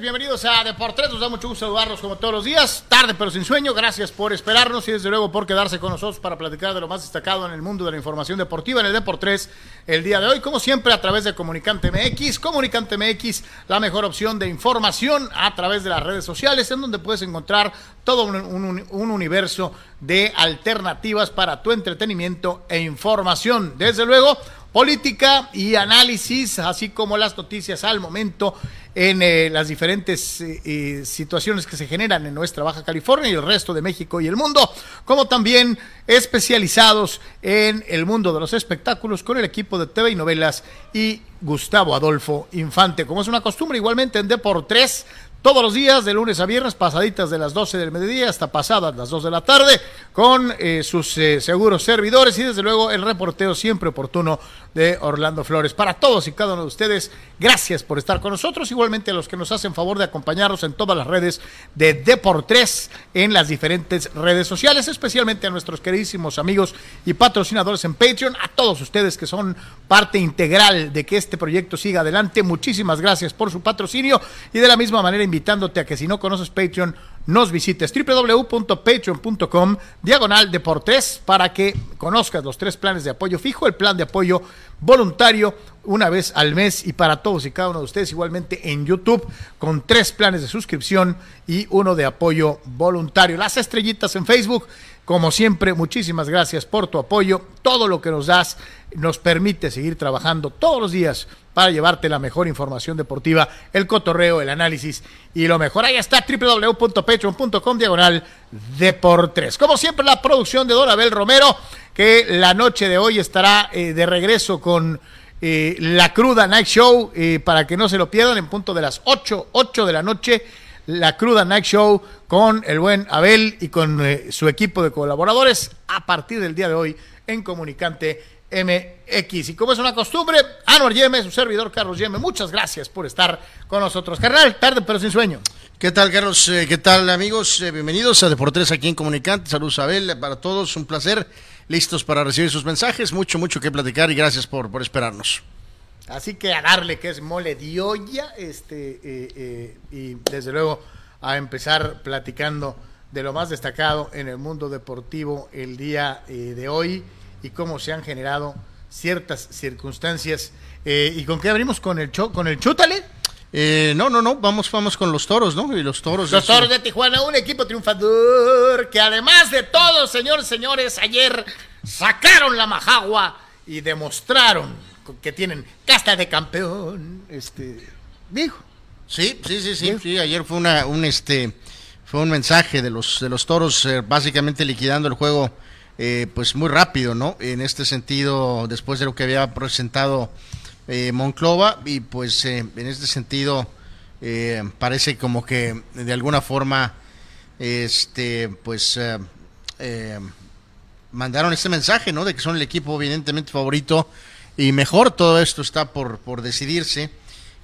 Bienvenidos a Deportes. Nos da mucho gusto saludarlos como todos los días. Tarde pero sin sueño. Gracias por esperarnos y desde luego por quedarse con nosotros para platicar de lo más destacado en el mundo de la información deportiva en el Deportes el día de hoy. Como siempre, a través de Comunicante MX. Comunicante MX, la mejor opción de información a través de las redes sociales, en donde puedes encontrar todo un universo de alternativas para tu entretenimiento e información. Desde luego, política y análisis, así como las noticias al momento en eh, las diferentes eh, eh, situaciones que se generan en nuestra Baja California y el resto de México y el mundo, como también especializados en el mundo de los espectáculos con el equipo de TV y novelas y Gustavo Adolfo Infante. Como es una costumbre, igualmente en Deportes todos los días, de lunes a viernes, pasaditas de las 12 del mediodía hasta pasadas las 2 de la tarde, con sus eh, seguros servidores y desde luego el reporteo siempre oportuno de Orlando Flores. Para todos y cada uno de ustedes, gracias por estar con nosotros, igualmente a los que nos hacen favor de acompañarnos en todas las redes de Deportes, en las diferentes redes sociales, especialmente a nuestros queridísimos amigos y patrocinadores en Patreon, a todos ustedes que son parte integral de que este proyecto siga adelante. Muchísimas gracias por su patrocinio y de la misma manera invitándote a que si no conoces Patreon, nos visites www.patreon.com diagonal deportes para que conozcas los tres planes de apoyo fijo, el plan de apoyo voluntario una vez al mes y para todos y cada uno de ustedes igualmente en YouTube con tres planes de suscripción y uno de apoyo voluntario. Las estrellitas en Facebook como siempre, muchísimas gracias por tu apoyo. Todo lo que nos das nos permite seguir trabajando todos los días para llevarte la mejor información deportiva, el cotorreo, el análisis y lo mejor. Ahí está www.patreon.com diagonal deportes. Como siempre, la producción de Don Abel Romero, que la noche de hoy estará eh, de regreso con eh, la cruda Night Show, eh, para que no se lo pierdan en punto de las 8, 8 de la noche la Cruda Night Show con el buen Abel y con su equipo de colaboradores a partir del día de hoy en Comunicante MX. Y como es una costumbre, Anuar Yeme, su servidor Carlos Yeme, muchas gracias por estar con nosotros. Carnal, tarde pero sin sueño. ¿Qué tal, Carlos? Eh, ¿Qué tal, amigos? Eh, bienvenidos a Deportes aquí en Comunicante. Saludos, Abel, para todos, un placer. Listos para recibir sus mensajes. Mucho, mucho que platicar y gracias por, por esperarnos. Así que a darle que es mole de olla, este, eh, y desde luego a empezar platicando de lo más destacado en el mundo deportivo el día de hoy y cómo se han generado ciertas circunstancias. ¿Y con qué abrimos? ¿Con el, con el chútale? no, no, no, vamos, vamos con los toros, ¿no? Y los toros. Los toros de Tijuana, un equipo triunfador que además de todo, señores, señores, ayer sacaron la majagua y demostraron que tienen casta de campeón, este, dijo. Sí, sí, sí, sí, sí, ayer fue una, un este, fue un mensaje de los, de los toros, eh, básicamente liquidando el juego, eh, pues muy rápido, ¿no? En este sentido, después de lo que había presentado eh, Monclova, y pues en este sentido, parece como que de alguna forma, este, pues, mandaron este mensaje, ¿no? De que son el equipo evidentemente favorito y mejor todo esto está por, por decidirse.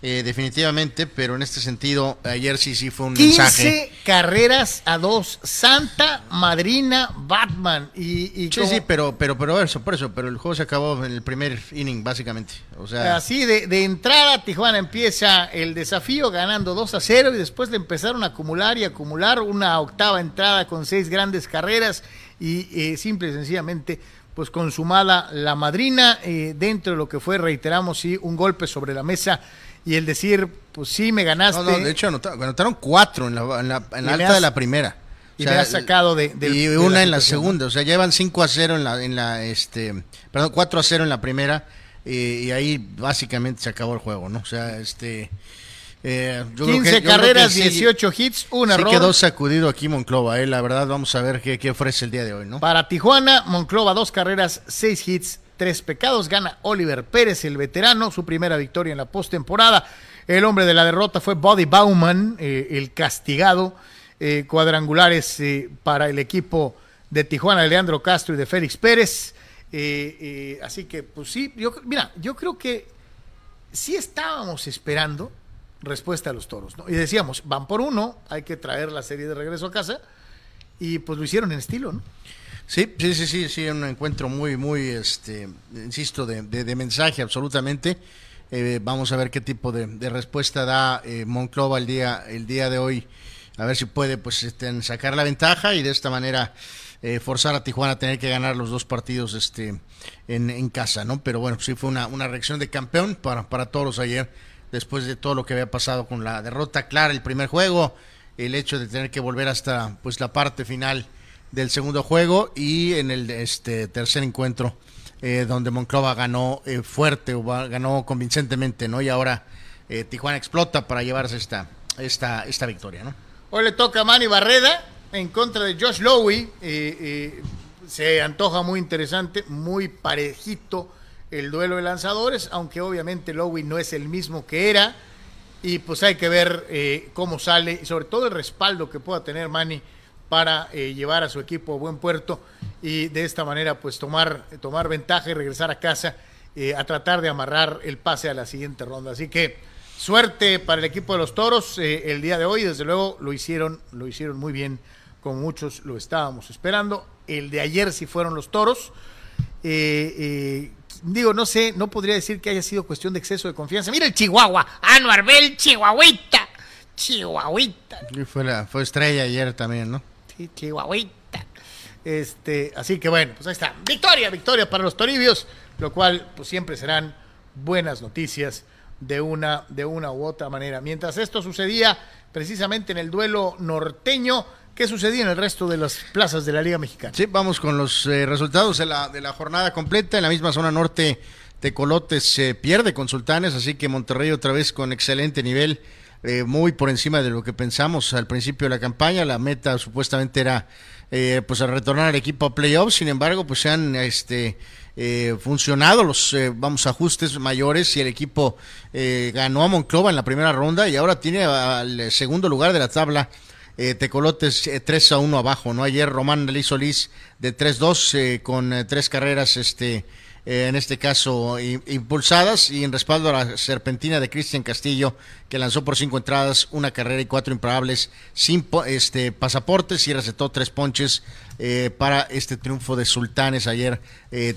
Eh, definitivamente, pero en este sentido, ayer sí sí fue un 15 mensaje. carreras a dos, Santa Madrina Batman. Y, sí, sí, pero, pero, pero eso, por eso, pero el juego se acabó en el primer inning, básicamente. O sea, así de, de entrada, Tijuana empieza el desafío ganando 2 a 0 y después de empezaron a acumular y acumular una octava entrada con seis grandes carreras y eh, simple y sencillamente pues consumada la madrina eh, dentro de lo que fue, reiteramos, sí, un golpe sobre la mesa y el decir, pues sí, me ganaste. No, de hecho anotaron, cuatro en la, en la, alta de la primera. Y me has sacado de, y una en la segunda, o sea, llevan 5 a 0 en la, en la, este, perdón, 4 a 0 en la primera y, y ahí básicamente se acabó el juego, ¿no? O sea, este, eh, 15 carreras, 18 hits, un error. Sí quedó sacudido aquí Monclova, eh, la verdad, vamos a ver qué, qué, ofrece el día de hoy, ¿no? Para Tijuana, Monclova, dos carreras, seis hits, tres pecados. Gana Oliver Pérez, el veterano, su primera victoria en la postemporada. El hombre de la derrota fue Buddy Bauman, eh, el castigado. Eh, cuadrangulares eh, para el equipo de Tijuana, de Leandro Castro y de Félix Pérez. así que, pues sí, yo, mira, yo creo que sí estábamos esperando respuesta a los toros, ¿no? Y decíamos, van por uno, hay que traer la serie de regreso a casa, y pues lo hicieron en estilo, ¿no? Sí, sí, sí, sí, sí, un encuentro muy, muy, este, insisto, de, de, mensaje absolutamente. Eh, vamos a ver qué tipo de, respuesta da eh, Monclova el día, el día de hoy, a ver si puede, pues, este, sacar la ventaja y de esta manera eh, forzar a Tijuana a tener que ganar los dos partidos, este, en, en casa, ¿no? Pero bueno, sí fue una, una reacción de campeón para, para todos ayer después de todo lo que había pasado con la derrota clara el primer juego, el hecho de tener que volver hasta pues la parte final del segundo juego y en el este tercer encuentro eh, donde Monclova ganó eh, fuerte ganó convincentemente, ¿no? Y ahora eh, Tijuana explota para llevarse esta esta esta victoria, ¿no? Hoy le toca a Manny Barreda en contra de Josh Lowe. se antoja muy interesante, muy parejito el duelo de lanzadores, aunque obviamente Lowy no es el mismo que era. Y pues hay que ver cómo sale y sobre todo el respaldo que pueda tener Manny para eh, llevar a su equipo a buen puerto y de esta manera pues tomar, tomar ventaja y regresar a casa eh, a tratar de amarrar el pase a la siguiente ronda. Así que suerte para el equipo de los Toros el día de hoy, desde luego lo hicieron, lo hicieron muy bien, como muchos lo estábamos esperando. El de ayer sí fueron los Toros. Eh, digo, no sé, no podría decir que haya sido cuestión de exceso de confianza. Mira el Chihuahua, Anuar Bel, Chihuahuita, Chihuahuita. Y fue, fue estrella ayer también, ¿no? Chihuahuita. Este, así que bueno, pues ahí está. Victoria, victoria para los Toribios, lo cual pues siempre serán buenas noticias de una, de una u otra manera. Mientras esto sucedía precisamente en el duelo norteño, ¿Qué sucedía en el resto de las plazas de la Liga Mexicana? Sí, vamos con los eh, resultados de la, de la jornada completa. En la misma zona norte, Tecolotes se pierde con Sultanes, así que Monterrey otra vez con excelente nivel, eh, muy por encima de lo que pensamos al principio de la campaña. La meta supuestamente era eh, pues a retornar al equipo a playoffs, sin embargo, pues se han este, funcionado los vamos ajustes mayores y el equipo ganó a Monclova en la primera ronda y ahora tiene al segundo lugar de la tabla eh, Tecolotes 3 eh, a 1 abajo, ¿no? Ayer Román Solís de 3-2 eh, con tres carreras, este, en este caso impulsadas y en respaldo a la serpentina de Cristian Castillo que lanzó por cinco entradas, una carrera y cuatro imparables sin este, pasaportes y recetó tres ponches para este triunfo de Sultanes ayer,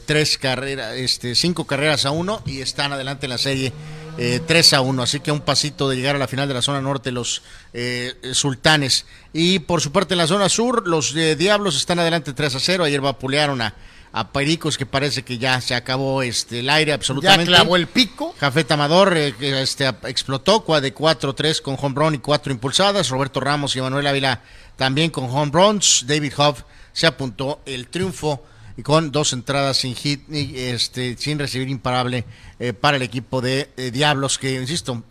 tres carreras, este, cinco carreras a uno y están adelante en la serie eh, 3 a 1. Así que un pasito de llegar a la final de la zona norte los eh, sultanes. Y por su parte en la zona sur, los eh, Diablos están adelante 3 a 0. Ayer vapulearon a, a Pericos, que parece que ya se acabó este el aire absolutamente. Ya clavó el pico. Jafet Amador eh, este, explotó de 4-3 con home run y 4 impulsadas. Roberto Ramos y Manuel Ávila también con home runs. David Hoff se apuntó el triunfo y con dos entradas sin hit, este, sin recibir imparable eh, para el equipo de eh, Diablos, que insisto,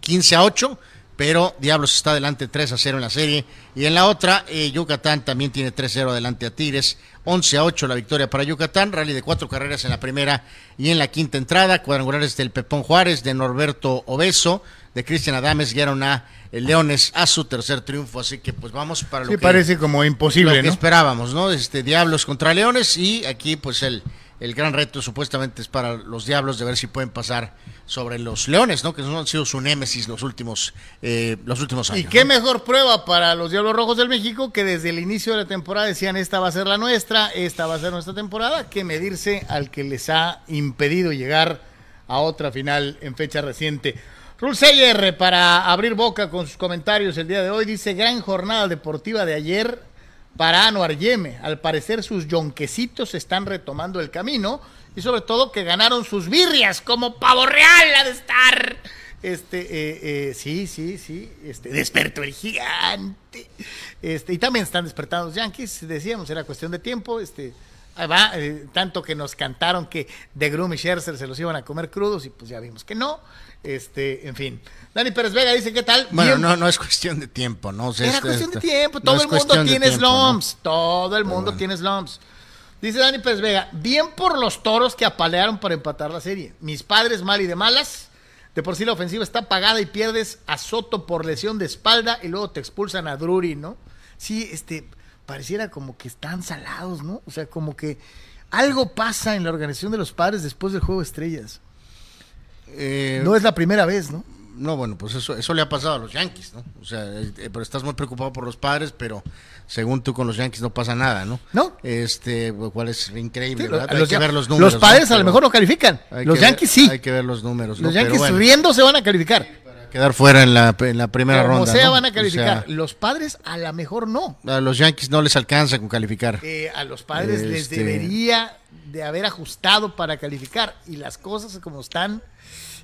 15 eh, a 8, pero Diablos está adelante 3 a 0 en la serie. Y en la otra, Yucatán también tiene 3-0 adelante a Tigres, 11 a 8 la victoria para Yucatán, rally de cuatro carreras en la primera y en la quinta entrada, cuadrangulares del Pepón Juárez, de Norberto Obeso, de Cristian Adames, guiaron a Leones a su tercer triunfo, así que pues vamos para lo sí, parece como imposible, lo que esperábamos, ¿no? Este Diablos contra Leones y aquí pues el el gran reto supuestamente es para los Diablos de ver si pueden pasar sobre los Leones, ¿no? Que han sido su némesis los últimos eh, los últimos años. Y qué mejor prueba para los Diablos Rojos del México que desde el inicio de la temporada decían esta va a ser la nuestra, esta va a ser nuestra temporada, que medirse al que les ha impedido llegar a otra final en fecha reciente. Rulseyer, para abrir boca con sus comentarios el día de hoy, dice, gran jornada deportiva de ayer para Anuar Yeme. Al parecer sus yonquecitos están retomando el camino y sobre todo que ganaron sus birrias como pavo real ha de estar. Este, eh, eh, sí, sí, sí, este, despertó el gigante. Este, y también están despertando los Yankees, decíamos, era cuestión de tiempo, este, va, eh, tanto que nos cantaron que De Grum y Scherzer se los iban a comer crudos y pues ya vimos que no. Este, en fin. Dani Pérez Vega dice, ¿qué tal? Bueno, no, no es cuestión de tiempo, ¿no? Era cuestión de tiempo. Todo el mundo tiene slumps. Todo el mundo tiene slumps. Dice Dani Pérez Vega, bien por los toros que apalearon para empatar la serie. Mis padres mal y de malas. De por sí la ofensiva está pagada y pierdes a Soto por lesión de espalda y luego te expulsan a Drury, ¿no? Sí, este, pareciera como que están salados, ¿no? O sea, como que algo pasa en la organización de los padres después del juego de estrellas. Eh, no es la primera vez, ¿no? No, bueno, pues eso, eso le ha pasado a los Yankees, ¿no? O sea, eh, pero estás muy preocupado por los padres, pero según tú con los Yankees no pasa nada, ¿no? No. Este, lo cual es increíble, Sí, ¿verdad? los, hay que ver los números. los padres ¿no? a lo mejor no califican. Los ver- Yankees sí. Hay que ver los números. Los Yankees bueno, riendo se van a calificar. quedar fuera en la, en la primera Como ronda. sea ¿no? van a O calificar. sea, los padres a lo mejor no. a los Yankees no les alcanza con calificar. Eh, a los padres les Este- debería de haber ajustado para calificar. Y las cosas como están,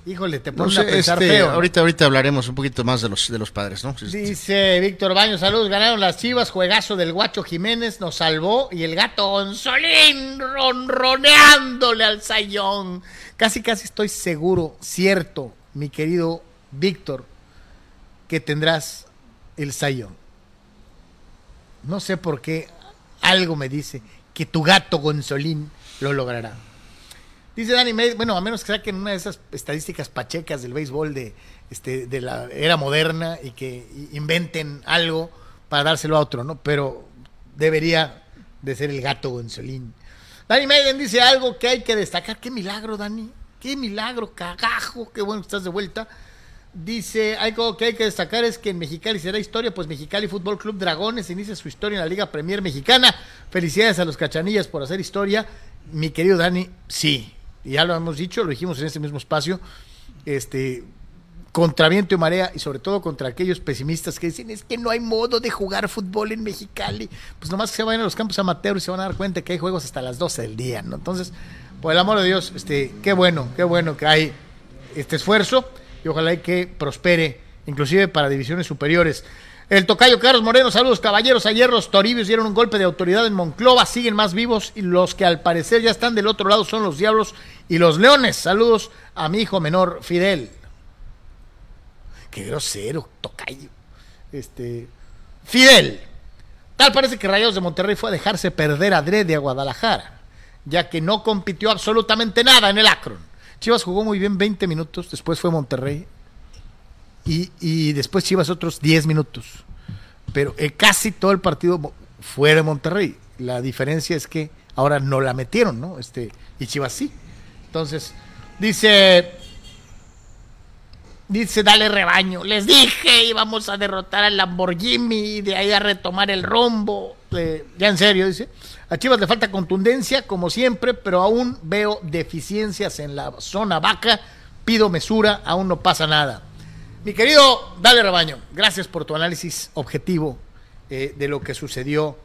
híjole, te No sé, a pensar este, feo. ahorita, ahorita hablaremos un poquito más de los, de los padres, ¿no? Dice Víctor Baños, saludos, ganaron las chivas, juegazo del guacho Jiménez, nos salvó y el gato Gonzolín ronroneándole al sayón. Casi, casi estoy seguro, cierto, mi querido Víctor, que tendrás el sayón. No sé por qué, algo me dice que tu gato Gonzolín lo logrará. Dice Dani, May- bueno, a menos que saquen una de esas estadísticas pachecas del béisbol de, este, de la era moderna y que inventen algo para dárselo a otro, ¿no? Pero debería de ser el gato Gonzolín. Dani Maiden dice algo que hay que destacar. Qué milagro, Dani. Qué milagro, cagajo. Qué bueno que estás de vuelta. Dice, algo que hay que destacar es que en Mexicali será historia, pues Mexicali Fútbol Club Dragones inicia su historia en la Liga Premier Mexicana. Felicidades a los cachanillas por hacer historia. Mi querido Dani, sí, ya lo hemos dicho, lo dijimos en este mismo espacio, este, contra viento y marea y sobre todo contra aquellos pesimistas que dicen es que no hay modo de jugar fútbol en Mexicali. Pues nomás que se vayan a los campos amateur y se van a dar cuenta que hay juegos hasta las 12 del día, ¿no? Entonces, por el amor de Dios, este, qué bueno, qué bueno que hay este esfuerzo y ojalá y que prospere, inclusive para divisiones superiores. El tocayo Carlos Moreno, saludos caballeros. Ayer los Toribios dieron un golpe de autoridad en Monclova, siguen más vivos y los que al parecer ya están del otro lado son los Diablos y los Leones. Saludos a mi hijo menor Fidel. Qué grosero, tocayo. Este, Fidel. Tal parece que Rayados de Monterrey fue a dejarse perder adrede a Guadalajara, ya que no compitió absolutamente nada en el Akron. Chivas jugó muy bien 20 minutos, después fue Monterrey y, y después Chivas otros 10 minutos. Pero eh, casi todo el partido mo- fue de Monterrey. La diferencia es que ahora no la metieron, ¿no? Este, y Chivas sí. Entonces, dice Dice, dale rebaño. Les dije, íbamos a derrotar al Lamborghini y de ahí a retomar el rombo. Eh, ya en serio, dice. A Chivas le falta contundencia, como siempre, pero aún veo deficiencias en la zona vaca. Pido mesura, aún no pasa nada. Mi querido, dale rebaño, gracias por tu análisis objetivo eh, de lo que sucedió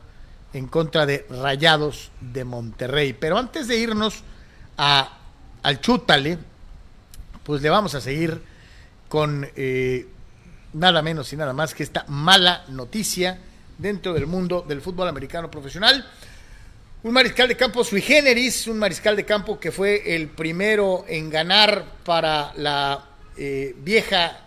en contra de Rayados de Monterrey. Pero antes de irnos a, al chútale, pues le vamos a seguir con eh, nada menos y nada más que esta mala noticia dentro del mundo del fútbol americano profesional. Un mariscal de campo sui generis, un mariscal de campo que fue el primero en ganar para la eh, vieja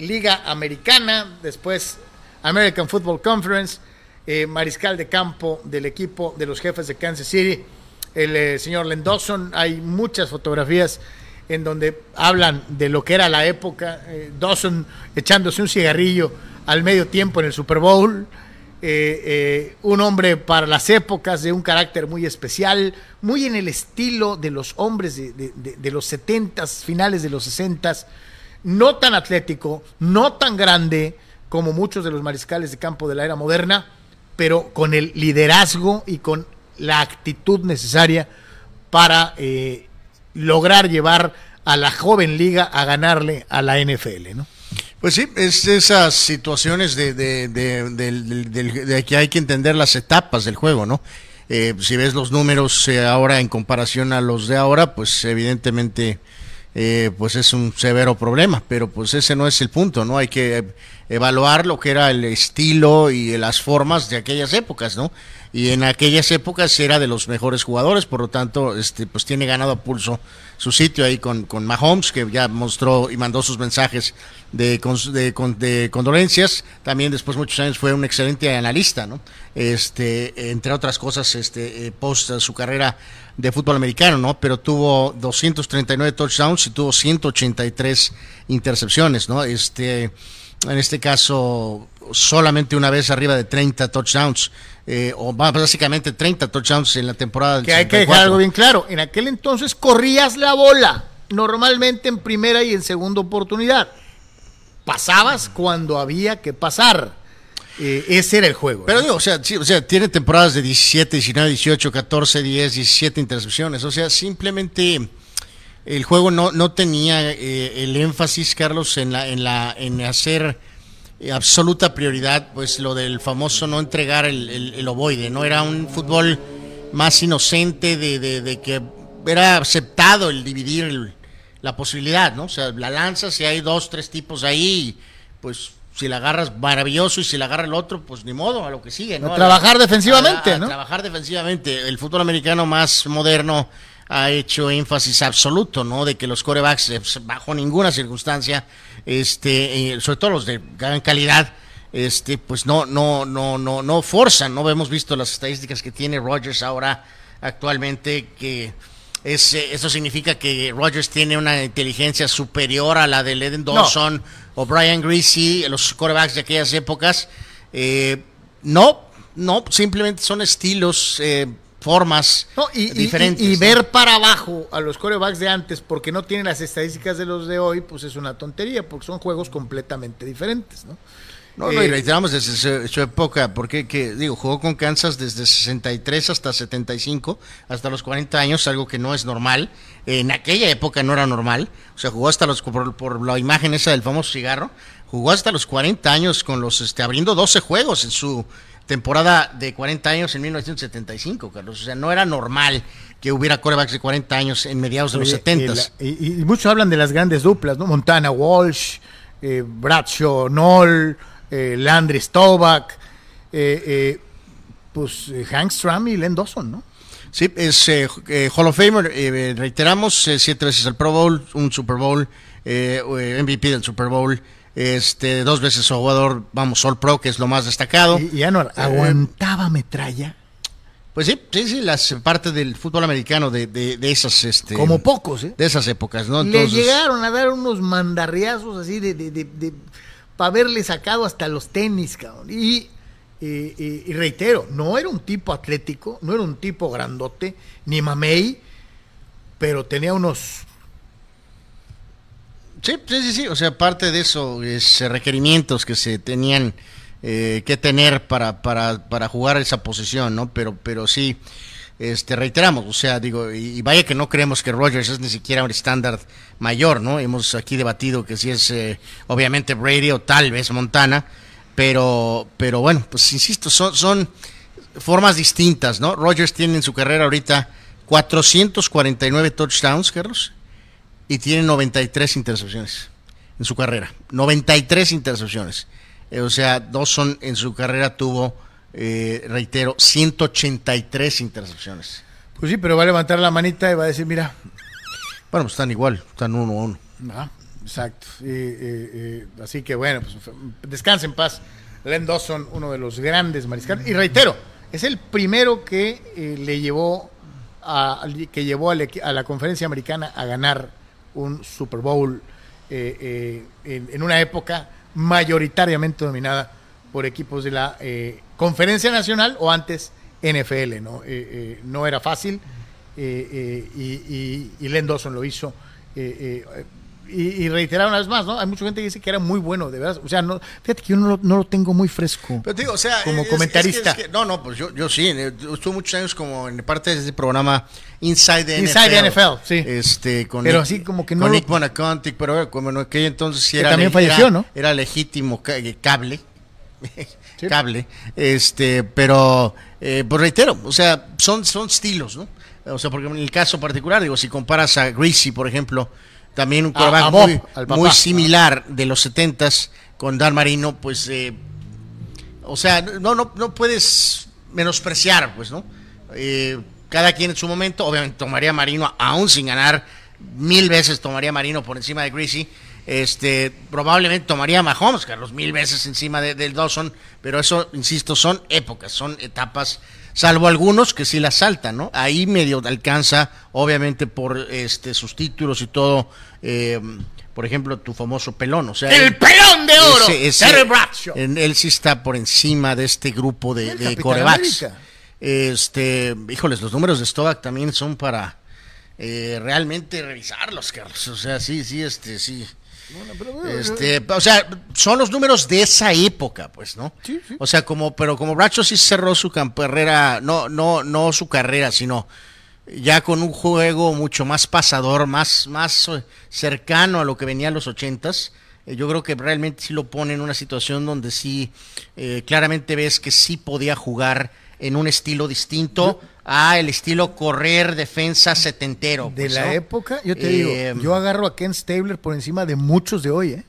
liga americana, después American Football Conference, eh, mariscal de campo del equipo de los jefes de Kansas City, el eh, señor Len Dawson. Hay muchas fotografías en donde hablan de lo que era la época. eh, Dawson echándose un cigarrillo al medio tiempo en el Super Bowl. eh, un hombre para las épocas de un carácter muy especial, muy en el estilo de los hombres de- de los 70s, finales de los 60s, no tan atlético, no tan grande como muchos de los mariscales de campo de la era moderna, pero con el liderazgo y con la actitud necesaria para eh, lograr llevar a la joven liga a ganarle a la NFL, ¿no? Pues sí, es esas situaciones de, de, de, de que hay que entender las etapas del juego, ¿no? Eh, si ves los números eh, ahora en comparación a los de ahora, pues evidentemente eh, pues es un severo problema, pero pues ese no es el punto, ¿no? Hay que evaluar lo que era el estilo y las formas de aquellas épocas, ¿no? Y en aquellas épocas era de los mejores jugadores, por lo tanto, este, pues tiene ganado a pulso su sitio ahí con, con Mahomes, que ya mostró y mandó sus mensajes de, de, de, condolencias. También después muchos años fue un excelente analista, ¿no? Este, entre otras cosas, este, eh, post su carrera de fútbol americano, ¿no? Pero tuvo 239 touchdowns y tuvo 183 intercepciones, ¿no? Este, en este caso, solamente una vez arriba de 30 touchdowns, eh, o básicamente 30 touchdowns en la temporada del Que hay que dejar algo bien claro, en aquel entonces corrías la bola, normalmente en primera y en segunda oportunidad. Pasabas cuando había que pasar. Eh, ese era el juego. Pero digo, o sea, o sea, tiene temporadas de 17, 19, 18, 14, 10, 17 intercepciones. O sea, simplemente el juego no, no tenía eh, el énfasis, Carlos, en la, en la, en hacer absoluta prioridad, pues lo del famoso no entregar el, el, ovoide, ¿no? Era un fútbol más inocente de, de, que era aceptado el dividir la posibilidad, ¿no? O sea, la lanza, si hay dos, tres tipos ahí, pues si la agarras maravilloso y si la agarra el otro, pues ni modo, a lo que sigue, ¿no? trabajar defensivamente, ¿no? Trabajar defensivamente. El fútbol americano más moderno ha hecho énfasis absoluto, ¿no? De que los corebacks, eh, pues, bajo ninguna circunstancia, este, sobre todo los de gran calidad, este, pues no, no, no, no, no forzan, ¿no? Hemos visto las estadísticas que tiene Rogers ahora actualmente que es, eh, eso significa que Rogers tiene una inteligencia superior a la de Eden Dawson o Brian Greasy, los quarterbacks de aquellas épocas. Eh, no, no, simplemente son estilos, eh, formas diferentes. Y, ver para abajo a los quarterbacks de antes porque no tienen las estadísticas de los de hoy, pues es una tontería, porque son juegos completamente diferentes, ¿no? No, no, y eh, reiteramos desde su, época, porque que, digo, jugó con Kansas desde 63 hasta 75, hasta los 40 años, algo que no es normal. En aquella época no era normal, o sea, jugó hasta los, por, la imagen esa del famoso cigarro, jugó hasta los 40 años con los, este, abriendo 12 juegos en su temporada de 40 años en 1975, Carlos. O sea, no era normal que hubiera corebacks de 40 años en mediados de los 70. Y, muchos hablan de las grandes duplas, ¿no? Montana Walsh, eh, Bradshaw Noll eh, Landry Stovak, eh, eh, pues Hank Stram y Len Dawson, ¿no? Sí, es Hall of Famer, reiteramos, siete veces al Pro Bowl, un Super Bowl, MVP del Super Bowl, este, dos veces jugador, vamos, All Pro, que es lo más destacado. Y, no, aguantaba metralla. Pues sí, sí, sí, las parte del fútbol americano de, de, esas, este, como pocos, ¿eh? De esas épocas, ¿no? Le llegaron a dar unos mandarriazos así de, de, de para haberle sacado hasta los tenis, cabrón. Y, reitero, no era un tipo atlético, no era un tipo grandote, ni mamey, pero tenía unos... Sí, sí, sí, o sea, parte de eso es requerimientos que se tenían eh, que tener para, para, para jugar esa posición, ¿no? Pero, pero sí, este, reiteramos, o sea, digo, y, vaya que no creemos que Rogers es ni siquiera un estándar mayor, ¿no? Hemos aquí debatido que si es eh, obviamente Brady o tal vez Montana, pero, pero bueno, pues insisto, son, son formas distintas, ¿no? Rogers tiene en su carrera ahorita 449 touchdowns, Carlos, y tiene 93 intercepciones en su carrera, 93 intercepciones. Eh, o sea, Dawson en su carrera tuvo eh, reitero, 183 intercepciones. Pues sí, pero va a levantar la manita y va a decir, mira. Bueno, pues están igual, están uno a uno. Ah, exacto. así que bueno, pues descanse en paz. Len Dawson, uno de los grandes mariscales. Y reitero, es el primero que eh, le llevó a, que llevó a, la conferencia americana a ganar un Super Bowl eh, en, en, una época mayoritariamente dominada por equipos de la Conferencia Nacional o antes NFL, ¿no? Eh, eh, no era fácil eh, y, y, Len Dawson lo hizo. Y, reiterar una vez más, ¿no? Hay mucha gente que dice que era muy bueno, de verdad. O sea, no, fíjate que yo no lo, tengo muy fresco. Pero digo, o sea, como comentarista. no, no, pues yo, yo sí. Estuve muchos años como en parte de ese programa Inside the Inside NFL. NFL, sí. Este, con pero así como que no. Con Nick Bonacontic, pero como en aquel entonces sí era. También falleció, ¿no? Era legítimo cable. Cable. Este, pero, eh, pues reitero, o sea, son, son estilos, ¿no? O sea, porque en el caso particular, digo, si comparas a Greasy, por ejemplo, también un A- quarterback papá. muy similar de los 70s con Dan Marino, pues, eh, o sea, no, no, no puedes menospreciar, pues, ¿no? Eh, cada quien en su momento, obviamente tomaría Marino, aún sin ganar, mil veces tomaría Marino por encima de Greasy. Este, probablemente tomaría Mahomes, Carlos, mil veces encima de- del Dawson, pero eso, insisto, son épocas, son etapas, salvo algunos que sí las saltan, ¿no? Ahí medio alcanza, obviamente, por este sus títulos y todo, eh, por ejemplo, tu famoso pelón, o sea, ¡El él- pelón de oro! ese- ese- en- él sí está por encima de este grupo de, de corebacks. América. Este, híjoles, los números de Stovak también son para eh, realmente revisarlos, Carlos. O sea, sí, sí, este, sí. Este, o sea, son los números de esa época, pues, ¿no? Sí, sí. O sea, como, pero como Bracho sí cerró su carrera, no, no, no su carrera, sino ya con un juego mucho más pasador, más, más eh, cercano a lo que venía en los ochentas. eh, Yo creo que realmente sí lo pone en una situación donde sí eh, claramente ves que sí podía jugar en un estilo distinto a el estilo correr defensa setentero. De pues, la ¿no? época, yo te Eh, digo, yo agarro a Ken Stabler por encima de muchos de hoy, ¿eh?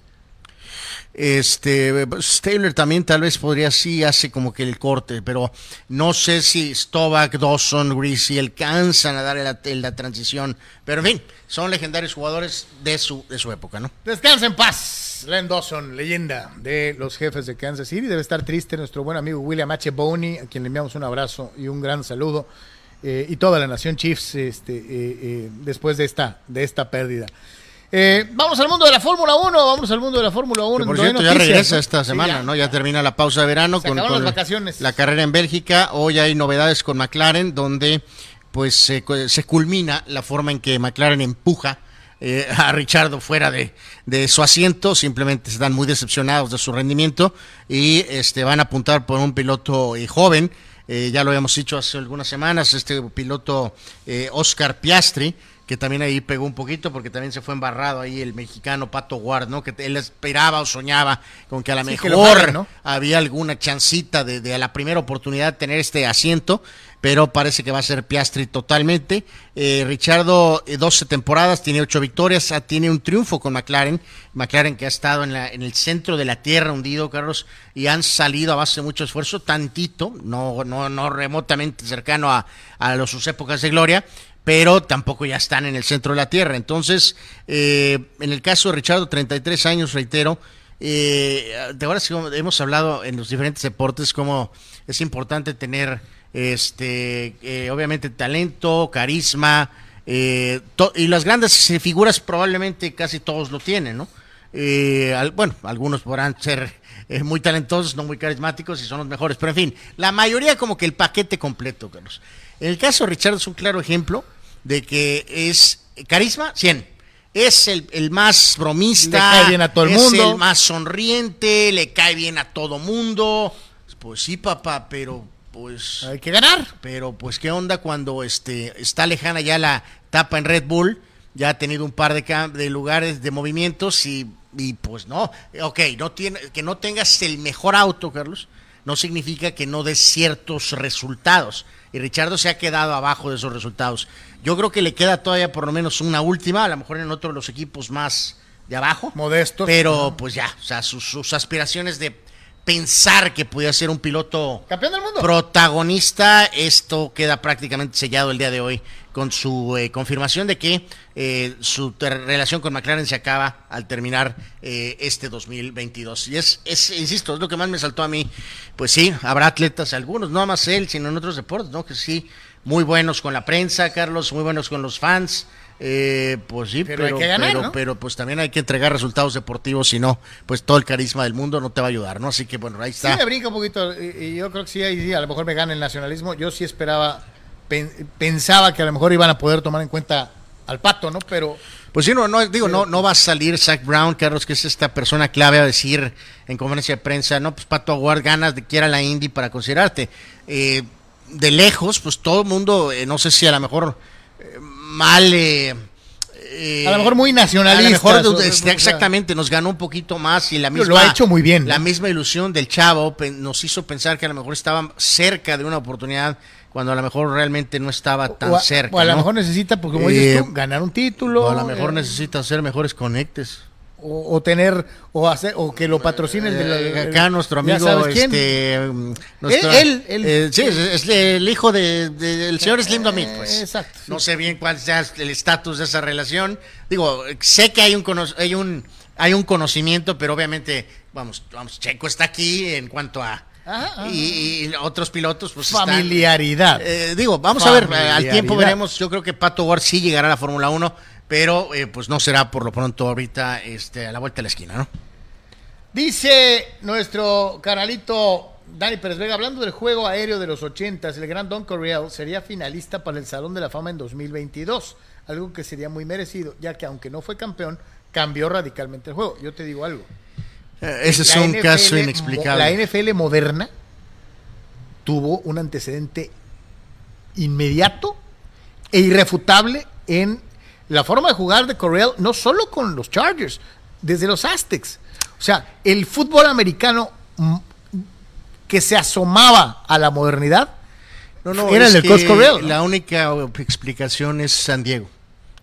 Este, Stabler también tal vez podría sí hace como que el corte, pero no sé si Stovak, Dawson, Greasy alcanzan a dar la, la transición. Pero en fin, son legendarios jugadores de su, de su época, ¿no? Descansa en paz, Len Dawson, leyenda de los jefes de Kansas City. Debe estar triste nuestro buen amigo William H. Boney, a quien le enviamos un abrazo y un gran saludo. eh, y toda la nación Chiefs este, eh, eh, después de esta, de esta pérdida. Eh, vamos al mundo de la Fórmula 1, vamos al mundo de la Fórmula 1. Que por cierto, ya regresa esta Sí, semana, ya. ¿no? Ya termina la pausa de verano Se con, las vacaciones. la carrera en Bélgica. Hoy hay novedades con McLaren, donde pues se, se culmina la forma en que McLaren empuja eh, a Richardo fuera de, de su asiento. Simplemente están muy decepcionados de su rendimiento y este van a apuntar por un piloto eh, joven. Ya lo habíamos dicho hace algunas semanas, este piloto Oscar Piastri, que también ahí pegó un poquito porque también se fue embarrado ahí el mexicano Pato Ward, ¿no? Que él esperaba o soñaba con que a lo Sí, mejor había alguna chancita de, de a la primera oportunidad tener este asiento, pero parece que va a ser Piastri totalmente. Eh, Richardo, eh, 12 temporadas, tiene 8 victorias, ah, tiene un triunfo con McLaren. McLaren que ha estado en, la, en el centro de la tierra hundido, Carlos, y han salido a base de mucho esfuerzo, tantito, no, no, no remotamente cercano a, a los- sus épocas de gloria, pero tampoco ya están en el centro de la tierra. Entonces, eh, en el caso de Richardo, 33 años, reitero, eh, de ahora sí hemos hablado en los diferentes deportes cómo es importante tener este eh, obviamente talento, carisma eh, y las grandes figuras probablemente casi todos lo tienen, ¿no? Eh, al- bueno, algunos podrán ser muy talentosos, no muy carismáticos y son los mejores, pero en fin, la mayoría como que el paquete completo, Carlos. El caso de Richard es un claro ejemplo de que es carisma 100. Es el, el más bromista, Le cae bien a todo el es mundo. el más sonriente, le cae bien a todo mundo. Pues sí, papá, pero pues Hay que ganar. pero pues qué onda cuando este está lejana ya la etapa en Red Bull, ya ha tenido un par de lugares de movimientos y, y, pues no, ok, no tiene, que no tengas el mejor auto, Carlos, no significa que no des ciertos resultados. Y Richardo se ha quedado abajo de esos resultados. Yo creo que le queda todavía por lo menos una última, a lo mejor en otro de los equipos más de abajo. Modestos. Pero pues ya, o sea, sus, sus aspiraciones de pensar que podía ser un piloto Campeón del mundo. protagonista, esto queda prácticamente sellado el día de hoy con su eh, confirmación de que eh, su relación con McLaren se acaba al terminar eh, este 2022. Y es, es, insisto, es lo que más me saltó a mí. Pues sí, habrá atletas, algunos, no más él, sino en otros deportes, ¿no? Que sí, muy buenos con la prensa, Carlos, muy buenos con los fans. Eh, pues sí, Pero pero, hay que ganar, pero, ¿no? pero pues también hay que entregar resultados deportivos, si no, pues todo el carisma del mundo no te va a ayudar, ¿no? Así que bueno, ahí Sí está. me brinca un poquito y, y yo creo que sí, ahí sí, a lo mejor me gana el nacionalismo. Yo sí esperaba, pensaba que a lo mejor iban a poder tomar en cuenta al pato, ¿no? Pero Pues sí, no, no digo, no, no va a salir Zach Brown, Carlos, que es esta persona clave a decir en conferencia de prensa, no, pues Pato Aguard ganas de quiera la Indy para considerarte. Eh, de lejos, pues todo el mundo, eh, no sé si a lo mejor eh, mal, eh, Eh, a lo mejor muy nacionalista. A lo mejor, exactamente, nos ganó un poquito más y la misma. Lo ha hecho muy bien. La misma ilusión del chavo nos hizo pensar que a lo mejor estaba cerca de una oportunidad cuando a lo mejor realmente no estaba tan cerca. O a lo mejor necesita, porque como dices tú, eh, ganar un título. O a lo mejor necesita hacer mejores conectes. o, tener o hacer o que lo patrocine el, acá nuestro amigo este él, eh, sí es, el hijo del de, señor Slim Domit pues. exacto no sé bien cuál sea el estatus de esa relación. Digo sé que hay un hay un hay un conocimiento pero obviamente vamos vamos Checo está aquí en cuanto a Y, otros pilotos pues familiaridad eh, digo vamos a ver al tiempo veremos yo creo que Pato Ward sí llegará a la Fórmula 1 pero eh, pues no será por lo pronto ahorita este, a la vuelta de la esquina, ¿no? Dice nuestro canalito Dani Pérez Vega, hablando del juego aéreo de los 80, el gran Don Correal sería finalista para el Salón de la Fama en 2022, algo que sería muy merecido, ya que aunque no fue campeón, cambió radicalmente el juego. Yo te digo algo. Eh, ese es un caso inexplicable. La NFL moderna tuvo un antecedente inmediato e irrefutable en la forma de jugar de Correa, no solo con los Chargers, desde los Aztecs. O sea, el fútbol americano mm, que se asomaba a la modernidad no, no, era el Coach Correa. La única explicación es San Diego.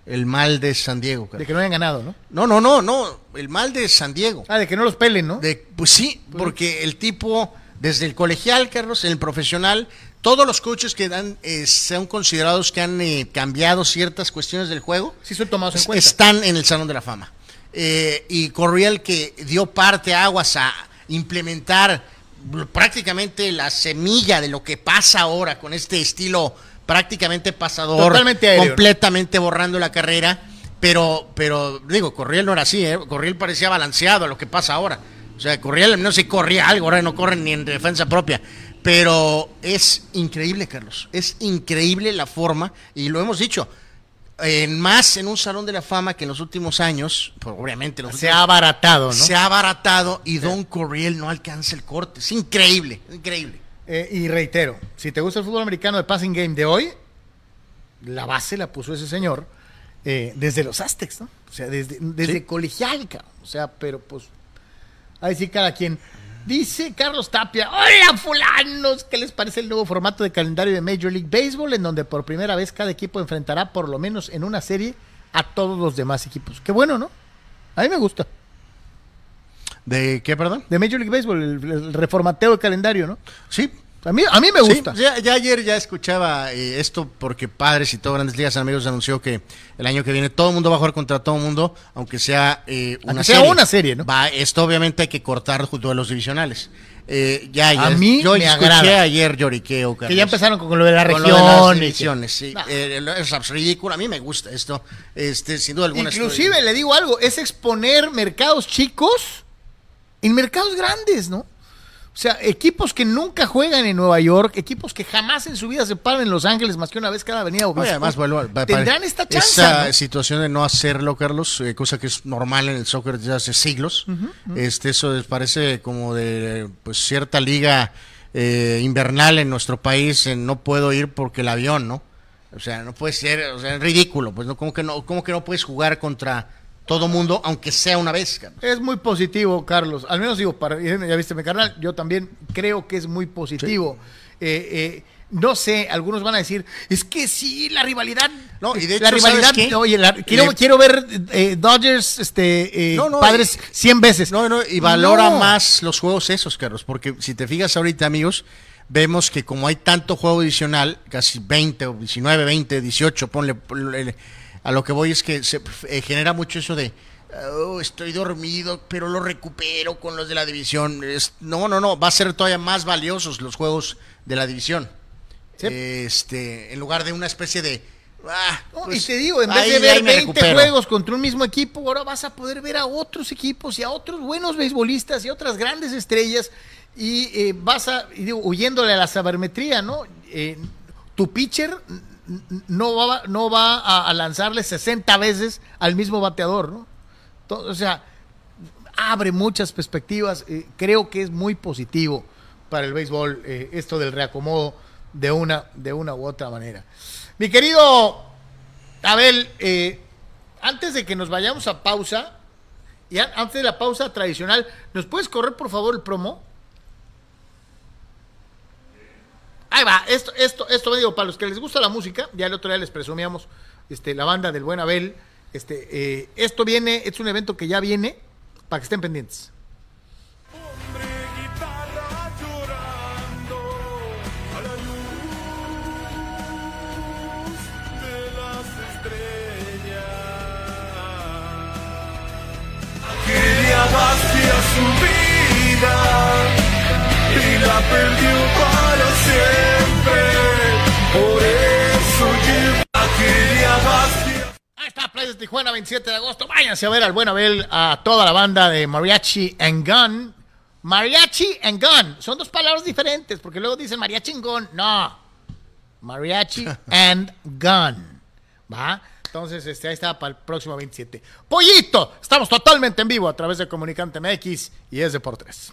El mal de San Diego. De que no hayan ganado, ¿no? No, no, no, no. El mal de San Diego. Ah, de que no los pelen, ¿no? De, pues sí, pues porque el tipo, desde el colegial, Carlos, el profesional, todos los coaches que dan, eh, sean considerados que han eh, cambiado ciertas cuestiones del juego, sí son tomados en cuenta. están en el Salón de la Fama. Eh, y Corriel que dio parte a aguas a implementar prácticamente la semilla de lo que pasa ahora con este estilo prácticamente pasador, completamente borrando la carrera, pero, pero digo, Corriel no era así, ¿eh? Corriel parecía balanceado a lo que pasa ahora. O sea, Corriel no se corría algo, ahora no corren ni en defensa propia. Pero es increíble, Carlos. Es increíble la forma, y lo hemos dicho, en más en un salón de la fama que en los últimos años, pues obviamente se ha abaratado, ¿no? Se ha abaratado y Don Corriel no alcanza el corte. Es increíble, increíble. Eh, y reitero, si te gusta el fútbol americano de passing game de hoy, la base la puso ese señor eh, desde los Aztecs, ¿no? O sea, desde, desde colegial, o sea, pero pues, ahí sí cada quien. Dice Carlos Tapia, hola fulanos, ¿qué les parece el nuevo formato de calendario de Major League Baseball en donde por primera vez cada equipo enfrentará por lo menos en una serie a todos los demás equipos? Qué bueno, ¿no? A mí me gusta. ¿De qué, perdón? De Major League Baseball, el, reformateo de calendario, ¿no? Sí, a mí, a mí me gusta. ya, ayer ya escuchaba eh, esto porque Padres y todo Grandes Ligas Amigos anunció que el año que viene todo el mundo va a jugar contra todo el mundo, aunque sea eh, una serie. sea una serie, ¿no? Va, esto obviamente hay que cortar junto a los divisionales. Eh, ya, a mí yo me escuché ayer lloriqueo. Que ya empezaron con lo de la región. Lo sí. es ridículo. A mí me gusta esto. Este, sin duda alguna. Inclusive, le digo algo, es exponer mercados chicos en mercados grandes, ¿no? O sea, equipos que nunca juegan en Nueva York, equipos que jamás en su vida se paran en Los Ángeles más que una vez cada avenida o además, tendrán esta chance. Esa situación de no hacerlo, Carlos, eh, cosa que es normal en el soccer desde hace siglos. Este, eso parece como de pues cierta liga eh, invernal en nuestro país. no puedo ir porque el avión, ¿no? O sea, no puede ser, o sea, es ridículo, pues no, como que no, como que no puedes jugar contra todo mundo, aunque sea una vez. Es muy positivo, Carlos. Al menos digo, para, ya viste mi carnal, yo también creo que es muy positivo. Eh, eh, no sé, algunos van a decir, es que sí, la rivalidad. No, y de hecho, la rivalidad. Oye, quiero, quiero ver eh, Dodgers, este, padres 100 veces. No, no, y valora más los juegos esos, Carlos, porque si te fijas ahorita, amigos, vemos que como hay tanto juego adicional, casi 20 o 19, 20, 18, ponle, ponle a lo que voy es que se eh, genera mucho eso de, oh, estoy dormido, pero lo recupero con los de la división. no, no, no, va a ser todavía más valiosos los juegos de la división. Este, en lugar de una especie de... Ah, y pues, te digo, en vez de ver 20 juegos contra un mismo equipo, ahora vas a poder ver a otros equipos y a otros buenos beisbolistas y otras grandes estrellas y eh, vas a, y digo, huyéndole a la sabermetría, ¿no? Eh, tu pitcher no va, no va a, lanzarle 60 veces al mismo bateador, ¿no? o sea, abre muchas perspectivas. Eh, creo que es muy positivo para el béisbol eh, esto del reacomodo de una, de una u otra manera. Mi querido Abel, eh, antes de que nos vayamos a pausa, y antes de la pausa tradicional, ¿nos puedes correr por favor el promo? Ahí va, esto, esto, esto me digo, para los que les gusta la música, ya el otro día les presumíamos este, la banda del Buen Abel. Este, eh, esto viene, es un evento que ya viene, para que estén pendientes. su vida y la perdió siempre. Por eso Ahí está, Play de Tijuana, 27 de agosto. Váyanse a ver al buen Abel, a toda la banda de Mariachi and Gun. Mariachi and Gun. Son dos palabras diferentes, porque luego dicen mariachi and gun. No. Mariachi and Gun. ¿Va? Entonces, este, ahí está para el próximo 27. Pollito, estamos totalmente en vivo a través de Comunicante MX y es de por tres.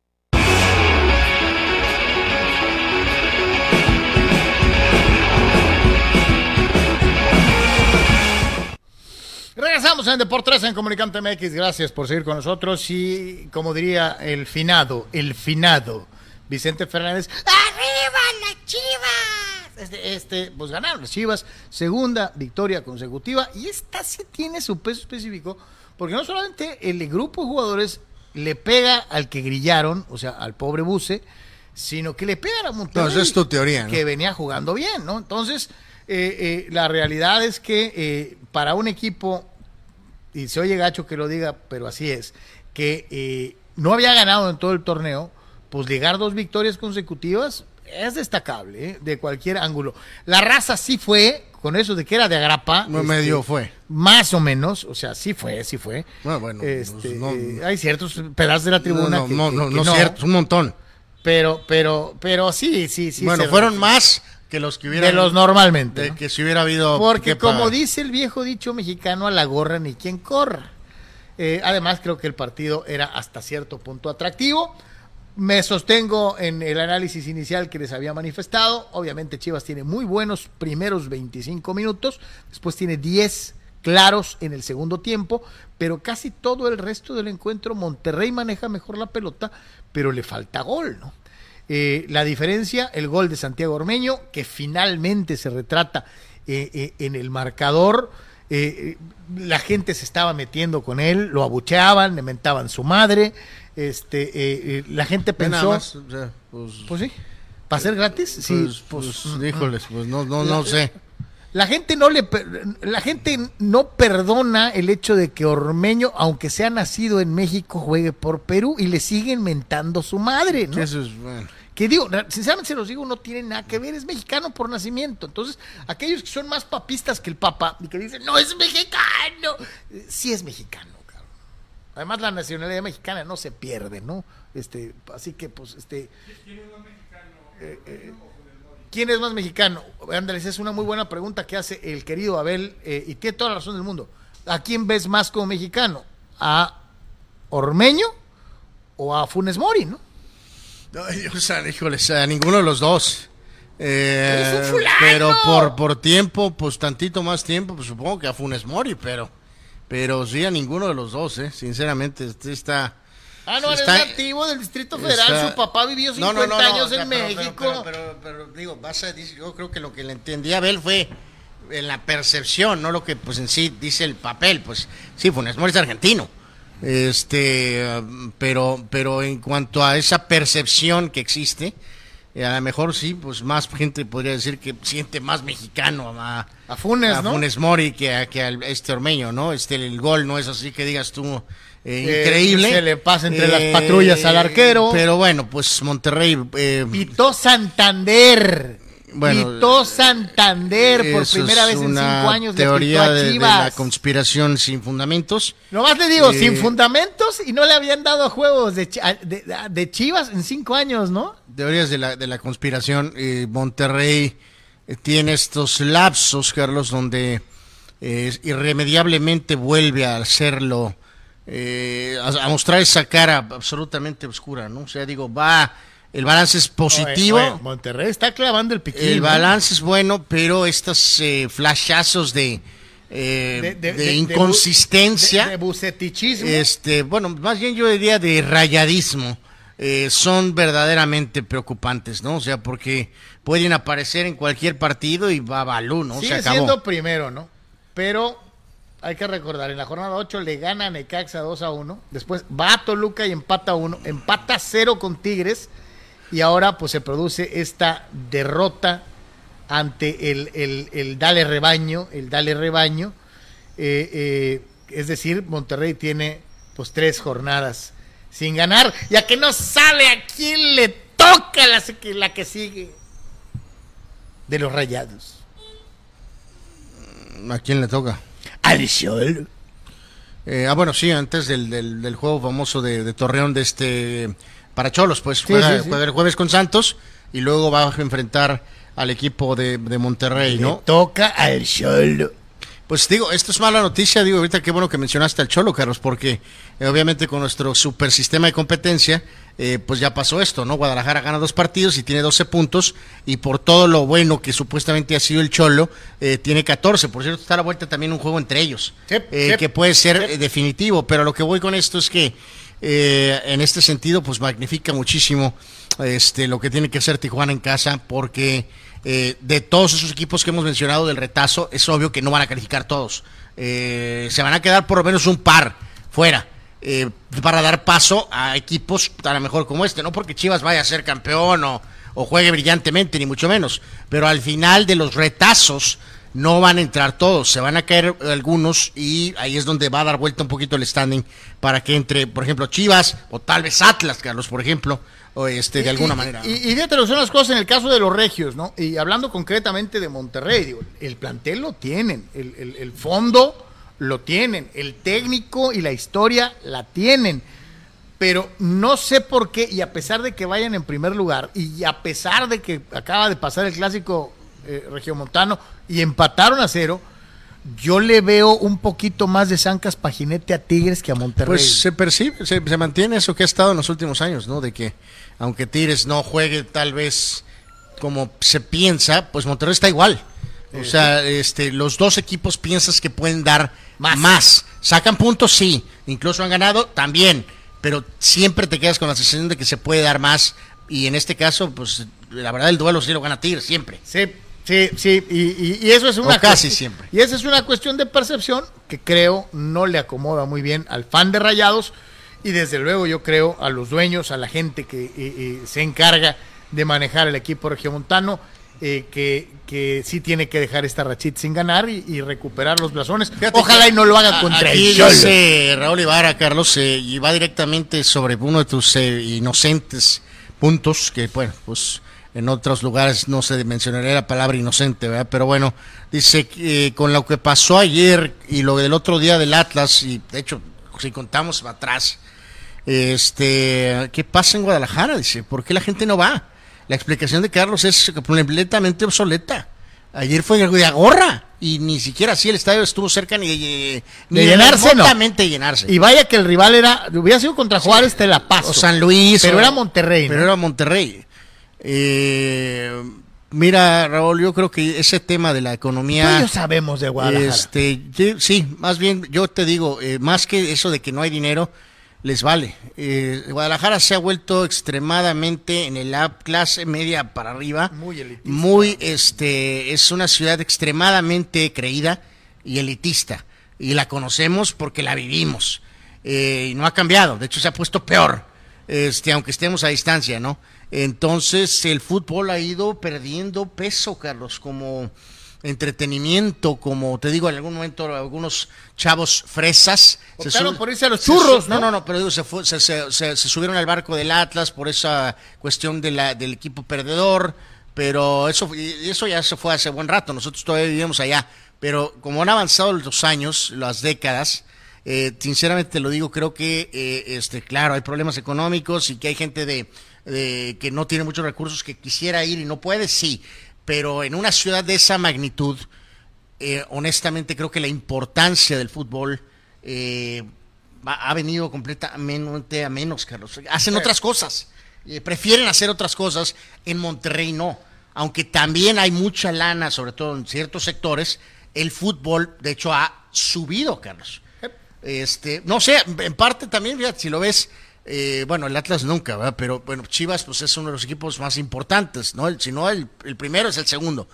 Regresamos en Deportes en Comunicante MX. Gracias por seguir con nosotros. Y como diría el finado, el finado, Vicente Fernández, ¡Arriba las chivas! Este, este, pues ganaron las chivas. Segunda victoria consecutiva. Y esta sí tiene su peso específico. Porque no solamente el grupo de jugadores le pega al que grillaron, o sea, al pobre Buce, sino que le pega a Monterrey. No, es tu teoría, Que venía jugando bien, ¿no? Entonces, eh, eh, la realidad es que eh, para un equipo y se oye gacho que lo diga, pero así es, que eh, no había ganado en todo el torneo, pues llegar dos victorias consecutivas es destacable, ¿eh? de cualquier ángulo. La raza sí fue, con eso de que era de agrapa. No este, medio fue. Más o menos, o sea, sí fue, sí fue. Bueno, bueno este, pues hay ciertos pedazos de la tribuna no, no, no, no, cierto, un montón. Pero, pero, pero sí, sí, sí. Bueno, fueron más que los que hubieran. De los normalmente. De que si hubiera habido. Porque como dice el viejo dicho mexicano, a la gorra ni quien corra. Eh, además, creo que el partido era hasta cierto punto atractivo. Me sostengo en el análisis inicial que les había manifestado. Obviamente Chivas tiene muy buenos primeros 25 minutos, después tiene 10 claros en el segundo tiempo, pero casi todo el resto del encuentro Monterrey maneja mejor la pelota, pero le falta gol, ¿no? Eh, la diferencia, el gol de Santiago Ormeño, que finalmente se retrata eh, eh, en el marcador. la gente se estaba metiendo con él, lo abucheaban, le mentaban su madre. Este, la gente pensó. pues, pues, sí. ¿Para ser gratis? Sí, pues, pues, pues híjoles, pues no, no, no sé. La gente no le la gente no perdona el hecho de que Ormeño, aunque sea nacido en México, juegue por Perú y le siguen mentando su madre, ¿no? Eso es bueno. Que digo, sinceramente se los digo, no tiene nada que ver, es mexicano por nacimiento. Entonces, aquellos que son más papistas que el papa y que dicen, no es mexicano, sí es mexicano, cabrón. Además, la nacionalidad mexicana no se pierde, ¿no? Este, así que, pues, este. ¿Quién es más mexicano? Eh, eh, ¿quién es más mexicano? Andrés, es una muy buena pregunta que hace el querido Abel eh, y tiene toda la razón del mundo. ¿A quién ves más como mexicano? ¿A Ormeño o a Funes Mori, no? Ay, o sea, híjoles, a ninguno de los dos. Eh, Eres pero por, por tiempo, pues tantito más tiempo, pues supongo que a Funes Mori, pero, pero sí a ninguno de los dos, eh, sinceramente, este está... Ah, no, eres Está- nativo del Distrito Federal. está- Su papá vivió No, 50 no, no, no, años en pero- México. Pero, pero, digo, vas a yo creo que lo que le entendí a Abel fue en la percepción, no lo que pues en sí dice el papel, pues sí, Funes Mori es argentino. Este, pero, pero en cuanto a esa percepción que existe, eh, a lo mejor sí, pues más gente podría decir que siente más mexicano a, A Funes, a ¿no? Funes Mori que a, que a este ormeño, ¿no? Este, el gol no es así que digas tú eh, Eh, increíble. se le pasa entre las patrullas al arquero. Pero bueno, pues Monterrey. Pitó Santander. Bueno, Pitó Santander por primera vez en cinco años. le Teoría pitó a de, de Chivas. la conspiración sin fundamentos. Nomás le digo, Eh, sin fundamentos y no le habían dado juegos de, de, de Chivas en cinco años, ¿no? Teorías de la, de la conspiración. eh, Monterrey eh, tiene estos lapsos, Carlos, donde irremediablemente vuelve a hacerlo, a, a mostrar esa cara absolutamente oscura, ¿no? O sea, digo, va, el balance es positivo. Oye, oye, Monterrey está clavando el piquín. El ¿no? balance es bueno, pero estos eh, flashazos de, eh, de, inconsistencia, De, de bucetichismo. este, bueno, más bien yo diría de rayadismo, eh, son verdaderamente preocupantes, ¿no? O sea, porque pueden aparecer en cualquier partido y va balú, ¿no? Se Sigue acabó. siendo primero, ¿no? Pero hay que recordar, en la jornada 8 le gana a Necaxa 2 a 1. Después va a Toluca y empata 1. Empata 0 con Tigres. Y ahora pues se produce esta derrota ante el, el- el Dale Rebaño. El Dale Rebaño. Eh, eh, es decir, Monterrey tiene pues tres jornadas sin ganar. Ya que no sabe a quién le toca la, la que sigue. De los rayados. ¿A quién le toca? Al sol. Eh, ah, bueno, sí, antes del, del, del juego famoso de, de Torreón de este para Cholos, pues juega, sí, sí. juega el jueves con Santos y luego va a enfrentar al equipo de, de Monterrey, Le ¿no? toca al sol. Pues digo, esto es mala noticia, digo, ahorita qué bueno que mencionaste al Cholo, Carlos, porque eh, obviamente con nuestro super sistema de competencia, eh, pues ya pasó esto, ¿no? Guadalajara gana dos partidos y tiene 12 puntos, y por todo lo bueno que supuestamente ha sido el Cholo, eh, tiene 14. Por cierto, está a la vuelta también un juego entre ellos, Sí, eh, sí, que puede ser sí. eh, definitivo, pero lo que voy con esto es que eh, en este sentido, pues magnifica muchísimo este lo que tiene que hacer Tijuana en casa, porque eh, de todos esos equipos que hemos mencionado del retazo, es obvio que no van a calificar todos. Eh, se van a quedar por lo menos un par fuera. eh, para dar paso a equipos a lo mejor como este, no porque Chivas vaya a ser campeón o, o juegue brillantemente, ni mucho menos, pero al final de los retazos no van a entrar todos, se van a caer algunos y ahí es donde va a dar vuelta un poquito el standing para que entre, por ejemplo, Chivas o tal vez Atlas, Carlos, por ejemplo, o este de alguna Y- manera. Y, y fíjate son las cosas en el caso de los regios, ¿no? Y hablando concretamente de Monterrey, digo, el plantel lo tienen, el, el- el fondo lo tienen, el técnico y la historia la tienen. Pero no sé por qué, y a pesar de que vayan en primer lugar, y a pesar de que acaba de pasar el clásico eh, regiomontano y empataron a cero, yo le veo un poquito más de zancas paginete a Tigres que a Monterrey. Pues se percibe, se, se mantiene eso que ha estado en los últimos años, ¿no? De que aunque Tigres no juegue tal vez como se piensa, pues Monterrey está igual. O sea, este, los dos equipos piensas que pueden dar Más. más. Sacan puntos, sí. Incluso han ganado, también. Pero siempre te quedas con la sensación de que se puede dar más. Y en este caso, pues la verdad el duelo sí lo gana Tigres, siempre. Sí, sí, sí, y, y- y eso es una O casi siempre. Y esa es una cuestión de percepción que creo no le acomoda muy bien al fan de Rayados y desde luego yo creo a los dueños, a la gente que eh, eh, se encarga de manejar el equipo regiomontano, eh, que, que sí tiene que dejar esta rachita sin ganar y, y recuperar los blasones. Fíjate Ojalá y no lo haga contra aquí el Cholos. dice Raúl Ibarra, Carlos, eh, y va directamente sobre uno de tus eh, inocentes puntos, que bueno, pues en otros lugares no se mencionaría la palabra inocente, ¿verdad? Pero bueno, dice que eh, con lo que pasó ayer y lo del otro día del Atlas, y de hecho, si contamos atrás, este, ¿qué pasa en Guadalajara? Dice, ¿por qué la gente no va? la explicación de Carlos es completamente obsoleta. Ayer fue de gorra y ni siquiera así el estadio estuvo cerca ni de, ni De llenarse, no. llenarse. Y vaya que el rival era, hubiera sido contra Juárez, te la paso. o San Luis. Pero o- era Monterrey, Pero ¿no? era Monterrey. Eh, mira, Raúl, yo creo que ese tema de la economía. sabemos de Guadalajara. Este, sí, más bien, yo te digo, eh, más que eso de que no hay dinero, les vale. Eh, Guadalajara se ha vuelto extremadamente en el la clase media para arriba. Muy elitista. Muy, este, es una ciudad extremadamente creída y elitista. Y la conocemos porque la vivimos. Eh, y no ha cambiado, de hecho se ha puesto peor, este, aunque estemos a distancia, ¿no? Entonces el fútbol ha ido perdiendo peso, Carlos, como entretenimiento, como te digo, en algún momento algunos chavos fresas. se Optaron por irse a los churros, ¿no? No, no, pero digo, se, fue- se, se- se- se subieron al barco del Atlas por esa cuestión de la, del equipo perdedor, pero eso, eso ya se fue hace buen rato, nosotros todavía vivimos allá, pero como han avanzado los años, las décadas, eh, sinceramente te lo digo, creo que, eh, este, claro, hay problemas económicos y que hay gente de, de- que no tiene muchos recursos que quisiera ir y no puede, sí, pero en una ciudad de esa magnitud, eh, honestamente creo que la importancia del fútbol eh, ha venido completamente a menos, Carlos. Hacen otras cosas, eh, prefieren hacer otras cosas, en Monterrey no. Aunque también hay mucha lana, sobre todo en ciertos sectores, el fútbol, de hecho, ha subido, Carlos. Este, no sé, en parte también, si lo ves, eh, bueno, el Atlas nunca, ¿verdad? Pero bueno, Chivas pues es uno de los equipos más importantes, ¿no? El- si no, el, el primero es el segundo.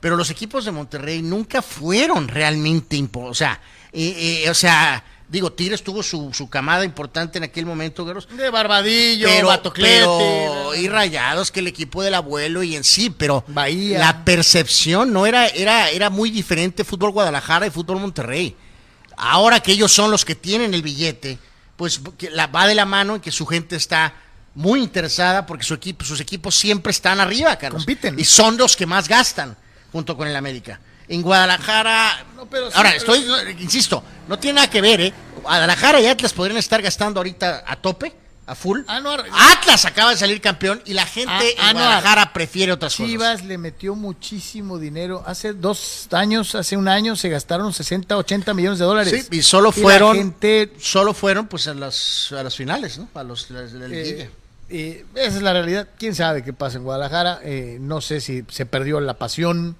Pero los equipos de Monterrey nunca fueron realmente impo- o sea, eh, eh, o sea, digo, Tigres tuvo su, su camada importante en aquel momento, Carlos, De Barbadillo, pero, Batoclete. pero- y Rayados que el equipo del abuelo y en sí, pero Bahía. la percepción no era era era muy diferente fútbol Guadalajara y fútbol Monterrey. Ahora que ellos son los que tienen el billete, pues que la, va de la mano en que su gente está muy interesada porque su equipo, sus equipos siempre están arriba, Carlos. Compiten. Y son los que más gastan junto con el América. En Guadalajara, No, pero sí, ahora pero- estoy, insisto, no tiene nada que ver, ¿eh? Guadalajara y Atlas podrían estar gastando ahorita a tope, a full. Anuar- Atlas acaba de salir campeón y la gente Ah, en Anuar. Guadalajara prefiere otras cosas. Chivas le metió muchísimo dinero. Hace dos años, hace un año, se gastaron 60, 80 millones de dólares. Sí, y solo la fueron, gente, solo fueron pues a las, a las finales, ¿no? A los a la liguilla. eh, eh, esa es la realidad. ¿Quién sabe qué pasa en Guadalajara? Eh, no sé si se perdió la pasión.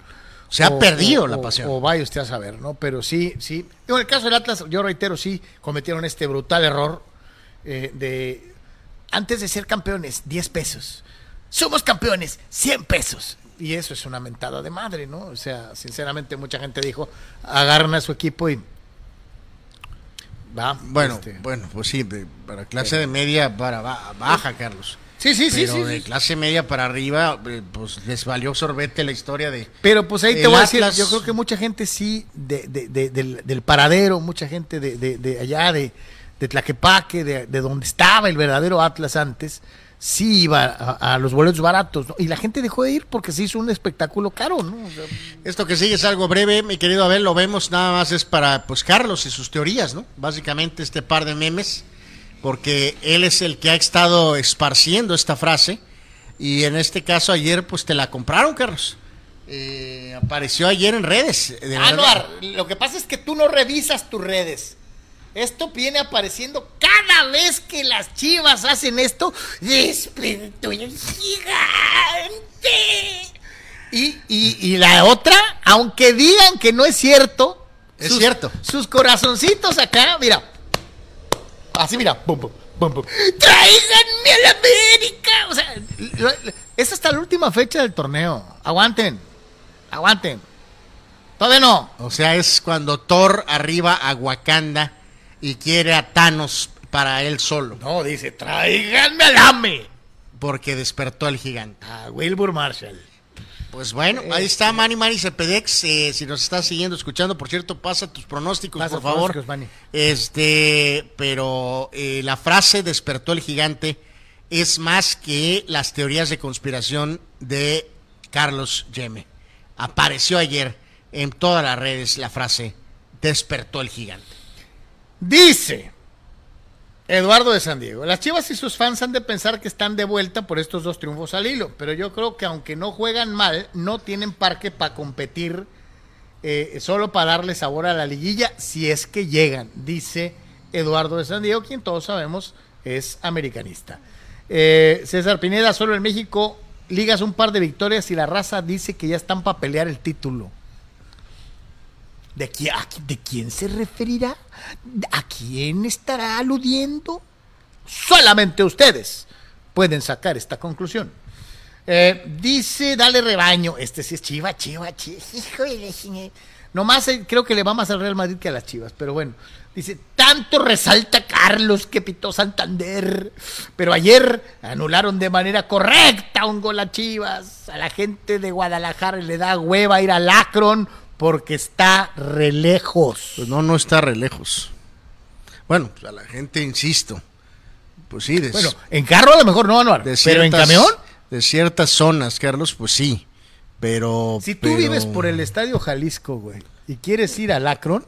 Se ha perdido la pasión. O, vaya usted a saber, ¿no? Pero sí, sí. En el caso del Atlas, yo reitero, sí, cometieron este brutal error eh, de, antes de ser campeones, 10 pesos. Somos campeones, 100 pesos. Y eso es una mentada de madre, ¿no? O sea, sinceramente mucha gente dijo, agarran a su equipo y... Va, Bueno, este, bueno, pues sí, de- para clase de media para ba- baja, Carlos. Sí, sí, sí, Pero sí, de clase media para arriba, eh, pues les valió sorbete la historia de... Pero pues ahí te voy a decir, yo creo que mucha gente sí, de, de- de- del, del paradero, mucha gente de, de- de allá, de, de Tlaquepaque, de, de donde estaba el verdadero Atlas antes, sí iba a, a los boletos baratos, ¿no? Y la gente dejó de ir porque se hizo un espectáculo caro, ¿no? O sea, Esto que sigue es algo breve, mi querido Abel, lo vemos nada más es para pues Carlos y sus teorías, ¿no? Básicamente este par de memes, porque él es el que ha estado esparciendo esta frase y en este caso ayer pues te la compraron, Carlos. Eh, apareció ayer en redes. de. Anuar, lo que pasa es que tú no revisas tus redes. Esto viene apareciendo cada vez que las chivas hacen esto. Despertó el gigante. Y, y- y la otra, aunque digan que no es cierto, Es cierto. Sus corazoncitos acá, mira. Así, mira. Pum, pum, pum. ¡Tráiganme a la América! O sea, lo- lo- es hasta la última fecha del torneo. Aguanten. Aguanten. Todavía no. O sea, es cuando Thor arriba a Wakanda y quiere a Thanos para él solo, No, dice, tráiganme al AME. porque despertó el gigante. A Wilbur Marshall. Pues bueno, ahí está Manny Manny Cepedex. eh, si nos estás siguiendo, escuchando, por cierto, pasa tus pronósticos, Pasa por favor. pronósticos, Manny. Este, pero eh, la frase despertó el gigante es más que las teorías de conspiración de Carlos Yeme. Apareció ayer en todas las redes la frase despertó el gigante. Dice Eduardo de San Diego. Las Chivas y sus fans han de pensar que están de vuelta por estos dos triunfos al hilo, pero yo creo que aunque no juegan mal, no tienen parque para competir eh, solo para darle sabor a la liguilla si es que llegan, dice Eduardo de San Diego, quien todos sabemos es americanista. Eh, César Pineda, solo en México ligas un par de victorias y la raza dice que ya están para pelear el título. ¿De, qui- a- ¿De quién se referirá? ¿A quién estará aludiendo? Solamente ustedes pueden sacar esta conclusión. Eh, dice, dale rebaño. Este sí es Chiva, Chiva, Chiva. Chingada. Nomás eh, creo que le va más al Real Madrid que a las Chivas, pero bueno. Dice, tanto resalta Carlos que pitó Santander. Pero ayer anularon de manera correcta un gol a Chivas. A la gente de Guadalajara le da hueva ir al Akron porque está re lejos. Pues no, no está re lejos. Bueno, pues a la gente, insisto. Pues sí, de, Bueno, en carro a lo mejor no, Anuar. pero en camión. De ciertas zonas, Carlos, pues sí. Pero. Si tú pero- vives por el Estadio Jalisco, güey, y quieres ir al Akron,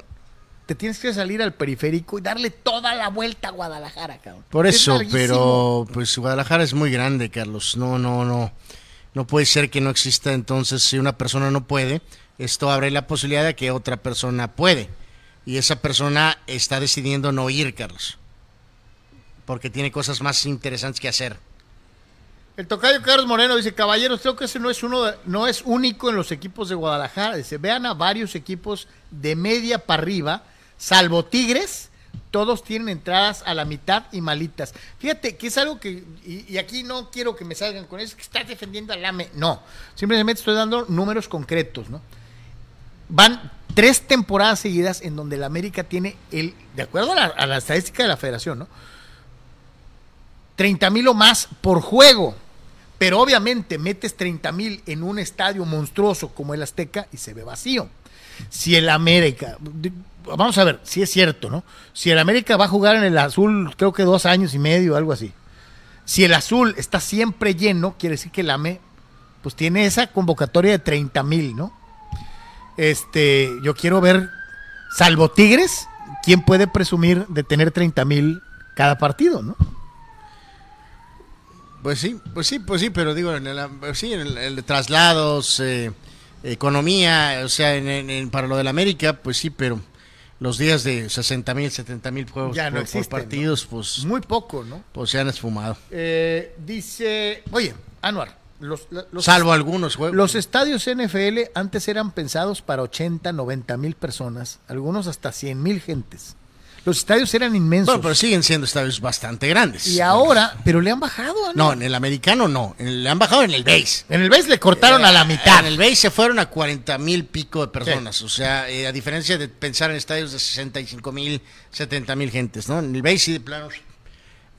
te tienes que salir al periférico y darle toda la vuelta a Guadalajara, cabrón. Por Es eso, pero pues Guadalajara es muy grande, Carlos. No, no, no. No puede ser que no exista entonces si una persona no puede, esto abre la posibilidad de que otra persona puede. Y esa persona está decidiendo no ir, Carlos. Porque tiene cosas más interesantes que hacer. El tocayo Carlos Moreno dice, caballeros, creo que ese no es uno, de- no es único en los equipos de Guadalajara. Dice, vean a varios equipos de media para arriba, salvo Tigres, todos tienen entradas a la mitad y malitas. Fíjate que es algo que, y, aquí no quiero que me salgan con eso, que estás defendiendo al AME. No, simplemente estoy dando números concretos, ¿no? Van tres temporadas seguidas en donde el América tiene el, de acuerdo a la, estadística de la federación, ¿no? 30 mil o más por juego. Pero obviamente metes 30 mil en un estadio monstruoso como el Azteca y se ve vacío. Si el América, vamos a ver, si es cierto, ¿no? Si el América va a jugar en el azul, creo que dos años y medio, algo así. Si el azul está siempre lleno, quiere decir que el AME, pues tiene esa convocatoria de 30 mil, ¿no? Este, yo quiero ver, salvo Tigres, ¿quién puede presumir de tener 30 mil cada partido, ¿no? Pues sí, pues sí, pues sí, pero digo, en el, sí, en el, el de traslados, eh, economía, o sea, en, para lo del América, pues sí, pero los días de 60 mil, 70 mil juegos Ya por, no por existen, partidos, pues, Muy poco, ¿no? pues se han esfumado. Eh, dice, oye, Anuar, los, Salvo algunos juegos. los estadios NFL antes eran pensados para 80, 90 mil personas, algunos hasta 100 mil gentes. Los estadios eran inmensos. Bueno, pero siguen siendo estadios bastante grandes. y ahora, pero le han bajado, Anuar. No, en el americano no, en el- le han bajado en el base. En el base le cortaron a la mitad. En el base se fueron a 40 mil pico de personas. O sea, eh, a diferencia de pensar en estadios de 65 mil, 70 mil gentes, ¿no? En el base sí de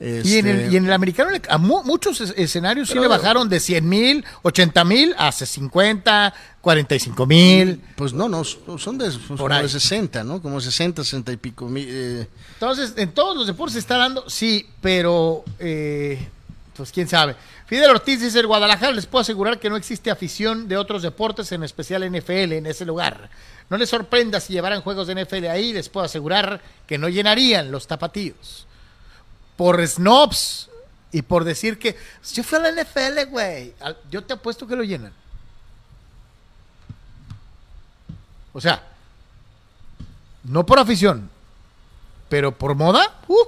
Y, en el, este, y en el americano, a mu- muchos es- escenarios sí le bajaron de 100 mil, 80 mil, a 50, 45 mil. Pues no, no, son de, son como de 60, ¿no? Como 60, 60 y pico mil. eh, Entonces, en todos los deportes se está dando, sí, pero eh, pues quién sabe. Fidel Ortiz dice, el Guadalajara les puedo asegurar que no existe afición de otros deportes, en especial NFL, en ese lugar. No les sorprenda si llevaran juegos de NFL ahí, les puedo asegurar que no llenarían los tapatíos. Por snobs y por decir que yo fui a la NFL, güey. Yo te apuesto que lo llenan. O sea, no por afición, pero por moda, uh,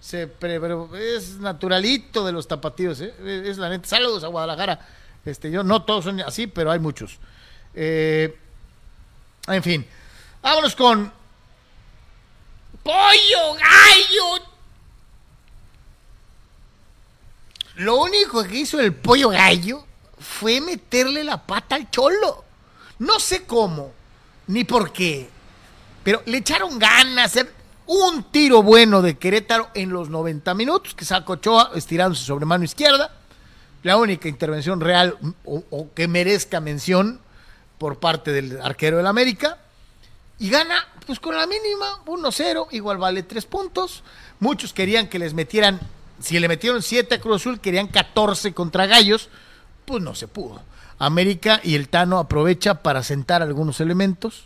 se pero es naturalito de los tapatíos, ¿eh? es, es la neta. Saludos a Guadalajara. Este, yo no todos son así, pero hay muchos. Eh, en fin, vámonos con Pollo Gallo. Lo único que hizo el Pollo Gallo fue meterle la pata al cholo. No sé cómo, ni por qué, pero le echaron ganas. Un tiro bueno de Querétaro en los 90 minutos, que sacó Ochoa estirándose sobre mano izquierda. La única intervención real o, o que merezca mención por parte del arquero del América. Y gana, pues con la mínima, 1-0, igual vale 3 puntos. Muchos querían que les metieran, si le metieron 7 a Cruz Azul, querían 14 contra Gallos. Pues no se pudo. América y el Tano aprovecha para sentar algunos elementos.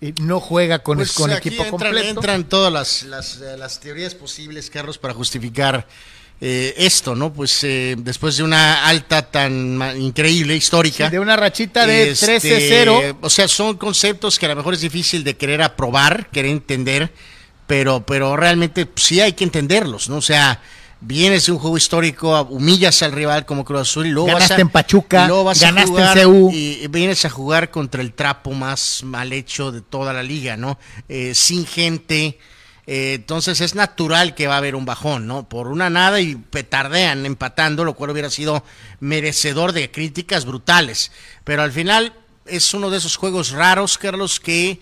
y no juega con, Pues con aquí equipo entran, completo. entran todas las, las, eh, las teorías posibles, Carlos, para justificar eh, esto, ¿no? Pues eh, después de una alta tan increíble, histórica. de una rachita de este, 13-0. O sea, son conceptos que a lo mejor es difícil de querer aprobar, querer entender, pero, pero realmente sí hay que entenderlos, ¿no? O sea, vienes de un juego histórico, humillas al rival como Cruz Azul y luego Ganaste vas a, en Pachuca, luego vas a ganaste en jugar CU. y vienes a jugar contra el trapo más mal hecho de toda la liga, ¿no? Eh, sin gente. eh, entonces es natural que va a haber un bajón, ¿no? Por una nada y petardean empatando, lo cual hubiera sido merecedor de críticas brutales. Pero al final es uno de esos juegos raros, Carlos, que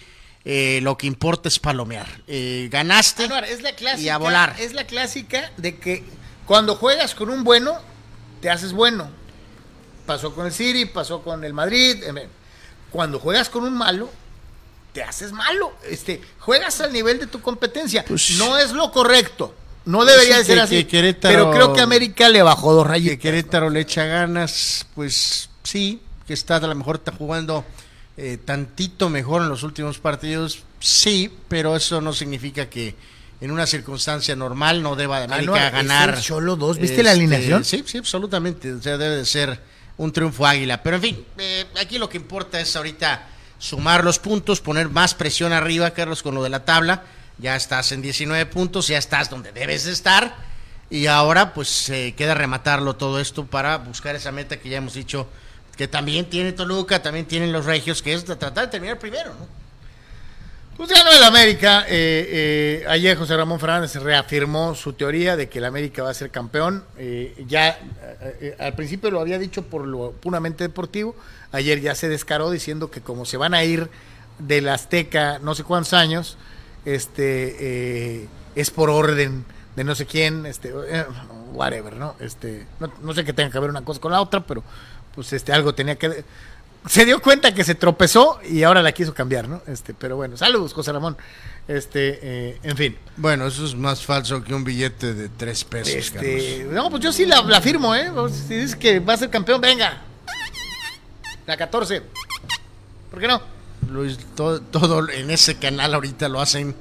eh, lo que importa es palomear. Eh, ganaste Anuar, es la clásica, y a volar. Es la clásica de que cuando juegas con un bueno, te haces bueno. Pasó con el City, pasó con el Madrid. en fin. Cuando juegas con un malo, te haces malo. Este, juegas al nivel de tu competencia. Pues- no es lo correcto. No debería Sí, de ser que- así. que pero creo que América le bajó dos que rayitas. Querétaro le echa ganas, pues sí, que está a lo mejor está jugando eh, tantito mejor en los últimos partidos, sí, pero eso no significa que en una circunstancia normal no deba de América Anuar, ganar. Cholo dos, ¿viste la alineación? Sí, sí, absolutamente, o sea, debe de ser un triunfo águila, pero en fin, eh, aquí lo que importa es ahorita sumar los puntos, poner más presión arriba, Carlos, con lo de la tabla, ya estás en 19 puntos, ya estás donde debes de estar. Y ahora pues eh, queda rematarlo todo esto para buscar esa meta que ya hemos dicho que también tiene Toluca, también tienen los Regios, que es tratar de terminar primero, ¿no? Pues ganó el América. eh, eh, ayer José Ramón Fernández reafirmó su teoría de que el América va a ser campeón. Eh, ya eh, eh, al principio lo había dicho por lo puramente deportivo. Ayer ya se descaró diciendo que como se van a ir del Azteca no sé cuántos años, este es por orden de no sé quién, este whatever, ¿no? Este no, no sé que tenga que ver una cosa con la otra, pero pues este algo tenía que se dio cuenta que se tropezó y ahora la quiso cambiar, ¿no? Este, pero bueno, saludos, José Ramón. Este, eh, en fin. Bueno, eso es más falso que un billete de tres pesos, Este, no, pues yo sí la, la firmo, ¿eh? Si dices que va a ser campeón, venga. La 14. ¿Por qué no? Luis, todo, todo en ese canal ahorita lo hacen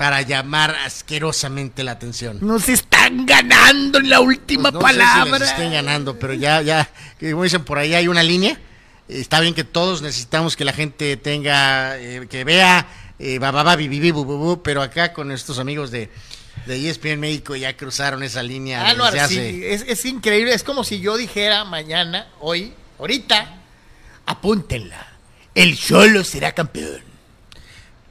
para llamar asquerosamente la atención. Nos están ganando en la última Pues no sé si palabra. estén ganando, pero ya, ya, como dicen por ahí, hay una línea. Está bien que todos necesitamos que la gente tenga, eh, que vea, eh, ba, ba, ba, bi, bi, bi, bu, bu, bu, pero acá con estos amigos de, de ESPN México ya cruzaron esa línea Ah, no, sí, es, es increíble. Es como si yo dijera mañana, hoy, ahorita, apúntenla. El Cholo será campeón.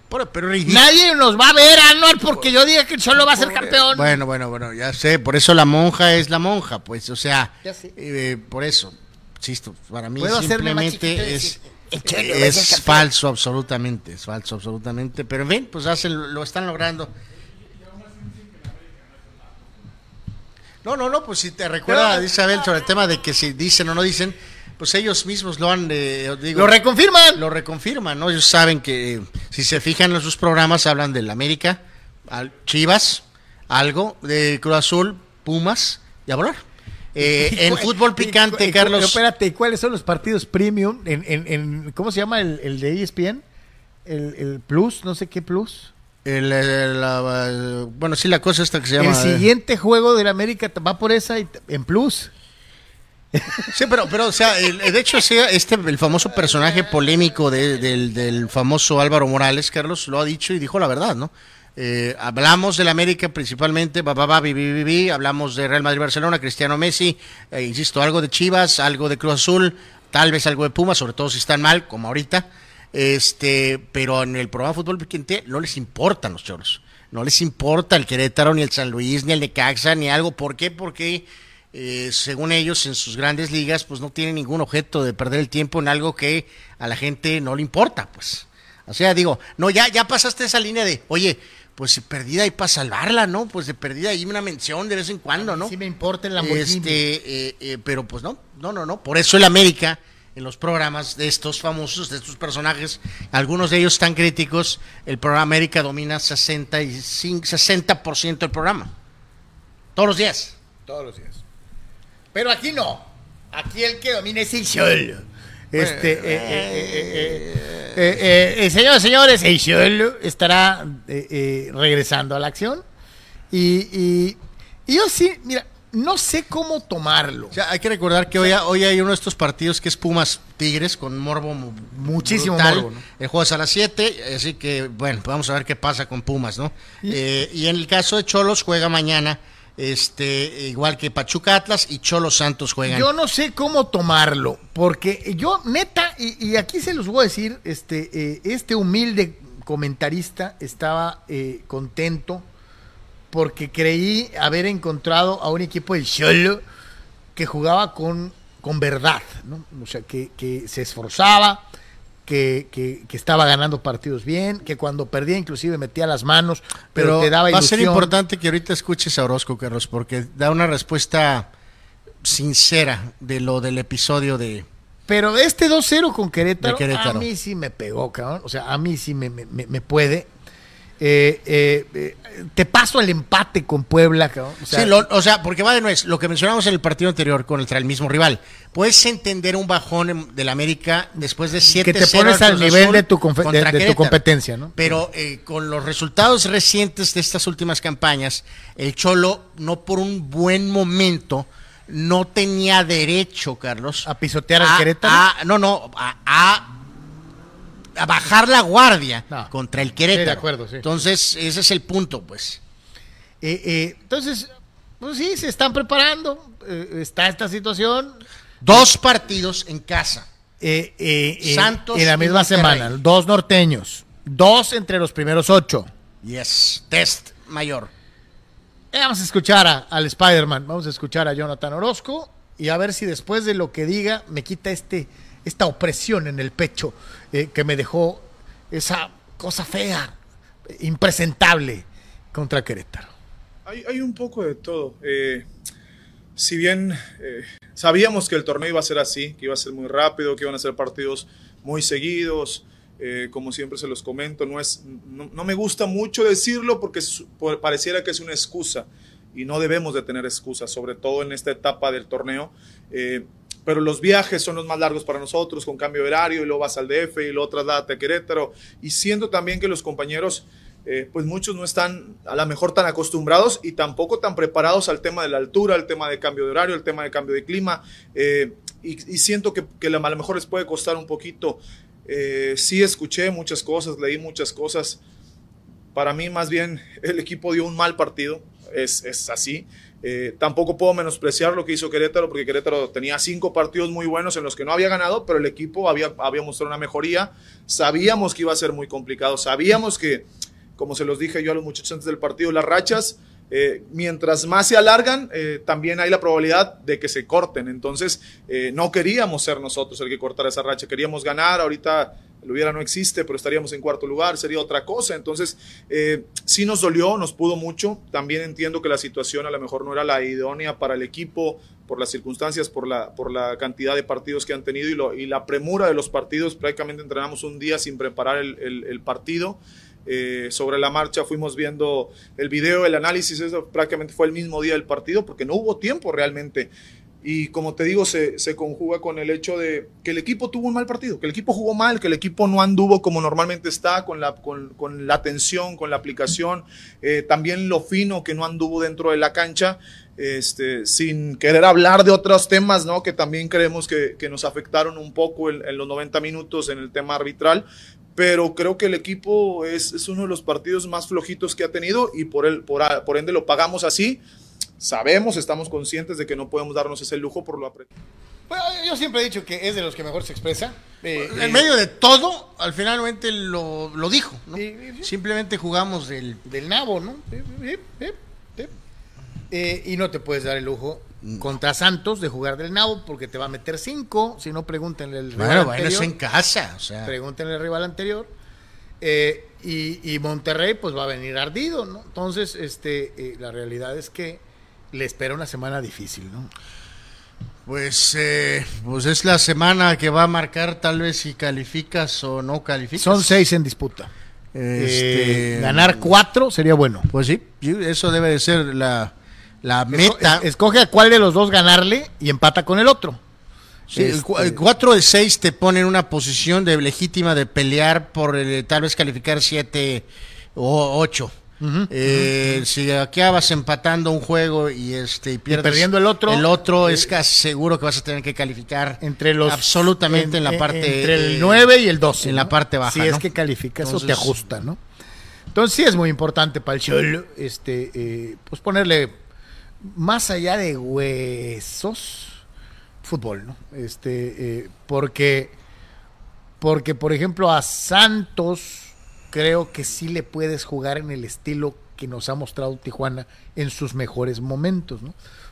Pero, pero ridículo. Nadie nos va a ver, Anuar, porque yo diga que el Cholo va a ser campeón. Bueno, bueno, bueno, ya sé, por eso la monja es la monja, pues, o sea, Ya sé. eh, por eso, insisto, para mí simplemente es, decir, "El Cholo va a ser es campeón". falso absolutamente, es falso absolutamente, pero en fin, pues hacen, lo están logrando. No, no, no, pues si te recuerda. Isabel, sobre el tema de que si dicen o no dicen, pues ellos mismos lo han, eh, digo, Lo reconfirman. lo reconfirman, ¿no? Ellos saben que eh, si se fijan en sus programas hablan del América, al- Chivas, algo, de Cruz Azul, Pumas y a volar. Eh, en fútbol picante, Y- Carlos. Espérate, ¿y ¿cuáles son los partidos premium? En, en, en- ¿Cómo se llama el, el de ESPN? El, el Plus, no sé qué Plus. el- la- bueno, sí, la cosa esta que se llama. el eh, siguiente juego del América va por esa y en Plus. Sí, pero, pero o sea, de hecho, este, el famoso personaje polémico de- del, famoso Álvaro Morales, Carlos, lo ha dicho y dijo la verdad, ¿no? Eh, hablamos del América principalmente, ba, ba, ba, bi, bi, bi, hablamos de Real Madrid-Barcelona, Cristiano Messi, eh, insisto, algo de Chivas, algo de Cruz Azul, tal vez algo de Pumas, sobre todo si están mal, como ahorita, este, pero en el programa Fútbol Piquente no les importan los choros, no les importa el Querétaro, ni el San Luis, ni el Necaxa, ni algo, ¿por qué? Porque eh, según ellos, en sus grandes ligas, pues no tienen ningún objeto de perder el tiempo en algo que a la gente no le importa, pues. O sea, digo, no, ya, ya pasaste esa línea de, oye, pues si perdida hay para salvarla, ¿no? Pues de perdida hay una mención de vez en cuando, ¿no? Sí me importa el Lamborghini. Este, eh, eh, pero pues no, no, no, no. Por eso el América, en los programas de estos famosos, de estos personajes, algunos de ellos tan críticos, el programa América domina 65, 60% del programa. Todos los días. Todos los días. Pero aquí no. Aquí el que domina es el Cholo. Este, eh, eh, eh, eh, Eh, eh, señores, señores, el Cholo estará eh, eh, regresando a la acción. Y, y- y yo sí, mira, no sé cómo tomarlo. O sea, hay que recordar que hoy, hoy hay uno de estos partidos que es Pumas Tigres con morbo mu- Muchísimo brutal. morbo, ¿no? El juego es a las 7, así que bueno, vamos a ver qué pasa con Pumas, ¿no? Eh, y en el caso de Cholos juega mañana, este, igual que Pachuca Atlas y Cholos Santos juegan. Yo no sé cómo tomarlo, porque yo, neta, y, aquí se los voy a decir, este, eh, este humilde comentarista estaba eh, contento porque creí haber encontrado a un equipo del Cholo que jugaba con, con verdad, ¿no? O sea, que se esforzaba, que, que- que estaba ganando partidos bien, que cuando perdía inclusive metía las manos, pero, Pero te daba va a ilusión. ser importante que ahorita escuches a Orozco, Carlos, porque da una respuesta sincera de lo del episodio de... Pero este 2-0 con Querétaro, a mí sí me pegó, cabrón. O sea, a mí sí me- me puede. Eh, eh, eh, te paso el empate con Puebla. O sea, sí, lo- o sea, porque va de nuez, lo que mencionamos en el partido anterior contra el mismo rival. Puedes entender un bajón del América después de 7 que te pones al nivel de tu, de- de tu competencia, ¿no? Pero con los resultados recientes de estas últimas campañas, el Cholo, no por un buen momento, no tenía derecho, Carlos. A pisotear al a- Querétaro. a- no, no, a, a- a bajar la guardia No. contra el Querétaro. Sí, de acuerdo, sí. Entonces, ese es el punto, pues. eh, eh, entonces, pues sí, se están preparando. eh, está esta situación. Dos partidos en casa. Santos en la misma semana. Dos norteños. Dos entre los primeros ocho. Yes, test mayor. Vamos a escuchar a- al Spider-Man, vamos a escuchar a Jonathan Orozco y a ver si después de lo que diga me quita este, esta opresión en el pecho eh, que me dejó esa cosa fea, impresentable contra Querétaro. Hay, hay un poco de todo. Eh, si bien eh, sabíamos que el torneo iba a ser así, que iba a ser muy rápido, que iban a ser partidos muy seguidos, como siempre se los comento, no, es, no, me gusta mucho decirlo porque pareciera que es una excusa y no debemos de tener excusas, sobre todo en esta etapa del torneo. Pero los viajes son los más largos para nosotros, con cambio de horario, y luego vas al DF y luego trasládate a Querétaro. Y siento también que los compañeros, eh, pues muchos no están a lo mejor tan acostumbrados y tampoco tan preparados al tema de la altura, al tema de cambio de horario, al tema de cambio de clima. eh, y, y siento que, que a lo mejor les puede costar un poquito. Eh, sí escuché muchas cosas, leí muchas cosas. Para mí, más bien, el equipo dio un mal partido, es, es así. Eh, tampoco puedo menospreciar lo que hizo Querétaro, porque Querétaro tenía cinco partidos muy buenos en los que no había ganado, pero el equipo había, había mostrado una mejoría. Sabíamos que iba a ser muy complicado, sabíamos que, como se los dije yo a los muchachos antes del partido, las rachas, eh, mientras más se alargan, eh, también hay la probabilidad de que se corten. Entonces, no queríamos ser nosotros el que cortara esa racha, queríamos ganar. Ahorita el hubiera no existe, pero estaríamos en cuarto lugar, sería otra cosa. Entonces, eh, sí nos dolió, nos pudo mucho. También entiendo que la situación a lo mejor no era la idónea para el equipo, por las circunstancias, por la, por la cantidad de partidos que han tenido y, lo- la premura de los partidos. Prácticamente entrenamos un día sin preparar el partido. Eh, sobre la marcha fuimos viendo el video, el análisis, eso prácticamente fue el mismo día del partido porque no hubo tiempo realmente. Y como te digo, se, se conjuga con el hecho de que el equipo tuvo un mal partido, que el equipo jugó mal, que el equipo no anduvo como normalmente está, con la, con, con la atención, con la aplicación, eh, también lo fino que no anduvo dentro de la cancha, este, sin querer hablar de otros temas, ¿no? Que también creemos que, que nos afectaron un poco en, en los 90 minutos en el tema arbitral, pero creo que el equipo es, es uno de los partidos más flojitos que ha tenido y por, el, por, por ende lo pagamos así. Sabemos, estamos conscientes de que no podemos darnos ese lujo por lo apretado. Bueno, yo siempre he dicho que es de los que mejor se expresa. Eh, En eh, medio de todo, al finalmente lo, lo dijo. ¿no? Simplemente jugamos del... del nabo, ¿no? Eh, y no te puedes dar el lujo contra Santos de jugar del nabo porque te va a meter cinco. Si no, pregúntenle el rival Bueno, bueno, es anterior. en casa. O sea, Pregúntenle al rival anterior. Eh, y, y Monterrey, pues va a venir ardido, ¿no? Entonces, este, eh, la realidad es que le espera una semana difícil, ¿no? pues, eh, pues es la semana que va a marcar tal vez si calificas o no calificas. Son seis en disputa. Este, Eh, ganar cuatro sería bueno. Pues sí, eso debe de ser la, la meta. es- escoge a cuál de los dos ganarle y empata con el otro. Sí, el Este, cu- el 4 de 6 te pone en una posición de legítima de pelear por eh, tal vez calificar 7 o 8. Si acabas empatando un juego y este y pierdes perdiendo el otro, el otro es eh, casi seguro que vas a tener que calificar entre los absolutamente en, la parte entre el eh, 9 y el 12 en la parte baja, si es que califica eso te Entonces- ajusta no entonces sí es muy importante para el Cholo este eh, pues ponerle más allá de huesos fútbol no este eh, porque porque por ejemplo a Santos creo que sí le puedes jugar en el estilo que nos ha mostrado Tijuana en sus mejores momentos, ¿no?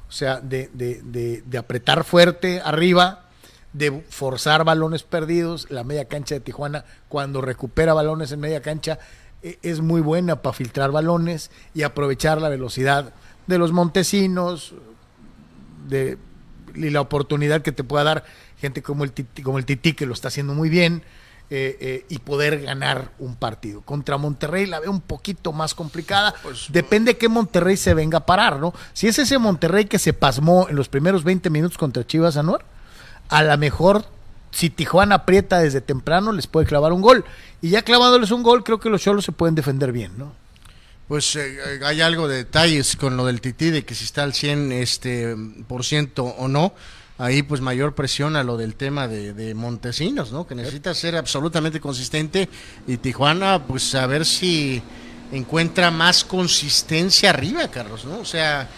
O sea, de, de- de- de apretar fuerte arriba, de forzar balones perdidos. La media cancha de Tijuana, cuando recupera balones en media cancha, e- es muy buena para filtrar balones y aprovechar la velocidad de los montesinos, de y la oportunidad que te pueda dar gente como el Titi, como el Tití, que lo está haciendo muy bien, eh, eh, y poder ganar un partido. Contra Monterrey la veo un poquito más complicada. Depende qué Monterrey se venga a parar, ¿no? Si es ese Monterrey que se pasmó en los primeros 20 minutos contra Chivas Anuar, a lo mejor si Tijuana aprieta desde temprano les puede clavar un gol. Y ya clavándoles un gol, creo que los Cholos se pueden defender bien, ¿no? Pues eh, hay algo de detalles con lo del Tití, de que si está al 100 este, por ciento o no. Ahí pues mayor presión a lo del tema de, de Montesinos, ¿no? Que necesita ser absolutamente consistente y Tijuana pues a ver si encuentra más consistencia arriba, Carlos, ¿no? O sea,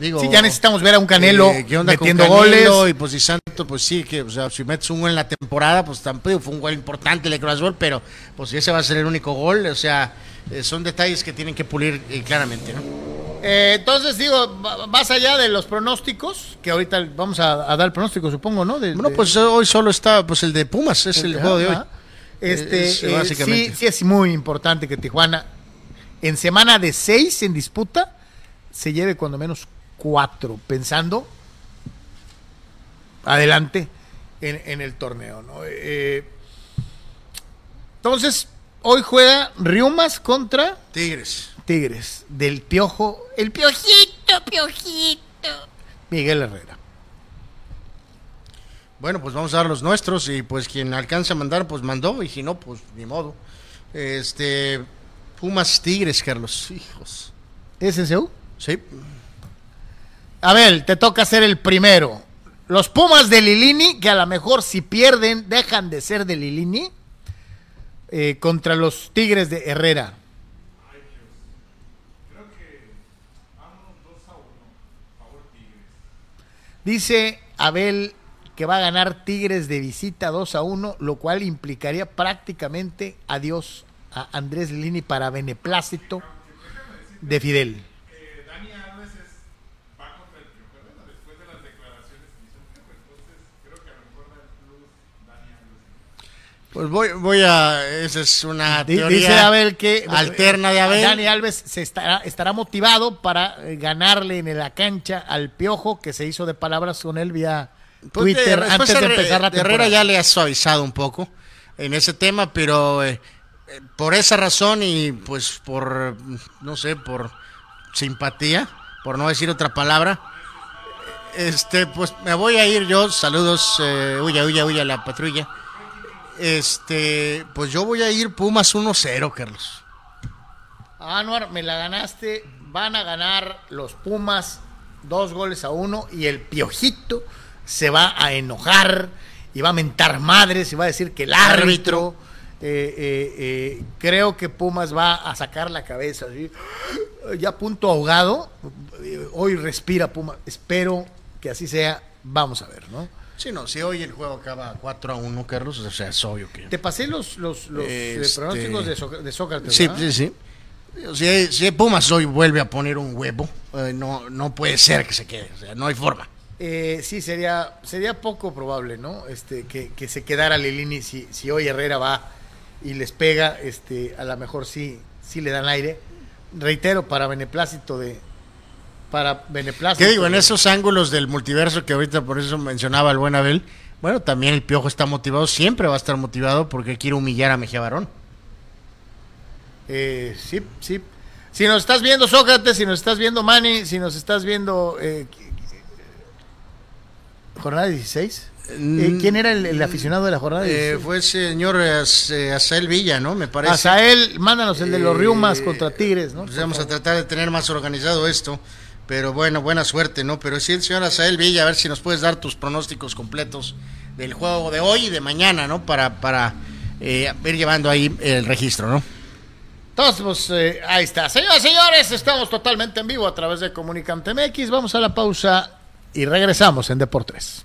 digo... Sí, ya necesitamos ver a un Canelo eh, ¿qué onda con metiendo Canelo? goles. Y pues si Santo, pues sí, que o sea, si metes un gol en la temporada, pues tampoco fue un gol importante el de Cruz pero pues ese va a ser el único gol, o sea, eh, son detalles que tienen que pulir eh, claramente, ¿no? Eh, entonces, digo, más allá de los pronósticos, que ahorita vamos a, a dar pronóstico, supongo, ¿no? De- Bueno, de- pues hoy solo está pues el de Pumas, es el juego de hoy. Este, Es, básicamente. sí, sí es muy importante que Tijuana, en semana de seis en disputa, se lleve cuando menos cuatro, pensando adelante en, en el torneo, ¿no? Eh, entonces, hoy juega Riumas contra Tigres. Tigres, del Piojo, el Piojito, Piojito, Miguel Herrera. Bueno, pues vamos a dar los nuestros y pues quien alcanza a mandar, pues mandó y si no, pues ni modo. Este Pumas Tigres, Carlos. Hijos. ¿SSU? Sí. A ver, te toca ser el primero. Los Pumas de Lilini, que a lo mejor si pierden, dejan de ser de Lilini, eh, contra los Tigres de Herrera. Dice Abel que va a ganar Tigres de visita 2 a 1, lo cual implicaría prácticamente adiós a Andrés Lilini para beneplácito de Fidel. Pues voy, voy a. Esa es una teoría Dice Abel que alterna de Abel. Dani Alves se estará, estará motivado para eh, ganarle en la cancha al Piojo que se hizo de palabras con él vía Pues, Twitter de- antes de empezar la Herrera temporada. ya le ha suavizado un poco en ese tema, pero eh, eh, por esa razón y pues por, no sé, por simpatía, por no decir otra palabra, este, pues me voy a ir yo. Saludos, eh, huya, huya, huya, la patrulla. Este, pues yo voy a ir Pumas 1-0, Carlos. Anuar, me la ganaste. Van a ganar los Pumas dos goles a uno y el Piojito se va a enojar y va a mentar madres y va a decir que el árbitro. eh, eh, eh, creo que Pumas va a sacar la cabeza ya punto ahogado. Hoy respira Pumas. Espero que así sea. Vamos a ver, ¿no? Sí, no, si hoy el juego acaba 4 a 1, Carlos, o sea, es obvio que. Te pasé los, los, los eh, Este- pronósticos de, Sócrates, de Sócrates. Sí, ¿verdad? sí, sí. Si, si Pumas hoy vuelve a poner un huevo, eh, no, no puede ser que se quede, o sea, no hay forma. Eh, sí, sería, sería poco probable, ¿no? Este, que, que se quedara Lilini si, si hoy Herrera va y les pega, este, a lo mejor sí, sí le dan aire. Reitero, para beneplácito de. Para beneplácito. ¿Qué digo? En esos ángulos del multiverso que ahorita por eso mencionaba el buen Abel, bueno, también el Piojo está motivado, siempre va a estar motivado porque quiere humillar a Mejía Barón. Eh, sí, sí. Si nos estás viendo, Sócrates, si nos estás viendo, Manny, si nos estás viendo. Eh, Jornada 16. Eh, ¿Quién era el, el aficionado de la jornada? Eh, fue el señor eh, Asael Villa, ¿no? Me parece. Azael, mándanos el de los Eh, Riumas contra Tigres, ¿no? Pues vamos a tratar de tener más organizado esto. Pero bueno, buena suerte, ¿no? Pero sí, el señor Asael Villa, a ver si nos puedes dar tus pronósticos completos del juego de hoy y de mañana, ¿no? Para, para eh, ir llevando ahí el registro, ¿no? Entonces, pues eh, ahí está. Señoras y señores, estamos totalmente en vivo a través de Comunicante MX. Vamos a la pausa y regresamos en Deportes.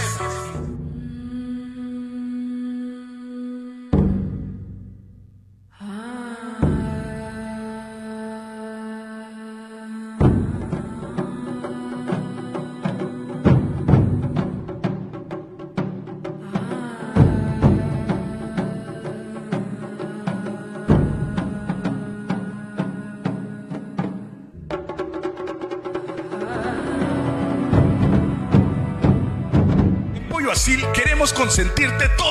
Consentirte toda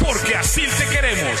porque así te queremos.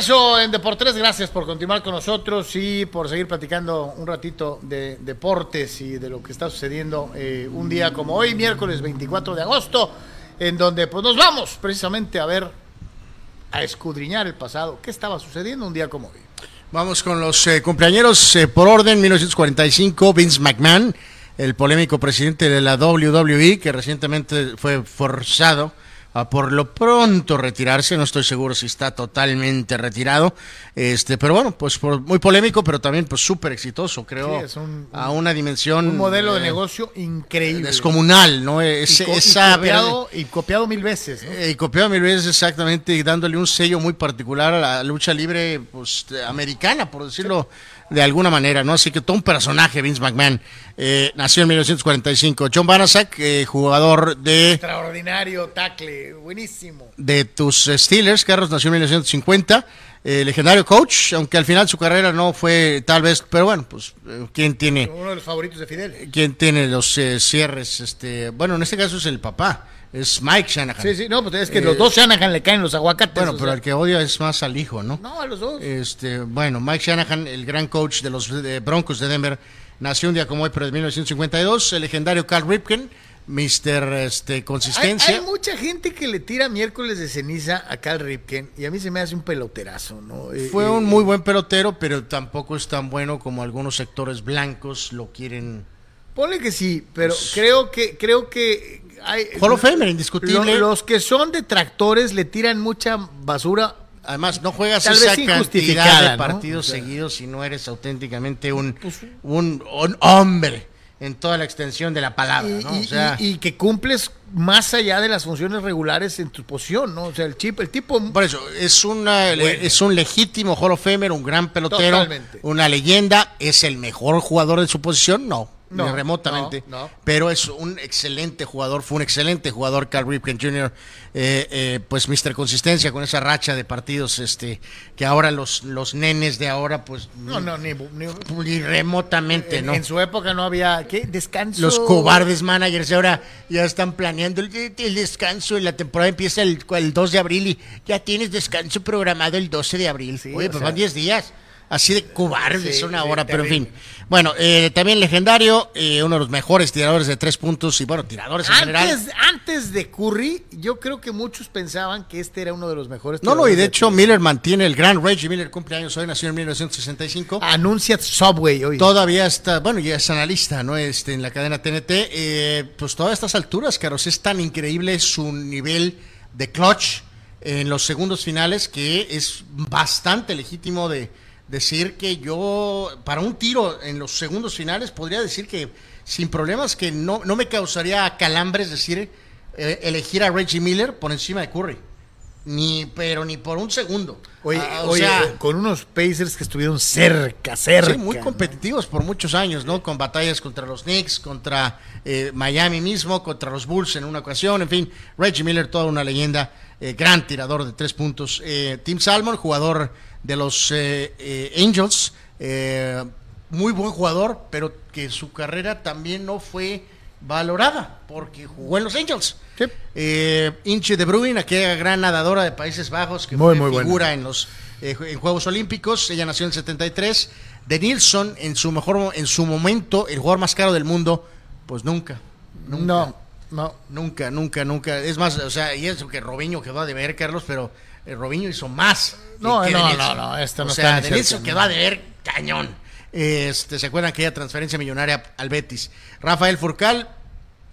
Regreso en Deportes. Gracias por continuar con nosotros y por seguir platicando un ratito de deportes y de lo que está sucediendo eh, un día como hoy, miércoles 24 de agosto, en donde pues nos vamos precisamente a ver, a escudriñar el pasado. ¿Qué estaba sucediendo un día como hoy? Vamos con los eh, eh, por orden 1945, Vince McMahon, el polémico presidente de la WWE que recientemente fue forzado a por lo pronto retirarse, no estoy seguro si está totalmente retirado, este, pero bueno, pues por- muy polémico, pero también pues súper exitoso, creo, Sí, es un- a una dimensión Un modelo de eh, negocio increíble. descomunal, ¿no? Y, Es- co- y esa copiado, y copiado mil veces. ¿no? eh, y copiado mil veces exactamente y dándole un sello muy particular a la lucha libre pues, americana, por decirlo de alguna manera, ¿no? Así que todo un personaje, Vince McMahon. Eh, nació en 1945. John Banasak, eh, jugador de, Extraordinario, tacle, buenísimo. de tus Steelers, Carlos nació en 1950. eh, legendario coach, aunque al final su carrera no fue tal vez, pero bueno, pues, eh, ¿quién tiene? Uno de los favoritos de Fidel. ¿Quién tiene los eh, cierres? Este, bueno, en este caso es el papá, es Mike Shanahan. Sí, sí, no, pues es que Eh, los dos Shanahan le caen los aguacates. Bueno, pero sea. el que odia es más al hijo, ¿no? No, a los dos. Este, bueno, Mike Shanahan, el gran coach de los de Broncos de Denver, nació un día como hoy, pero en 1952. El legendario Carl Ripken, Mr. Este, Consistencia. hay mucha gente que le tira miércoles de ceniza a Cal Ripken y a mí se me hace un peloterazo, ¿no? Eh, Fue eh, un muy buen pelotero, pero tampoco es tan bueno como algunos sectores blancos lo quieren. Ponle que sí, pero creo que creo que hay Hall of Famer, indiscutible. lo- los que son detractores le tiran mucha basura. Además, no juegas Tal esa cantidad de ¿no? partidos O sea, seguidos si no eres auténticamente un, un, un hombre en toda la extensión de la palabra, Y, ¿no? O sea, y- y que cumples más allá de las funciones regulares en tu posición, ¿no? O sea, el chip, el tipo Por eso, es, una, es un legítimo Hall of Famer, un gran pelotero, Totalmente. una leyenda. ¿Es el mejor jugador de su posición? No. No, ni remotamente. no, no. Pero es un excelente jugador, fue un excelente jugador, Cal Ripken Jr., eh, eh, pues Mr. Consistencia con esa racha de partidos, este, que ahora los, los nenes de ahora, pues No, no, ni, ni- ni remotamente, en, ¿no? en su época no había. ¿Qué? Descanso. Los cobardes managers ahora ya están planeando el, el descanso y la temporada empieza el, el 2 de abril y ya tienes descanso programado el 12 de abril. Sí, Oye, pues sea- van 10 días. Así de cobardes Sí, son sí, ahora, pero en fin. Bueno, eh, también legendario, eh, uno de los mejores tiradores de tres puntos y bueno, tiradores en general. Antes, antes de Curry, yo creo que muchos pensaban que este era uno de los mejores. No, no, y de hecho tres. Miller mantiene el gran Reggie Miller cumpleaños hoy, nació en 1965. Anuncia Subway hoy. Todavía está, bueno, ya es analista, ¿no? Este, en la cadena TNT. eh, pues todas estas alturas, Carlos, es tan increíble su nivel de clutch en los segundos finales que es bastante legítimo de decir que yo, para un tiro en los segundos finales, podría decir que sin problemas que no, no me causaría calambres decir eh, elegir a Reggie Miller por encima de Curry. Ni, pero ni por un segundo. Oye, Ah, o oye, sea, con unos Pacers que estuvieron cerca, cerca. Sí, muy ¿no? competitivos por muchos años, ¿no? Con batallas contra los Knicks, contra eh, Miami mismo, contra los Bulls en una ocasión, en fin. Reggie Miller, toda una leyenda, eh, gran tirador de tres puntos. Eh, Tim Salmon, jugador de los eh, eh, Angels, eh, muy buen jugador, pero que su carrera también no fue valorada porque jugó en los Angels. Sí. Eh, Inche de Bruin, aquella gran nadadora de Países Bajos que Muy, fue muy buena. figura en los en Juegos Olímpicos. Ella nació en el 73. De Nilsson, en su mejor en su momento, el jugador más caro del mundo, pues nunca. Nunca. No, no. Nunca, nunca, nunca. Es más, o sea, y eso que Robinho quedó a deber, Carlos, pero eh, Robinho hizo más. No, que no, Denilson. no, no, esto no o está sea, cerca, Denilson quedó a deber cañón. Este, ¿Se acuerdan aquella transferencia millonaria al Betis? Rafael Furcal,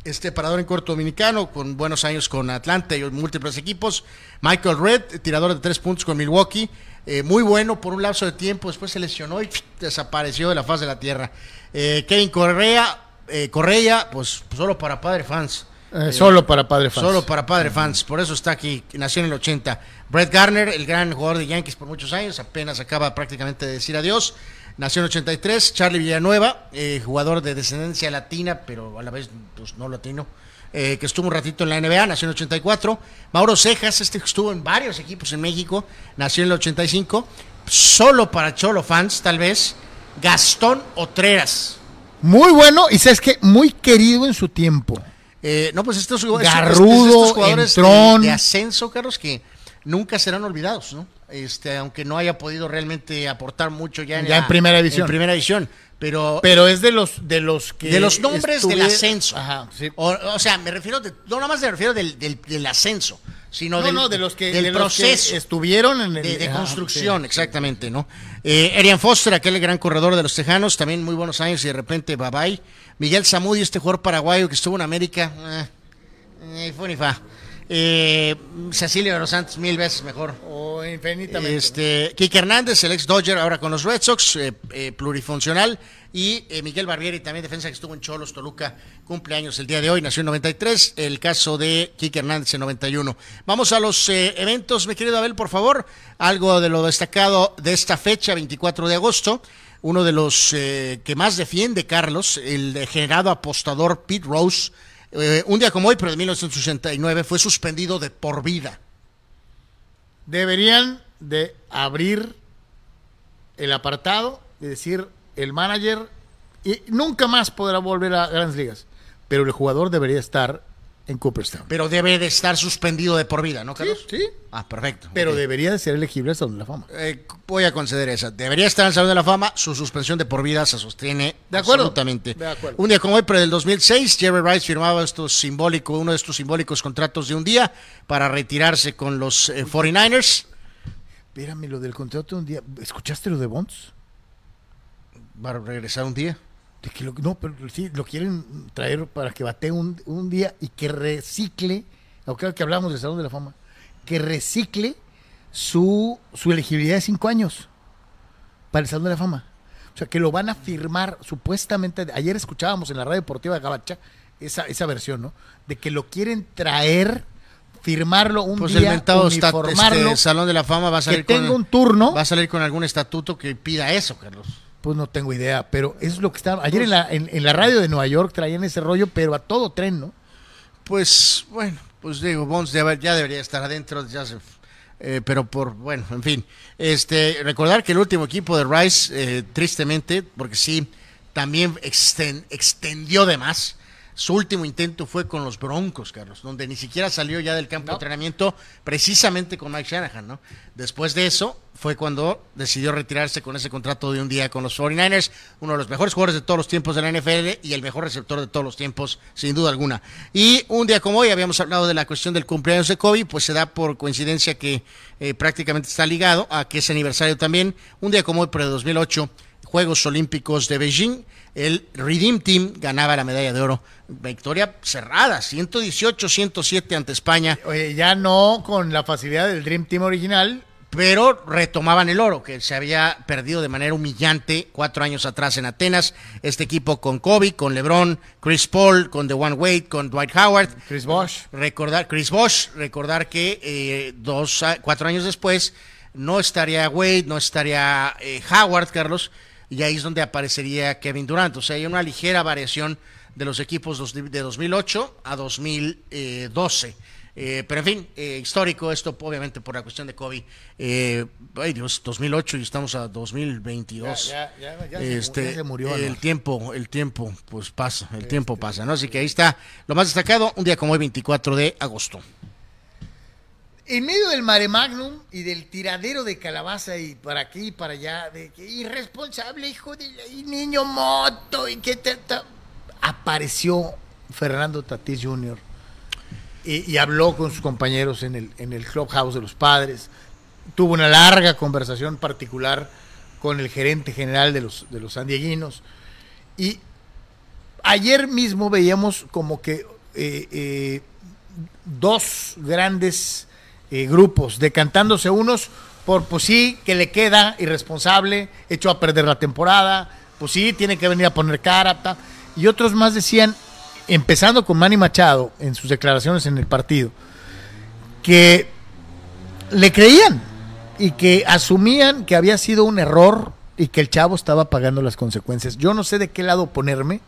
este parador en corto dominicano, con buenos años con Atlanta y múltiples equipos. Michael Red, tirador de tres puntos con Milwaukee. eh, muy bueno por un lapso de tiempo, después se lesionó y desapareció de la faz de la tierra. Eh, Kevin Correa, eh, Correa, pues solo para padre fans. Eh, solo para padre fans. Solo para padre fans, por eso está aquí, nació en el 80. Brett Garner, el gran jugador de Yankees por muchos años, apenas acaba prácticamente de decir adiós. Nació en el 83. Charlie Villanueva, eh, jugador de descendencia latina, pero a la vez pues, no latino, eh, que estuvo un ratito en la NBA, nació en el 84. Mauro Cejas, este que estuvo en varios equipos en México, nació en el 85. Solo para Cholo fans, tal vez. Gastón Otreras. Muy bueno y sabes que muy querido en su tiempo. Eh, no, pues estos, Garrudo, estos jugadores de, entrón. de ascenso, Carlos, que nunca serán olvidados, ¿no? Este, aunque no haya podido realmente aportar mucho ya en, Ya la- en primera división. En primera división. Pero, Pero es de los de los que de los nombres del ascenso. Ajá, sí. o, o sea, me refiero, de, no nada más me refiero del, del, del ascenso, sino No, del, no, de los que del de los que proceso. estuvieron en el de, construcción, sí. exactamente, ¿no? Eh, Arian Foster, aquel gran corredor de los Tejanos, también muy buenos años y de repente bye bye. Miguel Zamudio, este jugador paraguayo que estuvo en América, eh, eh, fue ni fa. Eh, Cecilio de los Santos, mil veces mejor. O infinitamente. Este, Kike Hernández, el ex Dodger, ahora con los Red Sox, eh, plurifuncional. Y eh, Miguel Barbieri, también defensa que estuvo en Cholos, Toluca, cumpleaños el día de hoy, nació en 93. El caso de Kike Hernández en 91. Vamos a los eh, eventos, mi querido Abel, por favor. Algo de lo destacado de esta fecha, 24 de agosto. Uno de los eh, que más defiende Carlos, el degenerado apostador Pete Rose. un día como hoy, pero de 1989, fue suspendido de por vida. Deberían de abrir el apartado y decir el manager y nunca más podrá volver a grandes ligas. Pero el jugador debería estar en Cooperstown. Pero debe de estar suspendido de por vida, ¿no, Carlos? sí. Ah, perfecto. Pero debería de ser elegible al Salón de la Fama. Eh, voy a conceder esa. Debería estar en el Salón de la Fama. Su suspensión de por vida se sostiene De acuerdo. absolutamente. De acuerdo. Un día como hoy, pero del 2006, Jerry Rice firmaba estos simbólico, uno de estos simbólicos contratos de un día para retirarse con los eh, 49ers. Espérame, lo del contrato de un día. ¿Escuchaste lo de Bonds? Va a regresar un día. De que lo, no, pero sí, lo quieren traer para que batee un, un día y que recicle, aunque que hablamos del Salón de la Fama, que recicle su, su elegibilidad de cinco años para el Salón de la Fama. O sea, que lo van a firmar supuestamente. Ayer escuchábamos en la radio deportiva de Gabacha esa, esa versión, ¿no? De que lo quieren traer, firmarlo un Pues el día, mentado uniformarlo, este Salón de la Fama va a salir que tenga con, un turno. Va a salir con algún estatuto que pida eso, Carlos. Pues no tengo idea, pero es lo que estaba. Ayer en la, en, la radio de Nueva York traían ese rollo, pero a todo tren, ¿no? Pues bueno, pues digo, Bonds ya, debería estar adentro, ya se- eh, pero por, bueno, en fin. Este, recordar que el último equipo de Rice, eh, tristemente, porque sí, también exten- extendió de más. Su último intento fue con los Broncos, Carlos, donde ni siquiera salió ya del campo de entrenamiento, precisamente con Mike Shanahan, ¿no? Después de eso, fue cuando decidió retirarse con ese contrato de un día con los 49ers, uno de los mejores jugadores de todos los tiempos de la NFL y el mejor receptor de todos los tiempos, sin duda alguna. Y un día como hoy, habíamos hablado de la cuestión del cumpleaños de Kobe, pues se da por coincidencia que eh, prácticamente está ligado a que es aniversario también, un día como hoy, pero de 2008, Juegos Olímpicos de Beijing, el Redeem Team ganaba la medalla de oro. Victoria cerrada, 118-107 ante España, Oye, ya no con la facilidad del Dream Team original. pero retomaban el oro que se había perdido de manera humillante cuatro años atrás en Atenas. Este equipo con Kobe, con LeBron, Chris Paul, con DeWan Wade, con Dwight Howard. Chris Bosh. Recordar, Chris Bosh, recordar que eh, dos, cuatro años después no estaría Wade, no estaría eh, Howard, Carlos, y ahí es donde aparecería Kevin Durant. O sea, hay una ligera variación de los equipos de 2008 a 2012. Eh, pero en fin, eh, histórico esto, obviamente por la cuestión de Kobe. Eh, ay Dios, 2008 y estamos a 2022. Ya, ya, ya, se- este, se murió, el tiempo, el tiempo, pues pasa, el tiempo pasa, ¿no? Así que ahí está lo más destacado, un día como hoy, 24 de agosto. En medio del mare magnum y del tiradero de calabaza y para aquí y para allá, de que irresponsable hijo de niño moto y que te, apareció Fernando Tatís Jr. Y, y habló con sus compañeros en el, en el clubhouse de los padres. Tuvo una larga conversación particular con el gerente general de los, de los sandieguinos. Y ayer mismo veíamos como que eh, eh, dos grandes eh, grupos decantándose unos por, pues sí, que le queda irresponsable, echó a perder la temporada, pues sí, tiene que venir a poner cara, ta. y otros más decían, empezando con Manny Machado en sus declaraciones en el partido, que le creían y que asumían que había sido un error y que el chavo estaba pagando las consecuencias. Yo no sé de qué lado ponerme.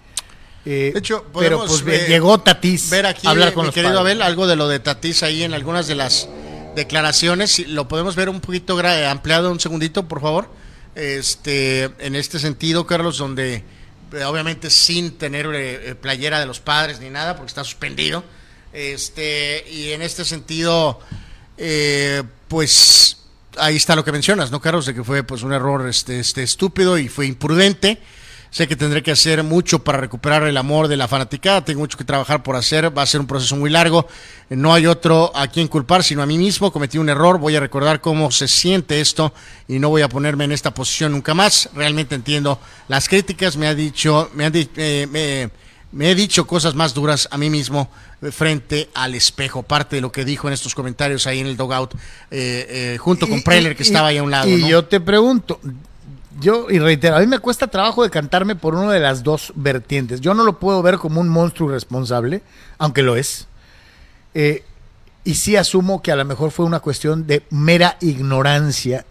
eh, De hecho, pero pues llegó Tatís Ver aquí, a hablar con mi los querido padres. Abel, algo de lo de Tatís ahí en algunas de las declaraciones. Lo podemos ver un poquito ampliado, un segundito, por favor. Este, en este sentido, Carlos, donde eh, obviamente sin tener eh, eh, playera de los padres ni nada, porque está suspendido. Este, y en este sentido, eh, pues ahí está lo que mencionas, ¿no, Carlos? De que fue pues un error este, este estúpido y fue imprudente. Sé que tendré que hacer mucho para recuperar el amor de la fanaticada, tengo mucho que trabajar por hacer, va a ser un proceso muy largo, no hay otro a quien culpar sino a mí mismo, cometí un error, voy a recordar cómo se siente esto y no voy a ponerme en esta posición nunca más, realmente entiendo las críticas, me ha dicho, me han di- eh, me- me he dicho cosas más duras a mí mismo frente al espejo, parte de lo que dijo en estos comentarios ahí en el dogout, eh, eh, junto con Preller que estaba ahí a un lado. Y ¿no? yo te pregunto, yo, y reitero, a mí me cuesta trabajo decantarme por una de las dos vertientes. Yo no lo puedo ver como un monstruo irresponsable, aunque lo es. Eh, y sí asumo que a lo mejor fue una cuestión de mera ignorancia.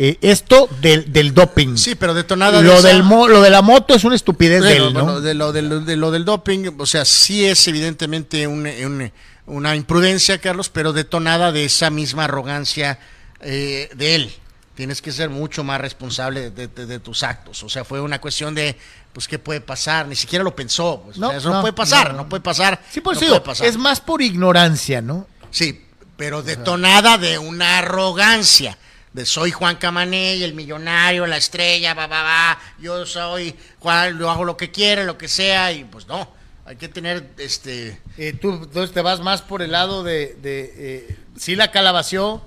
Eh, esto del, del doping. Sí, pero detonada de lo, del mo- lo de la moto es una estupidez de él, ¿no? bueno, de, lo, del- de lo del doping, o sea, sí es evidentemente un- un- una imprudencia, Carlos, pero detonada de esa misma arrogancia eh, de él. Tienes que ser mucho más responsable de, de- de tus actos. O sea, fue una cuestión de, pues, ¿qué puede pasar? Ni siquiera lo pensó. pues, o No, sea, eso no, no, puede pasar, no, puede pasar. Sí, por digo, pasar. es más por ignorancia, ¿no? Sí, pero detonada de una arrogancia. De soy Juan Camaney, el millonario, la estrella, va, va, va. Yo soy Juan, yo hago lo que quiera, lo que sea, y pues no. Hay que tener este. Eh, tú entonces te vas más por el lado de, de eh, sí la calabació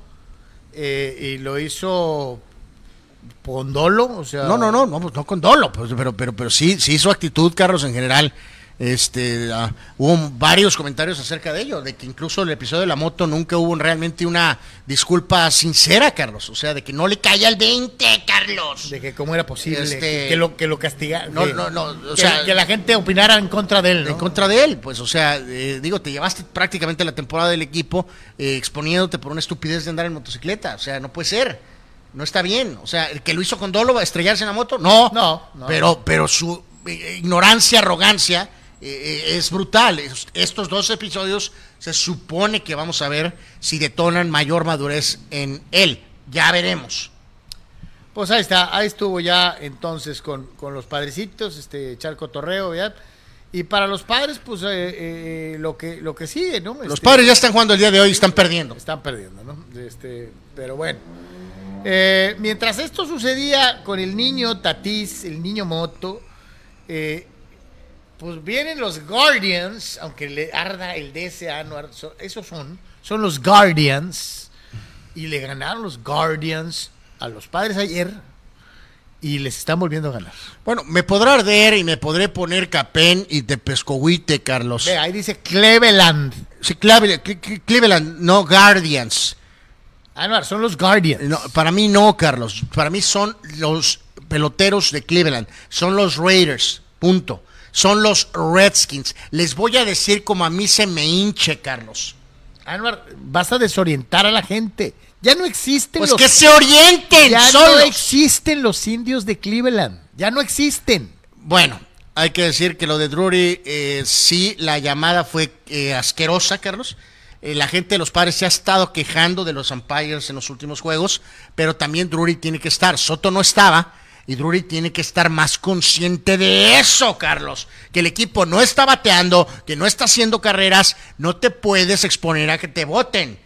eh, y lo hizo con dolo, o sea, No, no, no, no, pues no con dolo, pues, pero, pero, pero sí, sí su actitud, Carlos, en general. Este, ah, hubo varios comentarios acerca de ello, de que incluso el episodio de la moto nunca hubo realmente una disculpa sincera, Carlos. O sea, de que no le caía el 20, Carlos. de que cómo era posible Este- que, lo que lo castiga, No, que, no, no, o que- sea- que la gente opinara en contra de él, ¿no? en contra de él. Pues, o sea, eh, digo, te llevaste prácticamente la temporada del equipo eh, exponiéndote por una estupidez de andar en motocicleta. O sea, no puede ser. No está bien. O sea, el que lo hizo con Dolo estrellarse en la moto. No. No, no. Pero, pero su eh, ignorancia, arrogancia eh, eh, es brutal. Es- Estos dos episodios se supone que vamos a ver si detonan mayor madurez en él. Ya veremos. Pues ahí está, ahí estuvo ya entonces con, con los padrecitos, este Charco Torreo, ¿ya? Y para los padres, pues eh, eh, lo que lo que sigue, ¿no? Los Este, padres ya están jugando el día de hoy y están perdiendo. Están perdiendo, ¿no? Este, pero bueno. Eh, mientras esto sucedía con el niño Tatís, el niño Moto, eh, pues vienen los Guardians, aunque le arda el DSA, no ar- so- esos son, son los Guardians, y le ganaron los Guardians a los padres ayer, y les están volviendo a ganar. Bueno, me podrá arder y me podré poner capén y de pescohuite, Carlos. Ve, ahí dice Cleveland. Sí, Cleveland, Cle- Cle- Cleveland, no Guardians. Ah, no, son los Guardians. No, para mí no, Carlos. Para mí son los peloteros de Cleveland. Son los Raiders. Punto. Son los Redskins. Les voy a decir como a mí se me hinche, Carlos. Anuar, vas a desorientar a la gente. Ya no existen Pues los que se orienten Ya no existen los indios de Cleveland. Ya no existen. Bueno, hay que decir que lo de Drury, eh, sí, la llamada fue eh, asquerosa, Carlos. Eh, la gente de los padres se ha estado quejando de los umpires en los últimos juegos, pero también Drury tiene que estar. Soto no estaba y Drury tiene que estar más consciente de eso, Carlos. Que el equipo no está bateando, que no está haciendo carreras, no te puedes exponer a que te voten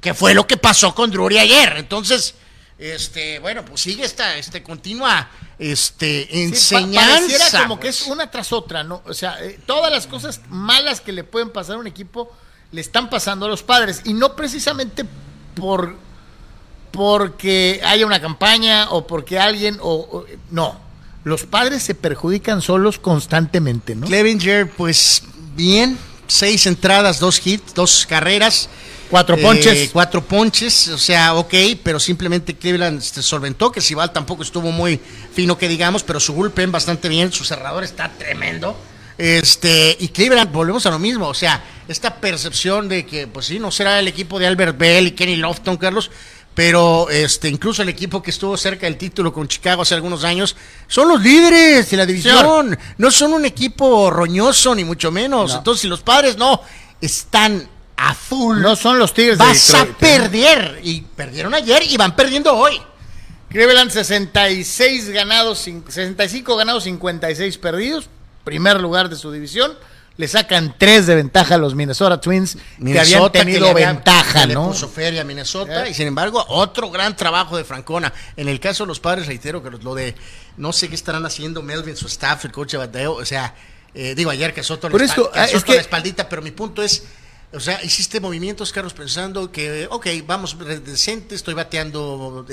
que fue lo que pasó con Drury ayer. Entonces, este, bueno, pues sigue esta, este, continua, este, Sí, pa- enseñanza. pareciera como que es una tras otra, ¿no? O sea, eh, todas las cosas malas que le pueden pasar a un equipo le están pasando a los padres. Y no precisamente por porque haya una campaña o porque alguien o, o- no. Los padres se perjudican solos constantemente, ¿no? Clevinger, pues bien, seis entradas, dos hits, dos carreras. Cuatro eh, ponches. cuatro ponches, o sea, ok, pero simplemente Cleveland se solventó, que Sival tampoco estuvo muy fino que digamos, pero su bullpen bastante bien, su cerrador está tremendo. Este, y Cleveland, volvemos a lo mismo, o sea, esta percepción de que, pues sí, no será el equipo de Albert Bell y Kenny Lofton, Carlos, pero este, incluso el equipo que estuvo cerca del título con Chicago hace algunos años, son los líderes de la división, no son un equipo roñoso, ni mucho menos. No. Entonces, si los padres no están a full, No son los Tigres de vas a Detroit, ¿eh? perder. Y perdieron ayer y van perdiendo hoy. Cleveland 66 ganados, cin- 65 ganados, 56 perdidos. Primer lugar de su división. Le sacan 3 de ventaja a los Minnesota Twins, que habían tenido le ventaja, le ¿no? puso feria a Minnesota Eh. y sin embargo otro gran trabajo de Francona. En el caso de los padres, reitero que lo de no sé qué estarán haciendo Melvin, su staff, el coach de bateo, o sea, eh, digo ayer que Soto, Por la, esto, espal- que ah, Soto es que- la espaldita, pero mi punto es, o sea, hiciste movimientos, Carlos, pensando que, ok, vamos decente, estoy bateando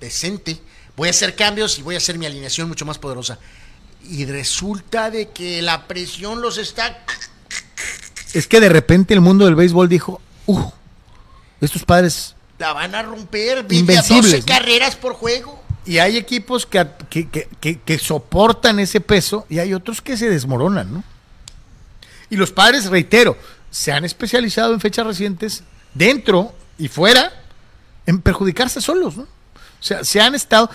decente, voy a hacer cambios y voy a hacer mi alineación mucho más poderosa. Y resulta de que la presión los está Es que de repente el mundo del béisbol dijo, uh, estos padres... la van a romper, Invencibles, 12 ¿no? carreras por juego. Y hay equipos que, que, que- que- que soportan ese peso y hay otros que se desmoronan, ¿no? Y los padres, reitero, se han especializado en fechas recientes, dentro y fuera, en perjudicarse solos, ¿no? O sea, se han estado...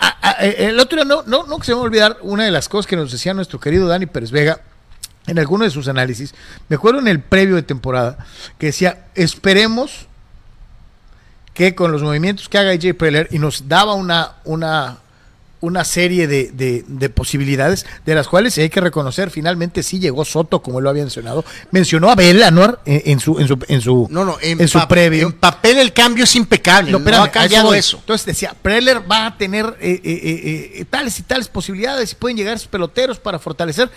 eh, a- a- eh, el otro día, no, no, no se me va a olvidar una de las cosas que nos decía nuestro querido Dani Pérez Vega en alguno de sus análisis. Me acuerdo en el previo de temporada que decía, esperemos que con los movimientos que haga AJ Preller y nos daba una, una, una serie de, de- de posibilidades, de las cuales hay que reconocer, finalmente sí llegó Soto, como él lo había mencionado. Mencionó a Bel Anuar en, en su, en su, en su, No, no, en, en su previo. en papel el cambio es impecable. No, espérame, ha eso cambiado eso. Entonces decía, Preller va a tener eh, eh, eh, eh, tales y tales posibilidades y pueden llegar sus peloteros para fortalecer.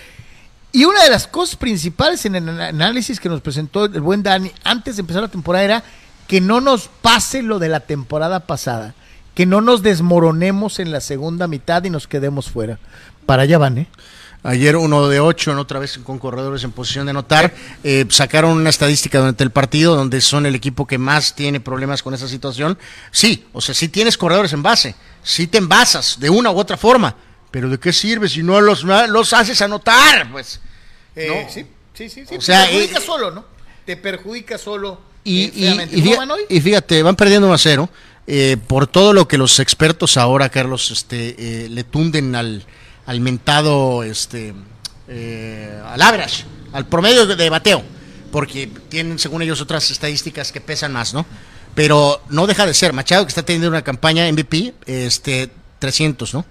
Y una de las cosas principales en el análisis que nos presentó el buen Dani antes de empezar la temporada era que no nos pase lo de la temporada pasada, que no nos desmoronemos en la segunda mitad y nos quedemos fuera. Para allá van, ¿eh? Ayer uno de ocho, en otra vez con corredores en posición de anotar. Eh, sacaron una estadística durante el partido donde son el equipo que más tiene problemas con esa situación. Sí, o sea, sí tienes corredores en base, sí te envasas de una u otra forma, pero ¿de qué sirve si no los, los haces anotar? Pues. Eh, No. Sí, sí, sí. sí. O sea, te perjudica eh, solo, ¿no? Te perjudica solo. Y, eh, y- y ¿Cómo fíjate, van hoy? y fíjate, van perdiendo 1 a 0. Eh, por todo lo que los expertos ahora, Carlos, este, eh, le tunden al, al mentado, este, eh, al average, al promedio de bateo, porque tienen, según ellos, otras estadísticas que pesan más, ¿no? Pero no deja de ser. Machado, que está teniendo una campaña MVP, este, 300, ¿no?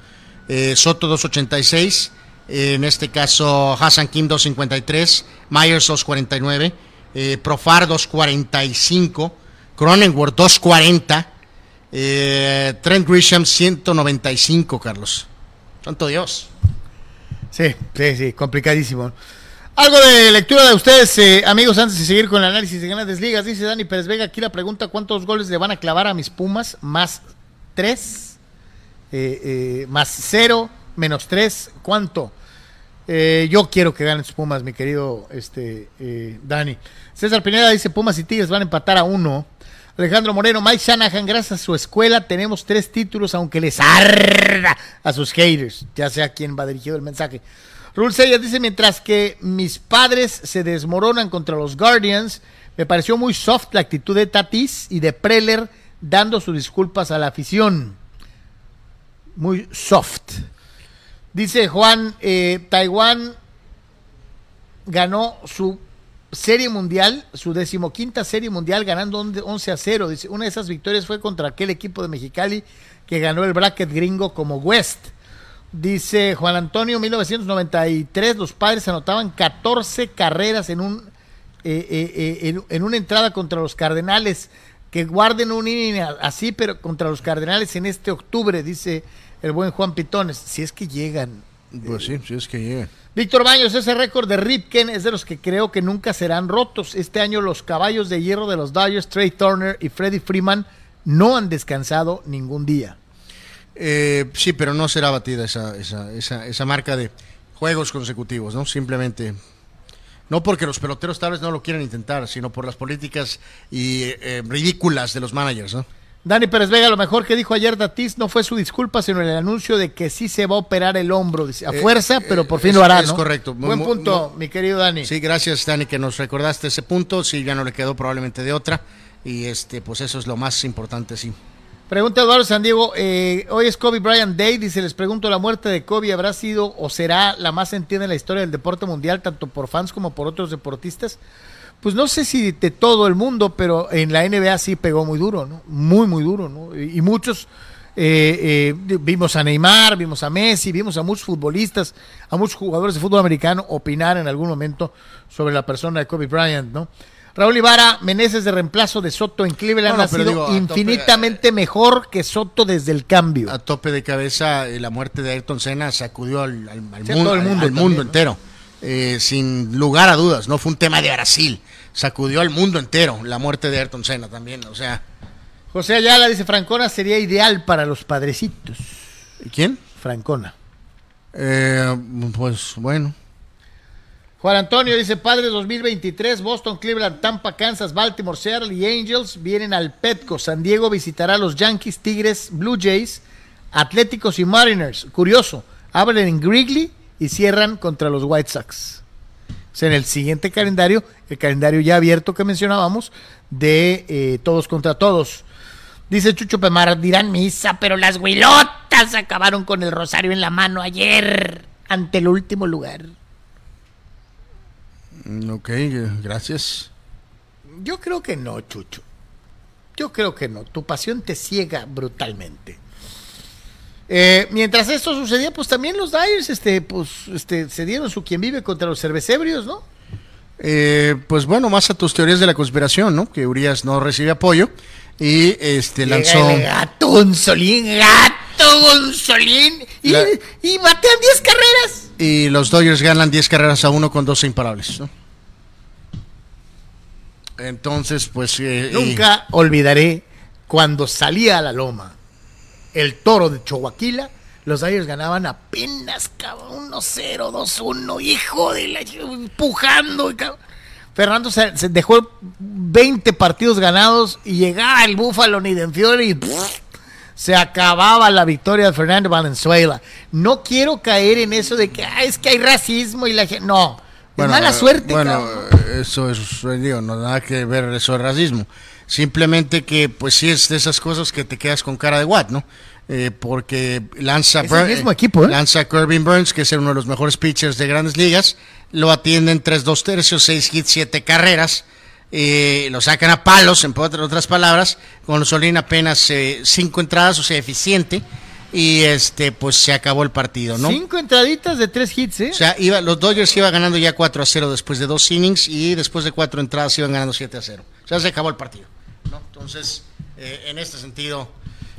Soto 286, en este caso Hassan Kim 253, Myers 249, eh, Profar 245, Cronenworth 240, eh, Trent Grisham 195, Carlos. Santo Dios. Sí, sí, sí, complicadísimo. Algo de lectura de ustedes, eh, amigos, antes de seguir con el análisis de grandes ligas. Dice Dani Pérez Vega, aquí la pregunta, ¿cuántos goles le van a clavar a mis Pumas? ¿Más tres? Eh, ¿Más cero? ¿Menos tres? ¿Cuánto? Yo quiero que ganen sus Pumas, mi querido este, Dani. César Pineda dice, Pumas y Tigres van a empatar a uno. Alejandro Moreno, Mike Shanahan, gracias a su escuela tenemos tres títulos, aunque les arda a sus haters, ya sea quien va dirigido el mensaje. Rul Seyas dice, mientras que mis padres se desmoronan contra los Guardians, me pareció muy soft la actitud de Tatis y de Preller dando sus disculpas a la afición. Muy soft. Dice Juan, eh, Taiwán ganó su serie mundial, su decimoquinta serie mundial, ganando 11 a 0. Dice, una de esas victorias fue contra aquel equipo de Mexicali que ganó el bracket gringo como West. Dice Juan Antonio, 1993, los padres anotaban 14 carreras en un eh, eh, eh, en, en una entrada contra los Cardenales. Que guarden un inning así, pero contra los Cardenales en este octubre, dice el buen Juan Pitones. Si es que llegan. Pues sí, sí es que llega. Víctor Baños, ese récord de Ripken es de los que creo que nunca serán rotos. Este año los caballos de hierro de los Dodgers, Trey Turner y Freddie Freeman no han descansado ningún día. Eh, sí, pero no será batida esa, esa, esa, esa marca de juegos consecutivos, ¿no? Simplemente. No porque los peloteros tal vez no lo quieran intentar, sino por las políticas y eh, ridículas de los managers, ¿no? Dani Pérez Vega, lo mejor que dijo ayer Datis no fue su disculpa, sino el anuncio de que sí se va a operar el hombro. Dice, a Eh, fuerza, eh, pero por fin es- lo hará, es ¿no? correcto. Buen punto, mi querido Dani. Sí, gracias Dani que nos recordaste ese punto. Sí, ya no le quedó probablemente de otra. Y este, pues eso es lo más importante, sí. Pregunta Eduardo San Diego, eh, hoy es Kobe Bryant Day, dice, les pregunto, ¿la muerte de Kobe habrá sido o será la más sentida en la historia del deporte mundial, tanto por fans como por otros deportistas? Pues no sé si de todo el mundo, pero en la NBA sí pegó muy duro, ¿no? Muy, muy duro, ¿no? Y, muchos, eh, eh, vimos a Neymar, vimos a Messi, vimos a muchos futbolistas, a muchos jugadores de fútbol americano opinar en algún momento sobre la persona de Kobe Bryant, ¿no? Raúl Ibarra, Meneses de reemplazo de Soto en Cleveland No, no, ha sido digo, a tope, infinitamente mejor que Soto desde el cambio. A tope de cabeza, eh, la muerte de Ayrton Senna sacudió al, al- al Sí, a mundo, todo el mundo al mundo también, ¿no? entero. Eh, sin lugar a dudas, no fue un tema de Brasil. Sacudió al mundo entero la muerte de Ayrton Senna también. O sea, José Ayala dice, Francona sería ideal para los padrecitos. ¿quién? Francona. Eh, pues bueno. Juan Antonio dice, Padres 2023, Boston, Cleveland, Tampa, Kansas, Baltimore, Seattle y Angels vienen al Petco. San Diego visitará a los Yankees, Tigres, Blue Jays, Atléticos y Mariners. Curioso, abren en Grigley y cierran contra los White Sox. O sea, en el siguiente calendario, el calendario ya abierto que mencionábamos, de eh, todos contra todos. Dice Chucho Pemar, dirán misa, pero las huilotas acabaron con el rosario en la mano ayer ante el último lugar. Mm, Ok, gracias. Yo creo que no, Chucho. Yo creo que no. Tu pasión te ciega brutalmente. Eh, mientras esto sucedía, pues también los Dyers, este, pues, este, se dieron su quien vive contra los cervecebrios, ¿no? Eh, pues bueno, más a tus teorías de la conspiración, ¿no? Que Urias no recibe apoyo y este lanzó. Llega el gato Gonzolín, gato Gonzolín, y, La- y batean 10 carreras. Y los Dodgers ganan 10 carreras a uno con 12 imparables, ¿no? Entonces, pues. eh, Nunca olvidaré cuando salía a la loma el toro de Chihuahua, los Dyers ganaban apenas, cabrón, 1-0, 2-1, hijo de la... empujando. y cabrón. Fernando se, se dejó 20 partidos ganados y llegaba el Búfalo Nidenfiore y pff, se acababa la victoria de Fernando Valenzuela. No quiero caer en eso de que "Ah, es que hay racismo y la gente... No, es mala eh, suerte, Bueno, cabrón. eso es, digo, no nada que ver eso de racismo. Simplemente que, pues sí, es de esas cosas que te quedas con cara de what, ¿no? Eh, porque lanza, Es el mismo equipo, ¿eh? lanza Corbin Burns, que es uno de los mejores pitchers de grandes ligas, lo atienden 3-2 tercios, 6 hits, 7 carreras, eh, lo sacan a palos, en otras palabras, con Solín apenas 5 entradas, o sea, eficiente, y este pues se acabó el partido, ¿no? Cinco entraditas de tres hits, ¿eh? O sea, iba, los Dodgers iban ganando ya 4 a 0 después de dos innings y después de cuatro entradas iban ganando 7 a 0. O sea, se acabó el partido. ¿No? Entonces, eh, en este sentido,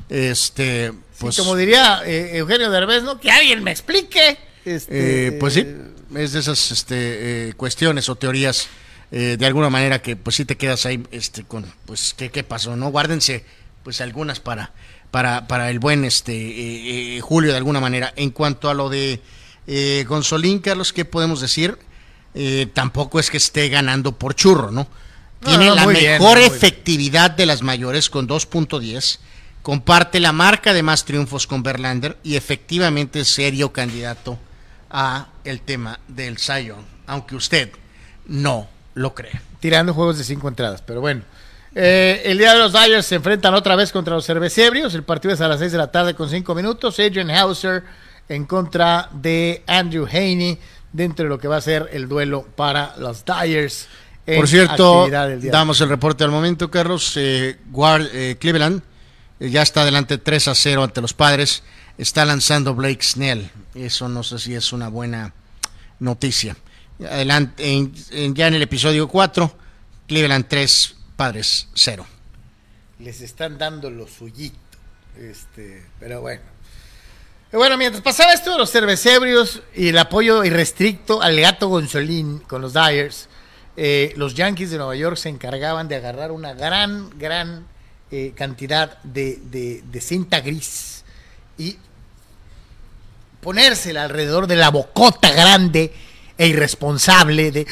este, pues, Sí, como diría eh, Eugenio Derbez, ¿no? Que alguien me explique. Este, eh, pues sí, es de esas este, eh, cuestiones o teorías de alguna manera que pues sí te quedas ahí este, con, pues, ¿qué, qué pasó? ¿No? Guárdense pues algunas para, para, para el buen este eh, eh, Julio de alguna manera. En cuanto a lo de eh, Gonzolín, Carlos, ¿qué podemos decir? Eh, tampoco es que esté ganando por churro, ¿no? Tiene no, la mejor bien. efectividad de las mayores con 2.10. Comparte la marca de más triunfos con Verlander y efectivamente es serio candidato a el tema del Young, aunque usted no lo cree. tirando juegos de cinco entradas, pero bueno. Eh, el día de los Dyers se enfrentan otra vez contra los cervecebrios. El partido es a las 6 de la tarde con cinco minutos. Adrian Hauser en contra de Andrew Haney dentro de lo que va a ser el duelo para los Dyers. Por cierto, damos el reporte al momento, Carlos. Eh, Guard- eh, Cleveland eh, ya está adelante 3 a 0 ante los padres. Está lanzando Blake Snell. Eso no sé si es una buena noticia. Adelante, en- en- ya en el episodio 4, Cleveland 3, padres 0. les están dando lo suyito. Este, pero bueno. Bueno, mientras pasaba esto de los cervecebrios y el apoyo irrestricto al gato Gonzolín con los Dyers, eh, los Yankees de Nueva York se encargaban de agarrar una gran, gran eh, cantidad de, de- de cinta gris y ponérsela alrededor de la bocota grande e irresponsable de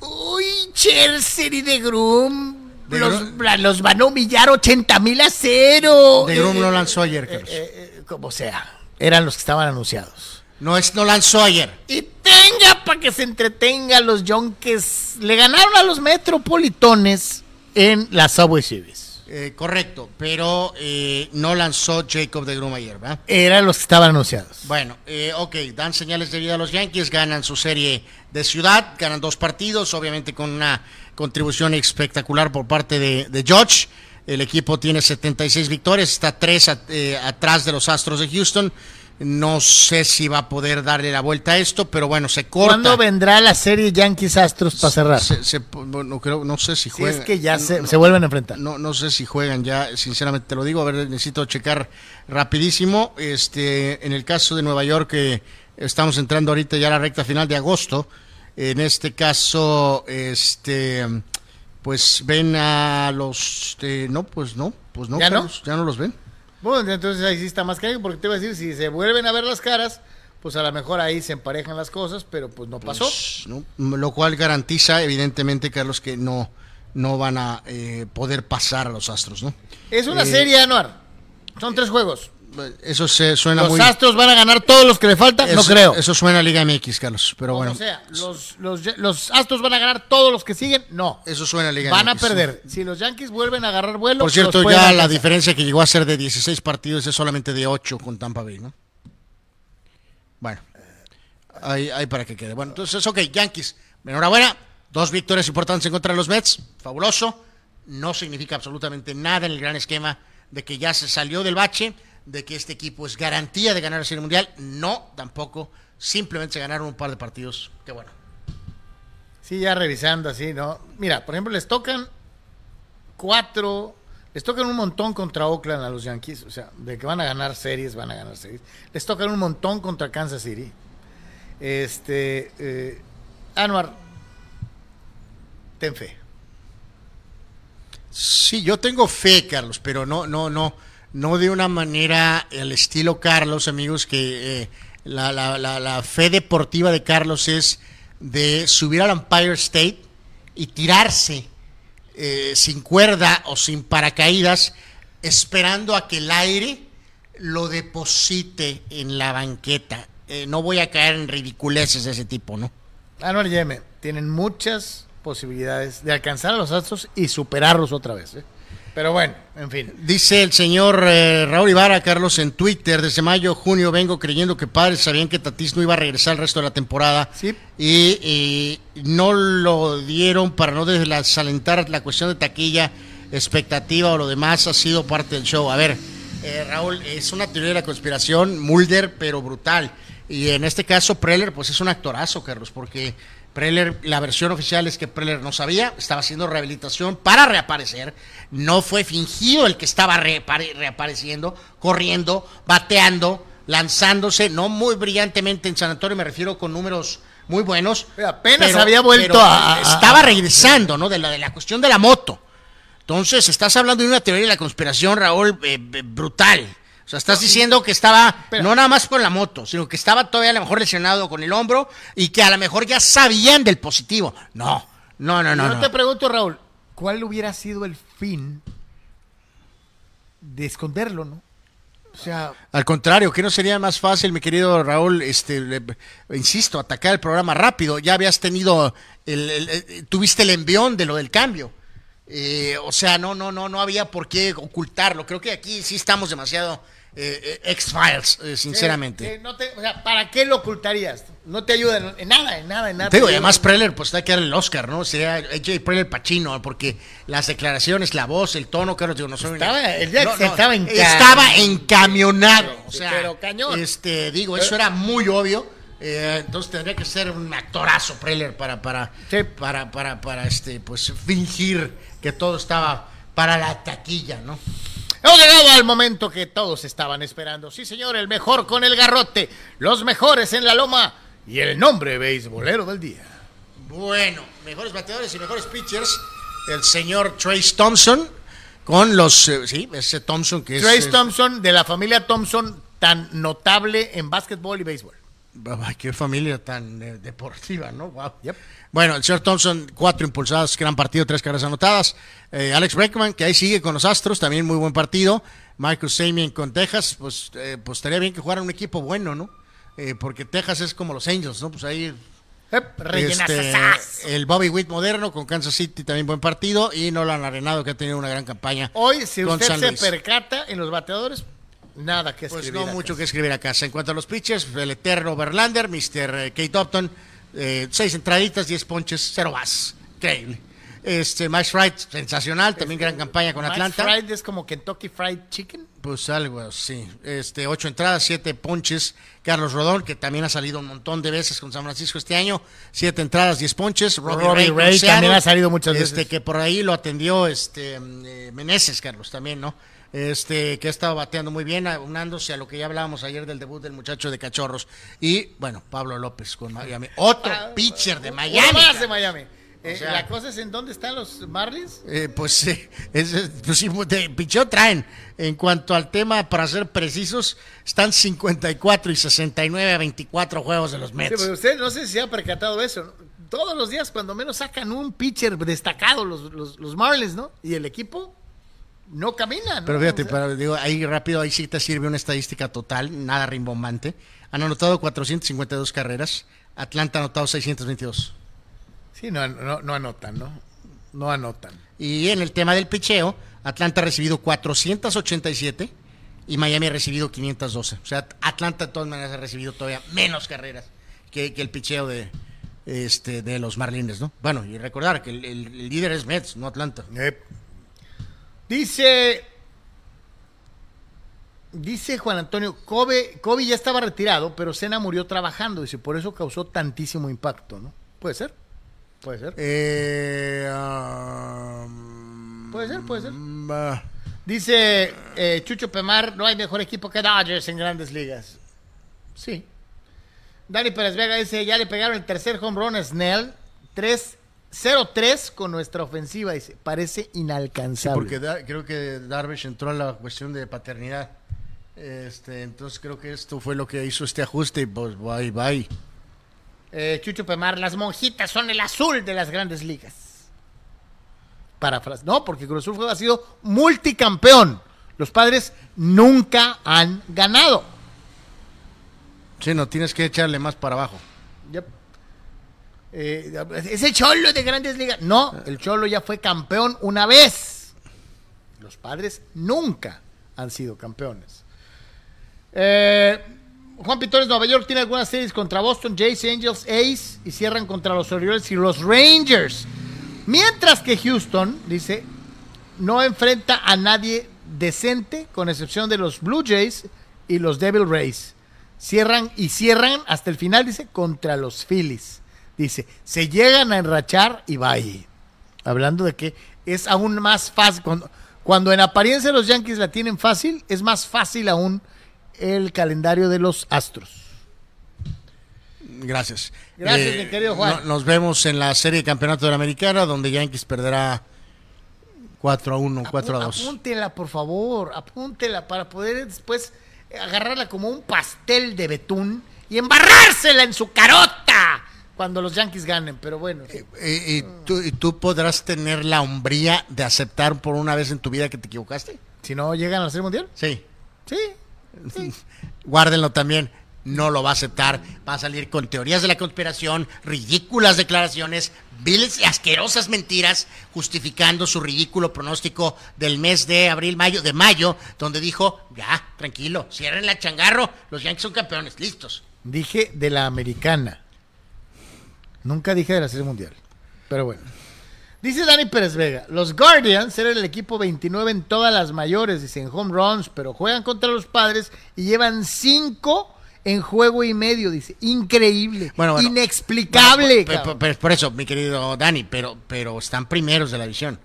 uy, Chelsea y de Groom De los, Grum- los van a humillar 80 mil a cero. De Grum Eh, no lanzó ayer, eh, Carlos. eh, eh, como sea, eran los que estaban anunciados. No, es, no lanzó ayer. Y tenga para que se entretenga los Yonkes. Le ganaron a los Metropolitones en la Subway Series. Eh, correcto, pero eh, no lanzó Jacob de Grum ayer, ¿verdad? Eran los que estaban anunciados. Bueno, eh, ok, dan señales de vida a los Yankees, ganan su serie de ciudad, ganan dos partidos, obviamente con una contribución espectacular por parte de, de George. El equipo tiene 76 victorias, está tres eh, atrás de los Astros de Houston. No sé si va a poder darle la vuelta a esto, pero bueno, se corta. ¿Cuándo vendrá la serie Yankees Astros para cerrar? Se- creo, no sé Si si juegan. es que ya no- se, se vuelven a enfrentar. no, no sé si juegan ya, sinceramente te lo digo, a ver, necesito checar rapidísimo. Este, en el caso de Nueva York, eh, estamos entrando ahorita ya a la recta final de agosto. En este caso, este, pues ven a los, eh, no, pues no, pues no, ¿Ya no? Ya no los ven. Bueno, entonces ahí sí está más caro, porque te iba a decir, si se vuelven a ver las caras, pues a lo mejor ahí se emparejan las cosas, pero pues no pasó. Pues, ¿no? Lo cual garantiza, evidentemente, Carlos, que no, no van a eh, poder pasar a los Astros, ¿no? es una eh, serie, Anuar. Son tres juegos. Eso se suena Los muy. Astros van a ganar todos los que le faltan, no creo. Eso suena a Liga MX, Carlos, pero bueno. sea, los, los, los Astros van a ganar todos los que siguen, no. Eso suena a Liga Van a MX. perder. Si los Yankees vuelven a agarrar vuelo, Por cierto, los ya la diferencia que llegó a ser de 16 partidos es solamente de 8 con Tampa Bay, ¿no? Bueno, ahí, ahí para que quede. Bueno, entonces, ok, Yankees, enhorabuena. Dos victorias importantes en contra de los Mets, fabuloso. No significa absolutamente nada en el gran esquema de que ya se salió del bache, de que este equipo es garantía de ganar la Serie Mundial. No, tampoco. Simplemente se ganaron un par de partidos. Qué bueno. Sí, ya revisando así, ¿no? Mira, por ejemplo, les tocan cuatro, les tocan un montón contra Oakland a los Yankees, o sea, de que van a ganar series, van a ganar series. Les tocan un montón contra Kansas City. Este, eh, Anuar, ten fe. Sí, yo tengo fe, Carlos, pero no, no, no, no de una manera al estilo Carlos, amigos, que eh, la, la- la- fe deportiva de Carlos es de subir al Empire State y tirarse eh, sin cuerda o sin paracaídas, esperando a que el aire lo deposite en la banqueta. Eh, no voy a caer en ridiculeces de ese tipo, ¿no? Anuar y M tienen muchas posibilidades de alcanzar a los Astros y superarlos otra vez. ¿eh? Pero bueno, en fin. Dice el señor eh, Raúl Ibarra, Carlos, en Twitter, desde mayo, junio vengo creyendo que padres sabían que Tatis no iba a regresar el resto de la temporada Sí. y, y no lo dieron para no desalentar la cuestión de taquilla, expectativa o lo demás ha sido parte del show. A ver, eh, Raúl, es una teoría de la conspiración, Mulder, pero brutal. Y en este caso, Preller, pues es un actorazo, Carlos, porque Preller, la versión oficial es que Preller no sabía, estaba haciendo rehabilitación para reaparecer. No fue fingido el que estaba reapare- reapareciendo, corriendo, bateando, lanzándose, no muy brillantemente en San Antonio, me refiero con números muy buenos. Apenas había vuelto a- Estaba regresando, ¿no? De la, de la cuestión de la moto. Entonces, estás hablando de una teoría de la conspiración, Raúl, eh, eh, brutal. O sea, estás diciendo que estaba no nada más con la moto, sino que estaba todavía a lo mejor lesionado con el hombro y que a lo mejor ya sabían del positivo. No, no, no, no. Yo no. te pregunto, Raúl, ¿cuál hubiera sido el fin de esconderlo, no? O sea, Al contrario, que no sería más fácil, mi querido Raúl, este, le- insisto, atacar el programa rápido. Ya habías tenido, el, el- el- tuviste el envión de lo del cambio. Eh, o sea, no, no, no, no había por qué ocultarlo. Creo que aquí sí estamos demasiado eh, eh, X-Files, eh, sinceramente. eh, no te- o sea, ¿para qué lo ocultarías? No te ayuda en, nada, en nada, en nada. Te digo, y además Preller, pues está que dar el Oscar, ¿no? Sería AJ Preller Pacino, porque las declaraciones, la voz, el tono, claro, digo, no soy... Estaba- el Jack estaba enca- Estaba encamionado, o Sí, sea, pero cañón. este, digo, eso era muy obvio, eh, entonces tendría que ser un actorazo Preller para, para, Sí. para, para, para, este, pues, fingir que todo estaba para la taquilla, ¿no? Hemos llegado al momento que todos estaban esperando. Sí, señor, el mejor con el garrote, los mejores en la loma y el nombre beisbolero del día. Bueno, mejores bateadores y mejores pitchers, el señor Trace Thompson, con los, eh, sí, ese Thompson que es... Trace eh, Thompson, de la familia Thompson, tan notable en básquetbol y béisbol. Qué familia tan eh, deportiva, ¿no? Wow. Yep. Bueno, el señor Thompson, cuatro impulsadas, gran partido, tres carreras anotadas. Eh, Alex Breckman, que ahí sigue con los Astros, también muy buen partido. Michael Samien con Texas, pues, eh, pues estaría bien que jugaran un equipo bueno, ¿no? Porque Texas es como los Angels, ¿no? Pues ahí Ep, rellenas este, el Bobby Witt moderno con Kansas City, también buen partido. Y Nolan Arenado, que ha tenido una gran campaña. Hoy, si con usted San se Luis. percata en los bateadores, nada que Pues escribir. no acá. mucho que escribir acá. En cuanto a los pitchers, el eterno Verlander, Mr. Kate Upton, eh, seis entraditas, diez ponches, cero más. Increíble. Este, Max Fried, sensacional, también gran campaña con Max Atlanta. Fried es como Kentucky Fried Chicken. Pues algo así. Este, ocho entradas, siete ponches. Carlos Rodón, que también ha salido un montón de veces con San Francisco este año. Siete entradas, diez ponches. Robbie, Robbie Ray, con Ray Seattle. también ha salido muchas este, veces. Que por ahí lo atendió este eh, Meneses, Carlos, también, ¿no? Este, que ha estado bateando muy bien, aunándose a lo que ya hablábamos ayer del debut del muchacho de Cachorros. Y, bueno, Pablo López con Miami. Otro pitcher de Miami. Más de Miami. Eh, sea- la cosa es en dónde están los Marlins. Eh, pues es, pues sí, de picheo traen. En cuanto al tema, para ser precisos, están 54 y 69 a 24 juegos de los Sí, Mets. pero usted no sé si ha percatado eso. Todos los días, cuando menos sacan un pitcher destacado los, los, los Marlins, ¿no? Y el equipo no camina. ¿no? Pero fíjate, O sea, para- digo, ahí rápido, ahí sí te sirve una estadística total, nada rimbombante. Han anotado 452 carreras, Atlanta ha anotado 622. Sí, no, no, no anotan, ¿no? No anotan. Y en el tema del picheo, Atlanta ha recibido 487 y Miami ha recibido 512. O sea, Atlanta de todas maneras ha recibido todavía menos carreras que, que el picheo de, este, de los Marlins, ¿no? Bueno, y recordar que el, el- el líder es Mets, no Atlanta. Ep. Dice. Dice Juan Antonio, Kobe, Kobe ya estaba retirado, pero Cena murió trabajando. Dice, por eso causó tantísimo impacto, ¿no? Puede ser. Puede ser. Eh, um, Puede ser, puede ser. mm, ah, Dice eh, Chucho Pemar, no hay mejor equipo que Dodgers en grandes ligas. Sí. Dani Pérez Vega dice, ya le pegaron el tercer home run a Snell. 3 0-3 con nuestra ofensiva. Dice, parece inalcanzable. porque da- creo que Darvish entró a la cuestión de paternidad. Este, entonces creo que esto fue lo que hizo este ajuste y pues bye bye. Eh, Chucho Pemar, las monjitas son el azul de las grandes ligas. Parafras. No, porque Cruz Azul ha sido multicampeón. Los padres nunca han ganado. Sí, no, tienes que echarle más para abajo. Yep. Eh, es el Cholo de Grandes Ligas. No, el Cholo ya fue campeón una vez. Los padres nunca han sido campeones. Eh, Juan Pitores, Nueva York tiene algunas series contra Boston, Jays, Angels, Ace y cierran contra los Orioles y los Rangers. Mientras que Houston, dice, no enfrenta a nadie decente, con excepción de los Blue Jays y los Devil Rays. Cierran y cierran hasta el final, dice, contra los Phillies. Dice, se llegan a enrachar y bye. Hablando de que es aún más fácil. Cuando, cuando en apariencia los Yankees la tienen fácil, es más fácil aún el calendario de los Astros. Gracias. Gracias, mi querido Juan. no- nos vemos en la serie de campeonato de la Americana, donde Yankees perderá 4 a 1, 4 a 2. Apúntela, por favor, apúntela para poder después agarrarla como un pastel de betún y embarrársela en su carota cuando los Yankees ganen. Pero bueno, sí. ¿Y, y tú, y tú podrás tener la hombría de aceptar por una vez en tu vida que te equivocaste? si no llegan a la Serie Mundial, Sí. sí. sí. Guárdenlo también. No lo va a aceptar. Va a salir con teorías de la conspiración, ridículas declaraciones, viles y asquerosas mentiras, justificando su ridículo pronóstico del mes de abril, mayo, de mayo, donde dijo, ya, tranquilo, cierren la changarro, los Yankees son campeones, listos. Dije de la americana. Nunca dije de la Serie Mundial. Pero bueno. Dice Dani Pérez Vega, los Guardians eran el equipo 29 en todas las mayores, dice en home runs, pero juegan contra los padres y llevan 5 en juego y medio, dice. Increíble. Bueno, bueno. Inexplicable. Bueno, por, por- eso, mi querido Dani, pero, pero están primeros de la visión.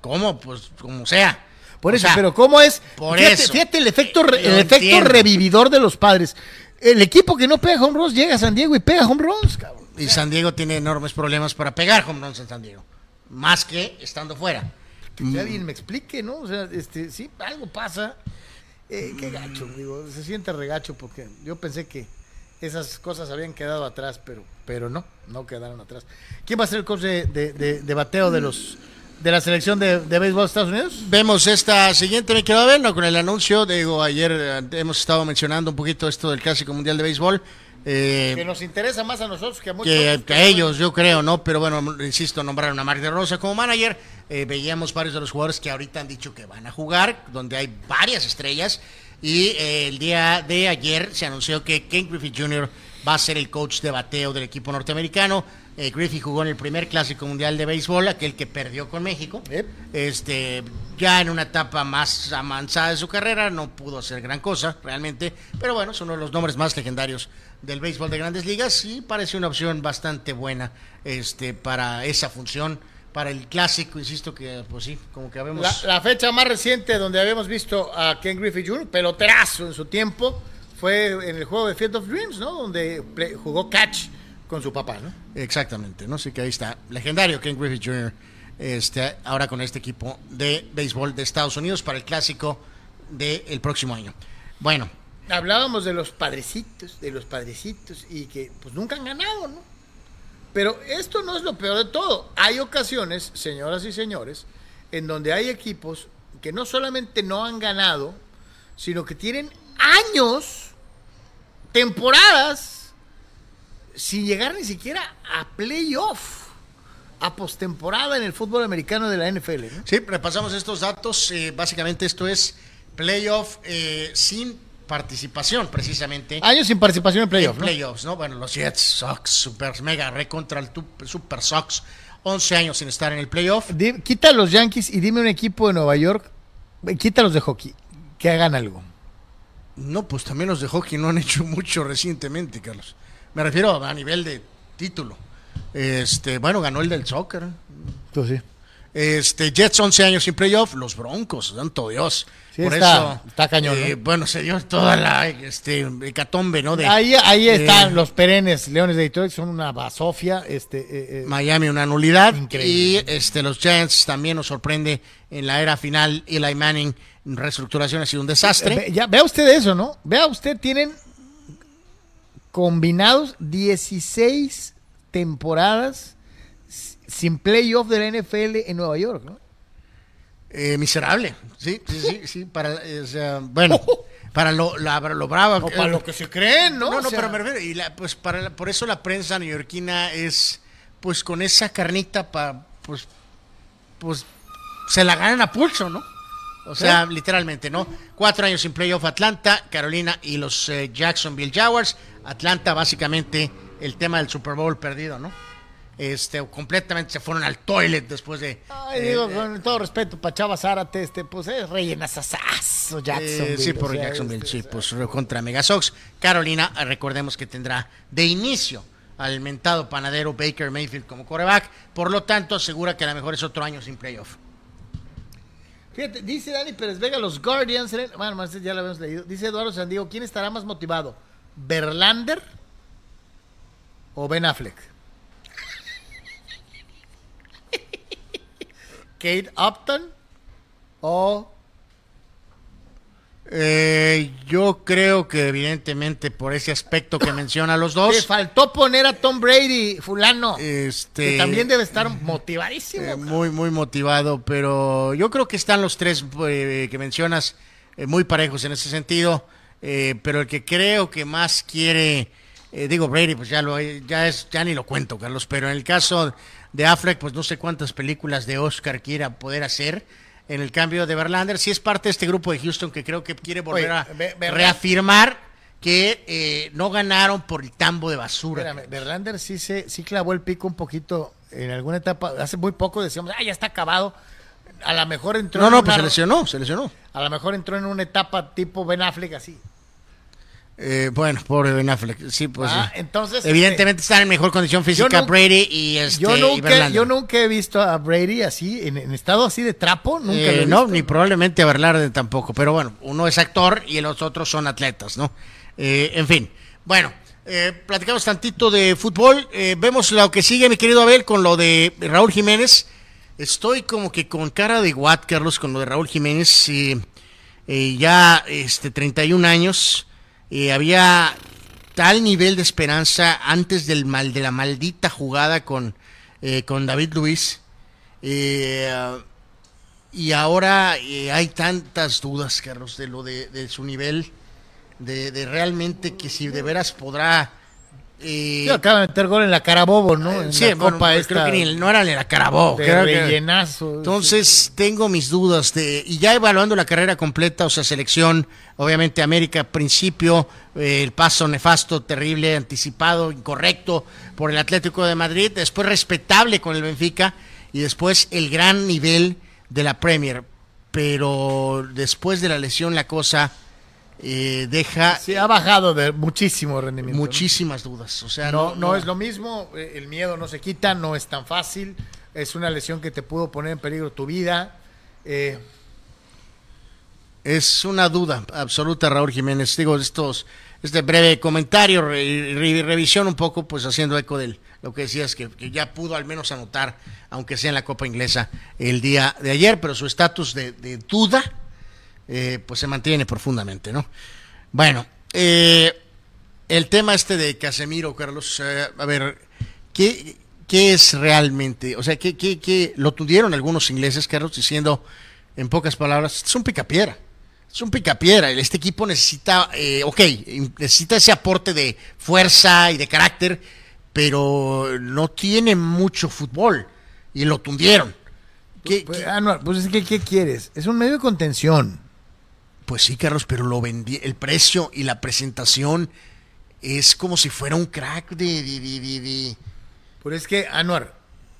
¿Cómo? Pues como sea. Por O eso, sea, pero ¿cómo es? por fíjate, eso. fíjate el efecto, re- Lo el efecto entiendo. revividor de los padres. El equipo que no pega home runs llega a San Diego y pega home runs, cabrón. Y San Diego tiene enormes problemas para pegar home runs en San Diego. Más que estando fuera. Que Mm. alguien me explique, ¿no? O sea, este, sí, algo pasa. Eh, qué gacho, digo, se siente regacho porque yo pensé que esas cosas habían quedado atrás, pero, pero no, no quedaron atrás. ¿Quién va a ser el coach de, de- de- de bateo de los de la selección de, de béisbol de Estados Unidos? Vemos esta siguiente, me quedo verlo con el anuncio. Digo, ayer eh, hemos estado mencionando un poquito esto del Clásico Mundial de Béisbol. Eh, Que nos interesa más a nosotros que a muchos. que, otros que a ellos, yo creo, ¿no? Pero bueno, insisto, nombraron a Mark de Rosa como manager. Eh, veíamos varios de los jugadores que ahorita han dicho que van a jugar, donde hay varias estrellas. Y eh, el día de ayer se anunció que Ken Griffey Jr. va a ser el coach de bateo del equipo norteamericano. Griffey jugó en el primer Clásico Mundial de Béisbol, aquel que perdió con México. Este, ya en una etapa más avanzada de su carrera, no pudo hacer gran cosa realmente, pero bueno, es uno de los nombres más legendarios del béisbol de grandes ligas y parece una opción bastante buena este, para esa función, para el clásico, insisto que pues sí, como que La, habemos... la fecha más reciente donde habíamos visto a Ken Griffey Jr., peloterazo en su tiempo, fue en el juego de Field of Dreams, ¿no? Donde play- jugó catch con su papá, ¿no? Exactamente, ¿no? Así que ahí está, legendario Ken Griffey Jr., este, ahora con este equipo de béisbol de Estados Unidos para el clásico del próximo año. Bueno, Hablábamos de los padrecitos, de los padrecitos, y que pues nunca han ganado, ¿no? Pero esto no es lo peor de todo. Hay ocasiones, señoras y señores, en donde hay equipos que no solamente no han ganado, sino que tienen años, temporadas, sin llegar ni siquiera a playoff, a postemporada en el fútbol americano de la NFL. ¿no? Sí, repasamos estos datos. eh, básicamente esto es playoff eh, sin participación, precisamente. Años sin participación en playoff, en playoffs, ¿no? Bueno, los Jets, Sox, Super Mega, re contra el Super Sox. 11 años sin estar en el playoff. Quita a los Yankees y dime un equipo de Nueva York, eh, quítalos de hockey, que hagan algo. No, pues también los de hockey no han hecho mucho recientemente, Carlos. Me refiero a nivel de título. Este, bueno, ganó el del soccer. Tú sí. Este, Jets 11 años sin playoff, los Broncos, santo Dios. Sí, Por está- eso, está cañón, eh, ¿no? Bueno, se dio toda la este, hecatombe, ¿no? De Ahí, ahí eh, están los perennes Leones de Detroit, son una basofia. Este, eh, eh, Miami una nulidad. Increíble. Y este, los Giants también nos sorprende en la era final. Eli Manning, reestructuración ha sido un desastre. ya, vea usted eso, ¿no? Vea usted, tienen combinados 16 temporadas sin playoff de la NFL en Nueva York, ¿no? Eh, miserable. Sí, sí, sí, sí. Para, eh, o sea, bueno, para lo, la- para lo bravo. O para lo que se creen, ¿no? No, O no, sea, pero me refiero, y la- pues para, la- por eso la prensa neoyorquina es, pues con esa carnita para, pues, pues, se la ganan a pulso, ¿no? O sea, literalmente, ¿no? Cuatro años sin playoff Atlanta, Carolina y los eh, Jacksonville Jaguars. Atlanta, básicamente, el tema del Super Bowl perdido, ¿no? Este, completamente se fueron al toilet después de. Ay, eh, digo, eh, con todo respeto para Chava Zárate, este, pues es rellenazazazo Jacksonville. Eh, sí, por o sea, Jacksonville, este, sí, pues contra Mega Sox. Carolina, eh, recordemos que tendrá de inicio al mentado panadero Baker Mayfield como coreback. Por lo tanto, asegura que a lo mejor es otro año sin playoff. Fíjate, dice Dani Pérez Vega, los Guardians, eh, bueno, más ya lo habíamos leído. Dice Eduardo Sandiego, ¿quién estará más motivado? ¿Verlander o Ben Affleck? ¿Kate Upton o Eh, yo creo que evidentemente por ese aspecto que menciona los Te dos, faltó poner a Tom Brady, fulano? este, que también debe estar motivadísimo. eh, muy muy motivado, pero yo creo que están los tres eh, que mencionas muy parejos en ese sentido, pero el que creo que más quiere, digo Brady, pues ya lo ya es ya ni lo cuento, Carlos, pero en el caso de Affleck, pues no sé cuántas películas de Oscar quiera poder hacer. En el cambio de Verlander, sí es parte de este grupo de Houston que creo que quiere volver Oye, a reafirmar que eh, no ganaron por el tambo de basura. Espérame, Verlander sí se sí clavó el pico un poquito en alguna etapa. Hace muy poco decíamos, ah, ya está acabado. A lo mejor entró No, en no, una- pues se lesionó, se lesionó. A lo mejor entró en una etapa tipo Ben Affleck así. Eh, bueno, pobre Ben Affleck. Sí, pues. Ah, sí. entonces, Evidentemente están en mejor condición física nunca- Brady y este. Yo nunca, yo nunca he visto a Brady así, en, en estado así de trapo. Nunca Eh, lo he no, visto. ni probablemente a Verlander tampoco. Pero bueno, uno es actor y los otros son atletas, ¿no? Eh, en fin. Bueno, eh, platicamos tantito de fútbol. Eh, vemos lo que sigue, mi querido Abel, con lo de Raúl Jiménez. Estoy como que con cara de Watt, Carlos, con lo de Raúl Jiménez. ya este, 31 años. Eh, había tal nivel de esperanza antes del mal de la maldita jugada con, eh, con David Luis. Eh, y ahora eh, hay tantas dudas, Carlos, de lo de, su nivel, de realmente que si de veras podrá. Eh, Sí, acaba de meter gol en la cara bobo, ¿no? En sí, la bueno, copa creo esta que ni- no era ni la Carabó. de creo que- rellenazo. entonces tengo mis dudas de y ya evaluando la carrera completa, o sea, selección, obviamente América, principio, eh, el paso nefasto, terrible, anticipado, incorrecto por el Atlético de Madrid, después respetable con el Benfica y después el gran nivel de la Premier, pero después de la lesión la cosa eh, deja Sí, ha bajado de muchísimo rendimiento. ¿no? muchísimas dudas, o sea, No, no es lo mismo, eh, el miedo no se quita, no es tan fácil, es una lesión que te pudo poner en peligro tu vida. eh, Es una duda absoluta, Raúl Jiménez. Digo, estos, este breve comentario, re- re- revisión un poco, pues haciendo eco de lo que decías, que, que ya pudo al menos anotar, aunque sea en la Copa Inglesa, el día de ayer, pero su estatus de, de duda, eh, pues se mantiene profundamente, ¿no? Bueno, eh, el tema este de Casemiro, Carlos, eh, a ver, ¿qué, qué es realmente? O sea, ¿qué, qué, qué- lo tuvieron algunos ingleses, Carlos, diciendo, en pocas palabras, es un picapiedra. Es un picapiedra. Este equipo necesita, eh, ok, necesita ese aporte de fuerza y de carácter, pero no tiene mucho fútbol. Y lo tundieron. ¿Qué- pues, qué- ah, no, pues es que, ¿qué quieres? Es un medio de contención. Pues sí, Carlos, pero lo vendí, el precio y la presentación es como si fuera un crack de... de- Pero es que, Anuar,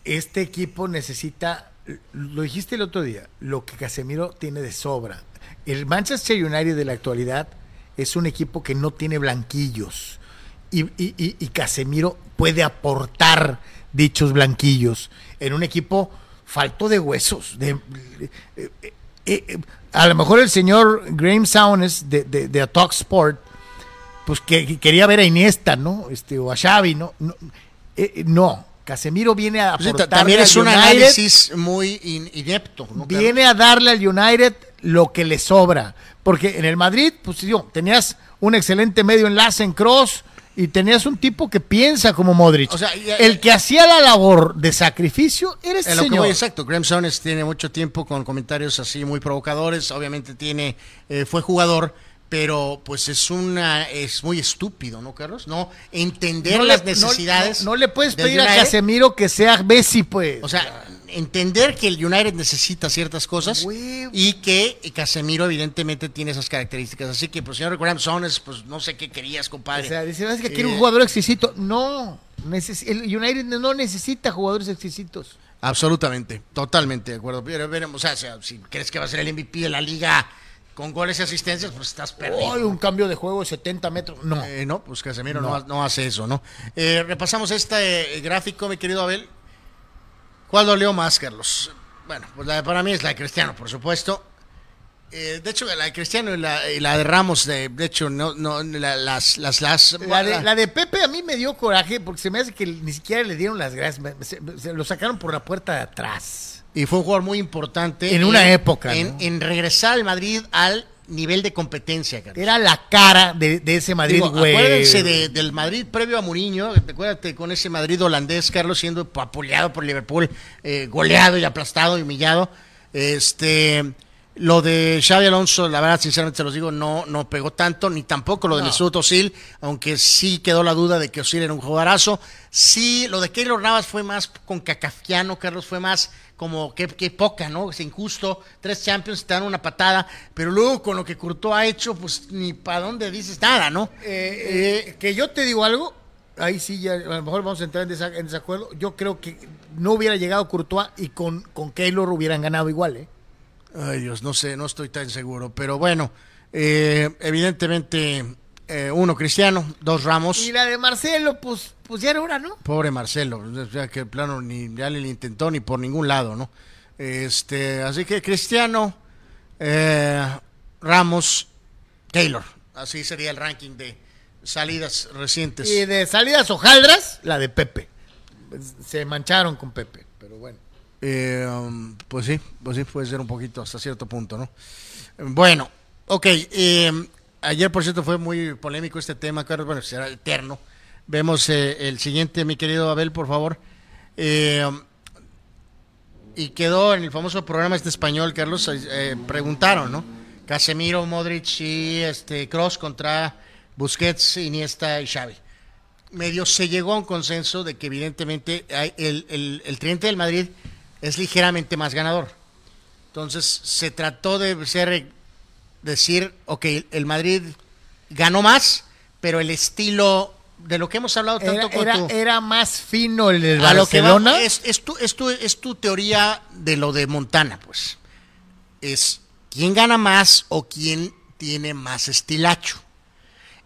este equipo necesita, lo dijiste el otro día, lo que Casemiro tiene de sobra. El Manchester United de la actualidad es un equipo que no tiene blanquillos. Y- y Casemiro puede aportar dichos blanquillos en un equipo falto de huesos. De, eh, eh, eh, a lo mejor el señor Graham Saunes de, de, de Talk Sport pues que, que quería ver a Iniesta, ¿no? Este, o a Xavi, ¿no? No, eh, eh, no. Casemiro viene a Pues sí, también es al un United, análisis muy in- inepto. ¿no, viene a darle al United lo que le sobra. Porque en el Madrid, pues yo, tenías un excelente medio enlace en Cross y tenías un tipo que piensa como Modric. O sea, ya- el que hacía la labor de sacrificio era este En lo que señor. voy, exacto. Graham Sones tiene mucho tiempo con comentarios así muy provocadores. Obviamente tiene, eh, fue jugador, pero pues es una, es muy estúpido, ¿no, Carlos? No entender No las necesidades. No, no le puedes pedir a. Casemiro que sea Messi, pues. O sea, entender que el United necesita ciertas cosas y que Casemiro evidentemente tiene esas características. Así que, pues, señor Sones, pues no sé qué querías, compadre. O sea, dice, "Es que quiere un Eh, jugador exquisito. No, el United no necesita jugadores exquisitos. Absolutamente, totalmente de acuerdo. Pero veremos, o sea, si crees que va a ser el MVP de la liga con goles y asistencias, pues estás perdido. Ay, un cambio de juego de 70 metros. No. Eh, no, pues Casemiro no, No. no hace eso, ¿no? Eh, repasamos este eh, gráfico, mi querido Abel. ¿Cuál dolió más, Carlos? Bueno, pues la de- para mí es la de Cristiano, por supuesto. Eh, de hecho, la de Cristiano y la, y la de Ramos, de, de hecho, no, no, la- las, las, las, La de, la de Pepe a mí me dio coraje porque se me hace que ni siquiera le dieron las gracias. Me- se, se lo sacaron por la puerta de atrás. Y fue un jugador muy importante. En una época, En, ¿no? en regresar al Madrid al nivel de competencia, Carlos. Era la cara de, de ese Madrid, Digo, güey. acuérdense de- del Madrid previo a Mourinho, acuérdate con ese Madrid holandés, Carlos, siendo apoleado por Liverpool, eh, goleado y aplastado y humillado. Este, lo de Xavi Alonso, la verdad, sinceramente se los digo, no, no pegó tanto, ni tampoco lo de No. Mesut Özil, aunque sí quedó la duda de que Özil era un jugadorazo. Sí, lo de Keylor Navas fue más con cacafiano, Carlos, fue más como que, que poca, ¿no? Es injusto, tres Champions te dan una patada, pero luego con lo que Courtois ha hecho, pues ni para dónde dices nada, ¿no? Eh, eh, que yo te digo algo, ahí sí ya a lo mejor vamos a entrar en desacuerdo. Yo creo que no hubiera llegado Courtois y con, con Keylor hubieran ganado igual, ¿eh? Ay Dios, no sé, no estoy tan seguro, pero bueno, eh, evidentemente eh, uno Cristiano, dos Ramos, Y la de Marcelo, pues, pues ya era hora, ¿no? pobre Marcelo, sea que de plano ni ya le intentó ni por ningún lado, ¿no? Este, así que Cristiano, eh, Ramos, Taylor, así sería el ranking de salidas recientes. Y de salidas hojaldras, la de Pepe. Se mancharon con Pepe, pero bueno. Eh, um, pues sí, pues sí, puede ser un poquito hasta cierto punto, ¿no? Bueno, ok. eh, ayer, por cierto, fue muy polémico este tema, Carlos. Bueno, será eterno. Vemos eh, el siguiente, mi querido Abel, por favor. Eh, y quedó en el famoso programa este español, Carlos, eh, preguntaron, ¿no? Casemiro, Modric y este Cross contra Busquets, Iniesta y Xavi. Medio se llegó a un consenso de que evidentemente el, el, el del Madrid es ligeramente más ganador. Entonces se trató de ser, decir, ok, el Madrid ganó más, pero el estilo de lo que hemos hablado tanto Era, era, más fino el de a lo que va- Barcelona. es, es tu, es, tu, es tu teoría de lo de Montana, pues. Es quién gana más o quién tiene más estilacho.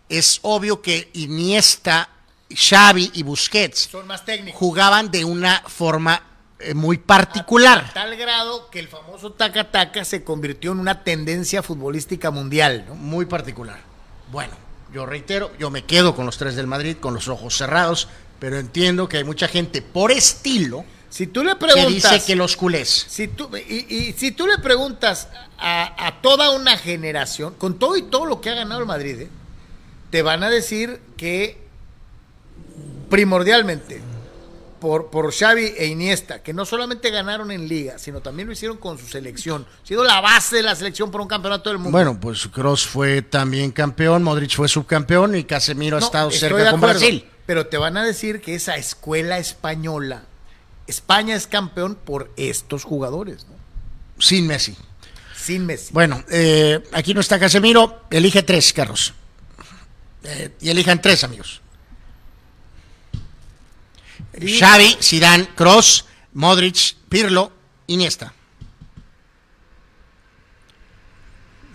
Es obvio que Iniesta, Xavi y Busquets Son más técnicos. jugaban de una forma muy particular. A tal grado que el famoso taca-taca se convirtió en una tendencia futbolística mundial, ¿no? Muy particular. Bueno, yo reitero, yo me quedo con los tres del Madrid, con los ojos cerrados, pero entiendo que hay mucha gente por estilo Si tú le que preguntas... dice que los culés. Si tú, y, y si tú le preguntas a, a toda una generación, con todo y todo lo que ha ganado el Madrid, ¿eh? te van a decir que primordialmente por, por Xavi e Iniesta, que no solamente ganaron en liga, sino también lo hicieron con su selección, ha sido la base de la selección por un campeonato del mundo. Bueno, pues Cross fue también campeón, Modric fue subcampeón y Casemiro ha estado cerca de con acuerdo, Brasil. Pero te van a decir que esa escuela española, España es campeón por estos jugadores, ¿no? Sin Messi. Sin Messi. Bueno, eh, aquí no está Casemiro, elige tres, Carlos. Eh, y elijan tres, amigos. Xavi, Zidane, Cross, Modric, Pirlo, Iniesta.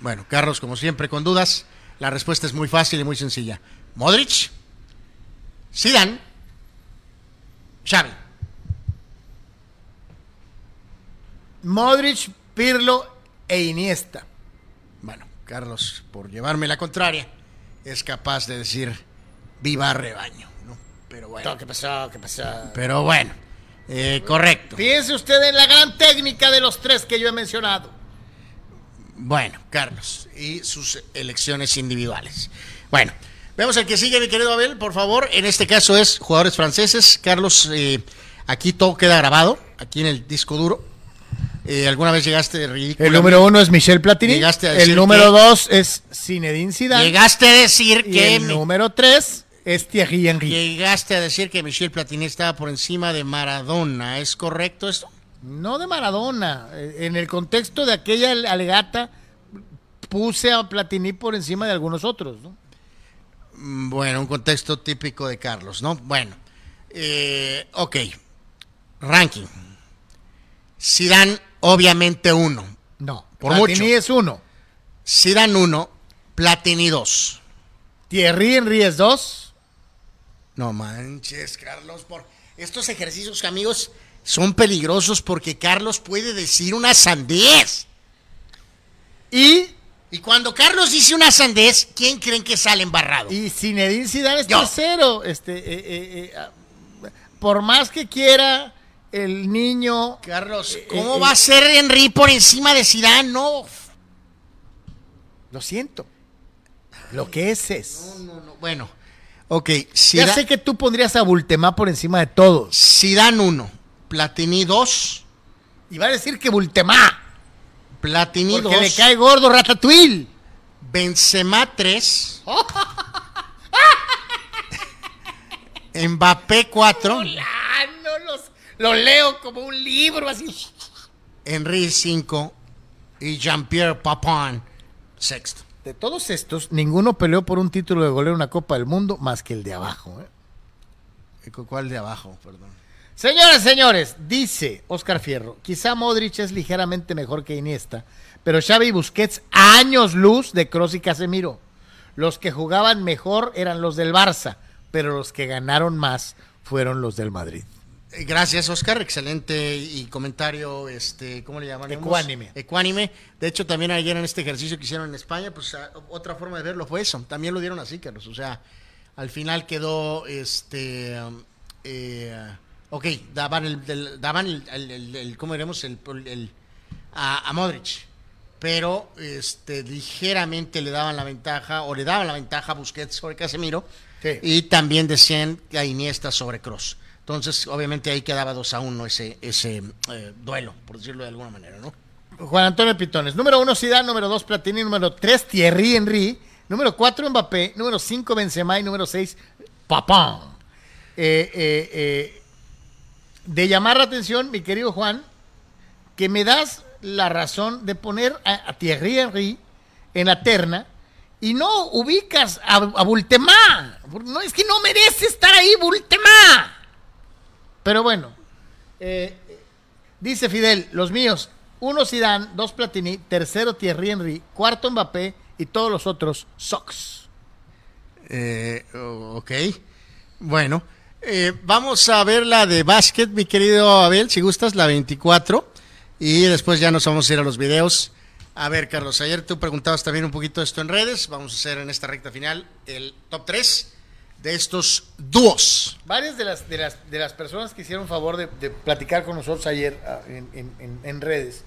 Bueno, Carlos, como siempre, con dudas. La respuesta es muy fácil y muy sencilla. Modric, Zidane, Xavi. Modric, Pirlo e Iniesta. Bueno, Carlos, por llevarme la contraria, es capaz de decir viva rebaño. Pero bueno. ¿Qué pasó? ¿Qué pasó? Pero bueno, eh, correcto. Fíjense usted en la gran técnica de los tres que yo he mencionado. Bueno, Carlos, y sus elecciones individuales. Bueno, vemos el que sigue, mi querido Abel, por favor. En este caso es jugadores franceses. Carlos, eh, aquí todo queda grabado, aquí en el disco duro. Eh, ¿Alguna vez llegaste ridículo? El número uno es Michel Platini. Llegaste a decir El número que- dos es Zinedine Zidane. Llegaste a decir y que... el mi- número tres es Thierry Henry. Llegaste a decir que Michel Platini estaba por encima de Maradona. ¿Es correcto esto? No de Maradona. Eh, En el contexto de aquella alegata, puse a Platini por encima de algunos otros, ¿no? Mm, Bueno, un contexto típico de Carlos, ¿no? Bueno, eh, ok. Ranking. Zidane, obviamente uno. No. Por Platini mucho. es uno. Zidane uno, Platini dos. Thierry Henry es dos. No manches, Carlos, por estos ejercicios, amigos, son peligrosos porque Carlos puede decir una sandez. Y, Y cuando Carlos dice una sandez, ¿quién creen que sale embarrado? y Zinedine Zidane es Yo. tercero. Este, eh, eh, eh, ah, por más que quiera el niño... Carlos, Eh, ¿cómo va a ser Henry por encima de Zidane? No. Lo siento. Lo que es es. No, no, no. Bueno, ok. Ya sé que tú pondrías a Bultemá por encima de todos. Zidane 1, Platini 2, Y va a decir que Bultemá. Platini Porque 2, le cae gordo Ratatouille. Benzema 3, Mbappé 4, Ah, no los, lo leo como un libro así. Henry 5 y Jean-Pierre Papin sexto. De todos estos, ninguno peleó por un título de goleo en una Copa del Mundo más que el de abajo. ¿eh? ¿Cuál de abajo? Perdón. Señores, señores, dice Oscar Fierro, quizá Modric es ligeramente mejor que Iniesta, pero Xavi y Busquets años luz de Kroos y Casemiro. Los que jugaban mejor eran los del Barça, pero los que ganaron más fueron los del Madrid. Eh, Gracias, Oscar. Excelente y comentario, este, ¿cómo le llaman? Ecuánime. Ecuánime. De hecho, también ayer en este ejercicio que hicieron en España, pues a- otra forma de verlo fue eso. También lo dieron así, Carlos. O sea, al final quedó, este, eh, ok, daban el, daban el, el- el- el- ¿cómo diremos? El, a, a Modric. Pero, este, ligeramente le daban la ventaja, o le daban la ventaja a Busquets sobre Casemiro. Sí. Y también decían que a Iniesta sobre Cross. Entonces, obviamente ahí quedaba 2 a 1 ese, ese eh, duelo, por decirlo de alguna manera, ¿no? Juan Antonio Pitones. Número uno, Zidane. Número dos, Platini. Número tres, Thierry Henry. Número cuatro, Mbappé. Número cinco, Benzema. Y número seis, Papán. Eh, eh, eh, de llamar la atención, mi querido Juan, que me das la razón de poner a, Thierry Henry en la terna y no ubicas a, a. No, es que no merece estar ahí, Bultemá. Pero bueno, eh, Dice Fidel, los míos, uno Zidane, dos Platini, tercero Thierry Henry, cuarto Mbappé y todos los otros Sox. Eh, ok. Bueno, eh, vamos a ver la de básquet, mi querido Abel, si gustas, la 24. Y después ya nos vamos a ir a los videos. A ver, Carlos, ayer tú preguntabas también un poquito esto en redes. Vamos a hacer en esta recta final el top 3 de estos dúos. Varias de las, de las, de las personas que hicieron favor de, de platicar con nosotros ayer ah, en, en- en- en redes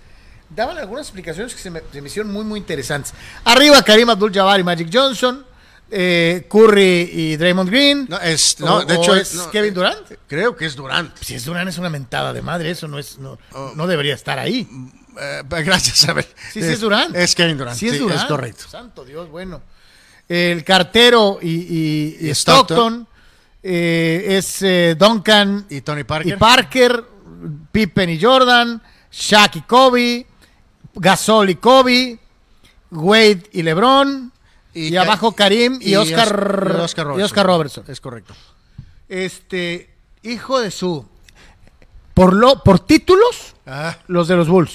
daban algunas explicaciones que se me, se me hicieron muy, muy interesantes. Arriba Karim Abdul-Jabbar y Magic Johnson, eh, Curry y Draymond Green. No, es, no, O- de hecho es no, Kevin Durant. Creo que es Durant. Si es Durant es una mentada de madre, eso no es no, no debería estar ahí. Eh, gracias, Abel. Sí, sí es Durant. Es Kevin Durant. Sí es Durant. Es correcto. Santo Dios, bueno. El cartero y, y- y Y Stockton, Stockton. eh, es eh, Duncan Y Tony Parker. y Parker, Pippen y Jordan, Shaq y Kobe, Gasol y Kobe, Wade y LeBron, y, abajo Karim y. Oscar Robertson. Es correcto. Este, hijo de su... Por, lo, por títulos, Ah. los de los Bulls.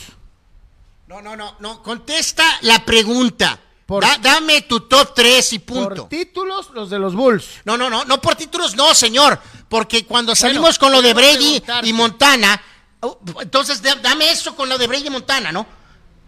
No, no, no, no. Contesta la pregunta. Por- Da- dame tu top 3 y punto. Por títulos, los de los Bulls. No, no, no, no por títulos, no, señor. Porque cuando salimos con lo de Brady y Montana, oh, entonces da- dame eso con lo de Brady y Montana, ¿no? O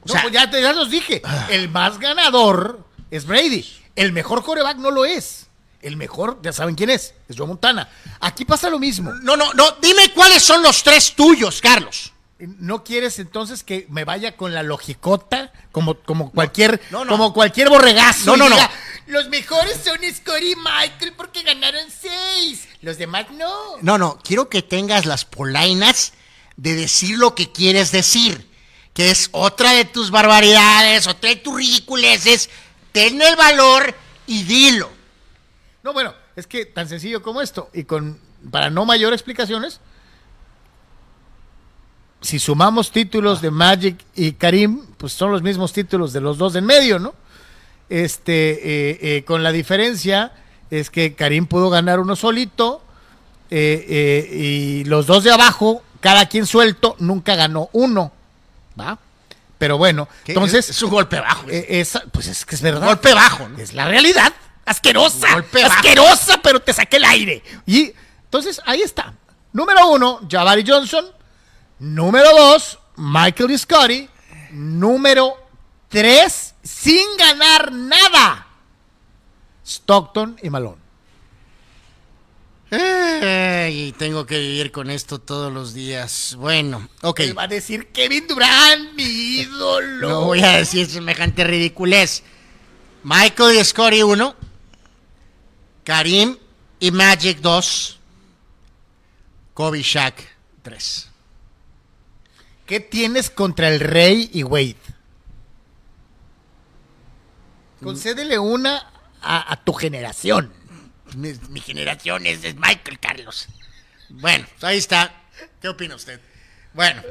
No, sea, pues ya, te, ya los dije. El más ganador es Brady. El mejor coreback no lo es. El mejor, ya saben quién es. Es Joe Montana. Aquí pasa lo mismo. no, no, no, dime cuáles son los tres tuyos, Carlos. ¿No quieres entonces que me vaya con la logicota? Como, como cualquier, no, no. como cualquier borregazo. No, no, no. diga, Los mejores son Scotty y Michael porque ganaron seis. Los demás no. No, no, quiero que tengas las polainas de decir lo que quieres decir, que es otra de tus barbaridades, otra de tus ridiculeces. Ten el valor y dilo. No, bueno, es que tan sencillo como esto. Y con, para no mayor explicaciones, si sumamos títulos de Magic y Karim, pues son los mismos títulos de los dos en medio, ¿no? Este, eh, eh, con la diferencia es que Karim pudo ganar uno solito eh, y los dos de abajo, cada quien suelto, nunca ganó uno, ¿va? Pero bueno, entonces... Es un golpe bajo. esa- pues es que es verdad. golpe bajo, ¿no? Es la realidad. Asquerosa. Un golpe bajo. asquerosa, pero te saqué el aire. Y entonces ahí está. Número uno, Jabari Johnson. Número dos, Michael Scotty. Número tres, sin ganar nada, Stockton y Malone. Ay, tengo que vivir con esto todos los días. Bueno, ok. Me va a decir Kevin Durant, mi ídolo. No voy a decir semejante ridiculez. Michael y Scotty 1. Karim y Magic 2. Kobe Shaq 3. ¿Qué tienes contra el Rey y Wade? Concédele una a, tu generación. Mi, generación es Michael Carlos. Bueno, pues ahí está. ¿Qué opina usted? Bueno,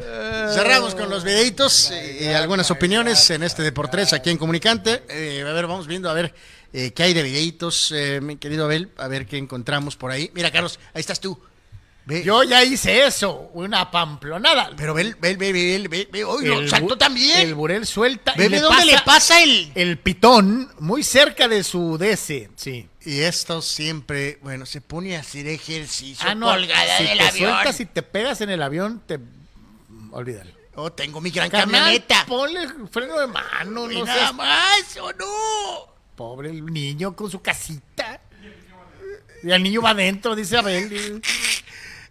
cerramos con los videitos y algunas opiniones en este Deportes aquí en Comunicante. Eh, a ver, vamos viendo a ver eh, qué hay de videitos, eh, mi querido Abel, a ver qué encontramos por ahí. Mira, Carlos, ahí estás tú. Ve, Yo ya hice eso, una pamplonada. pero ve, ve, ve, ve, ve, ve, lo El saltó también. El Burel suelta. Ve, y ve le dónde pasa le pasa el... el pitón muy cerca de su DC. Sí. Y esto siempre, bueno, se pone a hacer ejercicio Ah, no. colgada si del te avión. sueltas y te pegas en el avión, te. Olvídalo. Oh, tengo mi gran Carnal, camioneta. Ponle freno de mano, y no nada seas más, ¿o no? pobre el niño con su casita. Y el niño va adentro, dice Abel.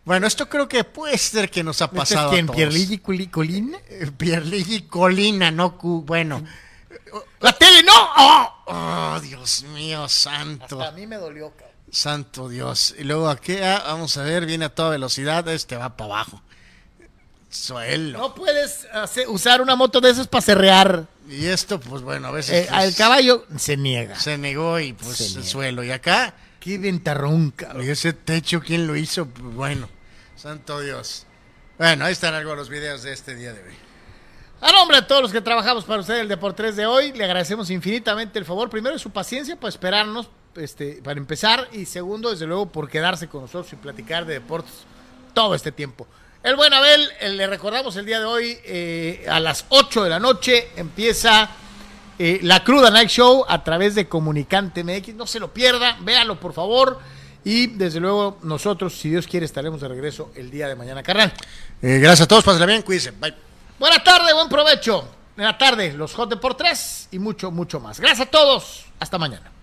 Bueno, esto creo que puede ser que nos ha ¿Este es pasado quién? a todos. ¿Pierluigi Culi- Colina? Eh, Pierluigi Colina, no bueno. ¡La tele, no! ¡Oh! Oh, Dios mío, santo. Hasta a mí me dolió, cabrón. Santo Dios. Y luego aquí, ah, vamos a ver, viene a toda velocidad, este va para abajo. Suelo. No puedes hacer- usar una moto de esas para cerrear. Y esto, pues bueno, a veces Eh, pues, al caballo se niega. se negó y pues Se el niega. suelo. Y acá, Qué ventarrón, cabrón. y ese techo, ¿quién lo hizo? Pues bueno, santo Dios. Bueno, ahí están algunos los videos de este día de hoy. A nombre de todos los que trabajamos para usted el Deportes de hoy, le agradecemos infinitamente el favor, primero su paciencia por esperarnos, este, para empezar, y segundo, desde luego, por quedarse con nosotros y platicar de deportes todo este tiempo. El buen Abel, eh, le recordamos el día de hoy, eh, a las 8 de la noche empieza eh, la Cruda Night Show a través de Comunicante MX. No se lo pierda, véalo por favor. Y desde luego, nosotros, si Dios quiere, estaremos de regreso el día de mañana, carnal. Eh, gracias a todos, pásenla bien, cuídense. Bye. Buena tarde, buen provecho. En la tarde, los Hot de por tres y mucho, mucho más. Gracias a todos. Hasta mañana.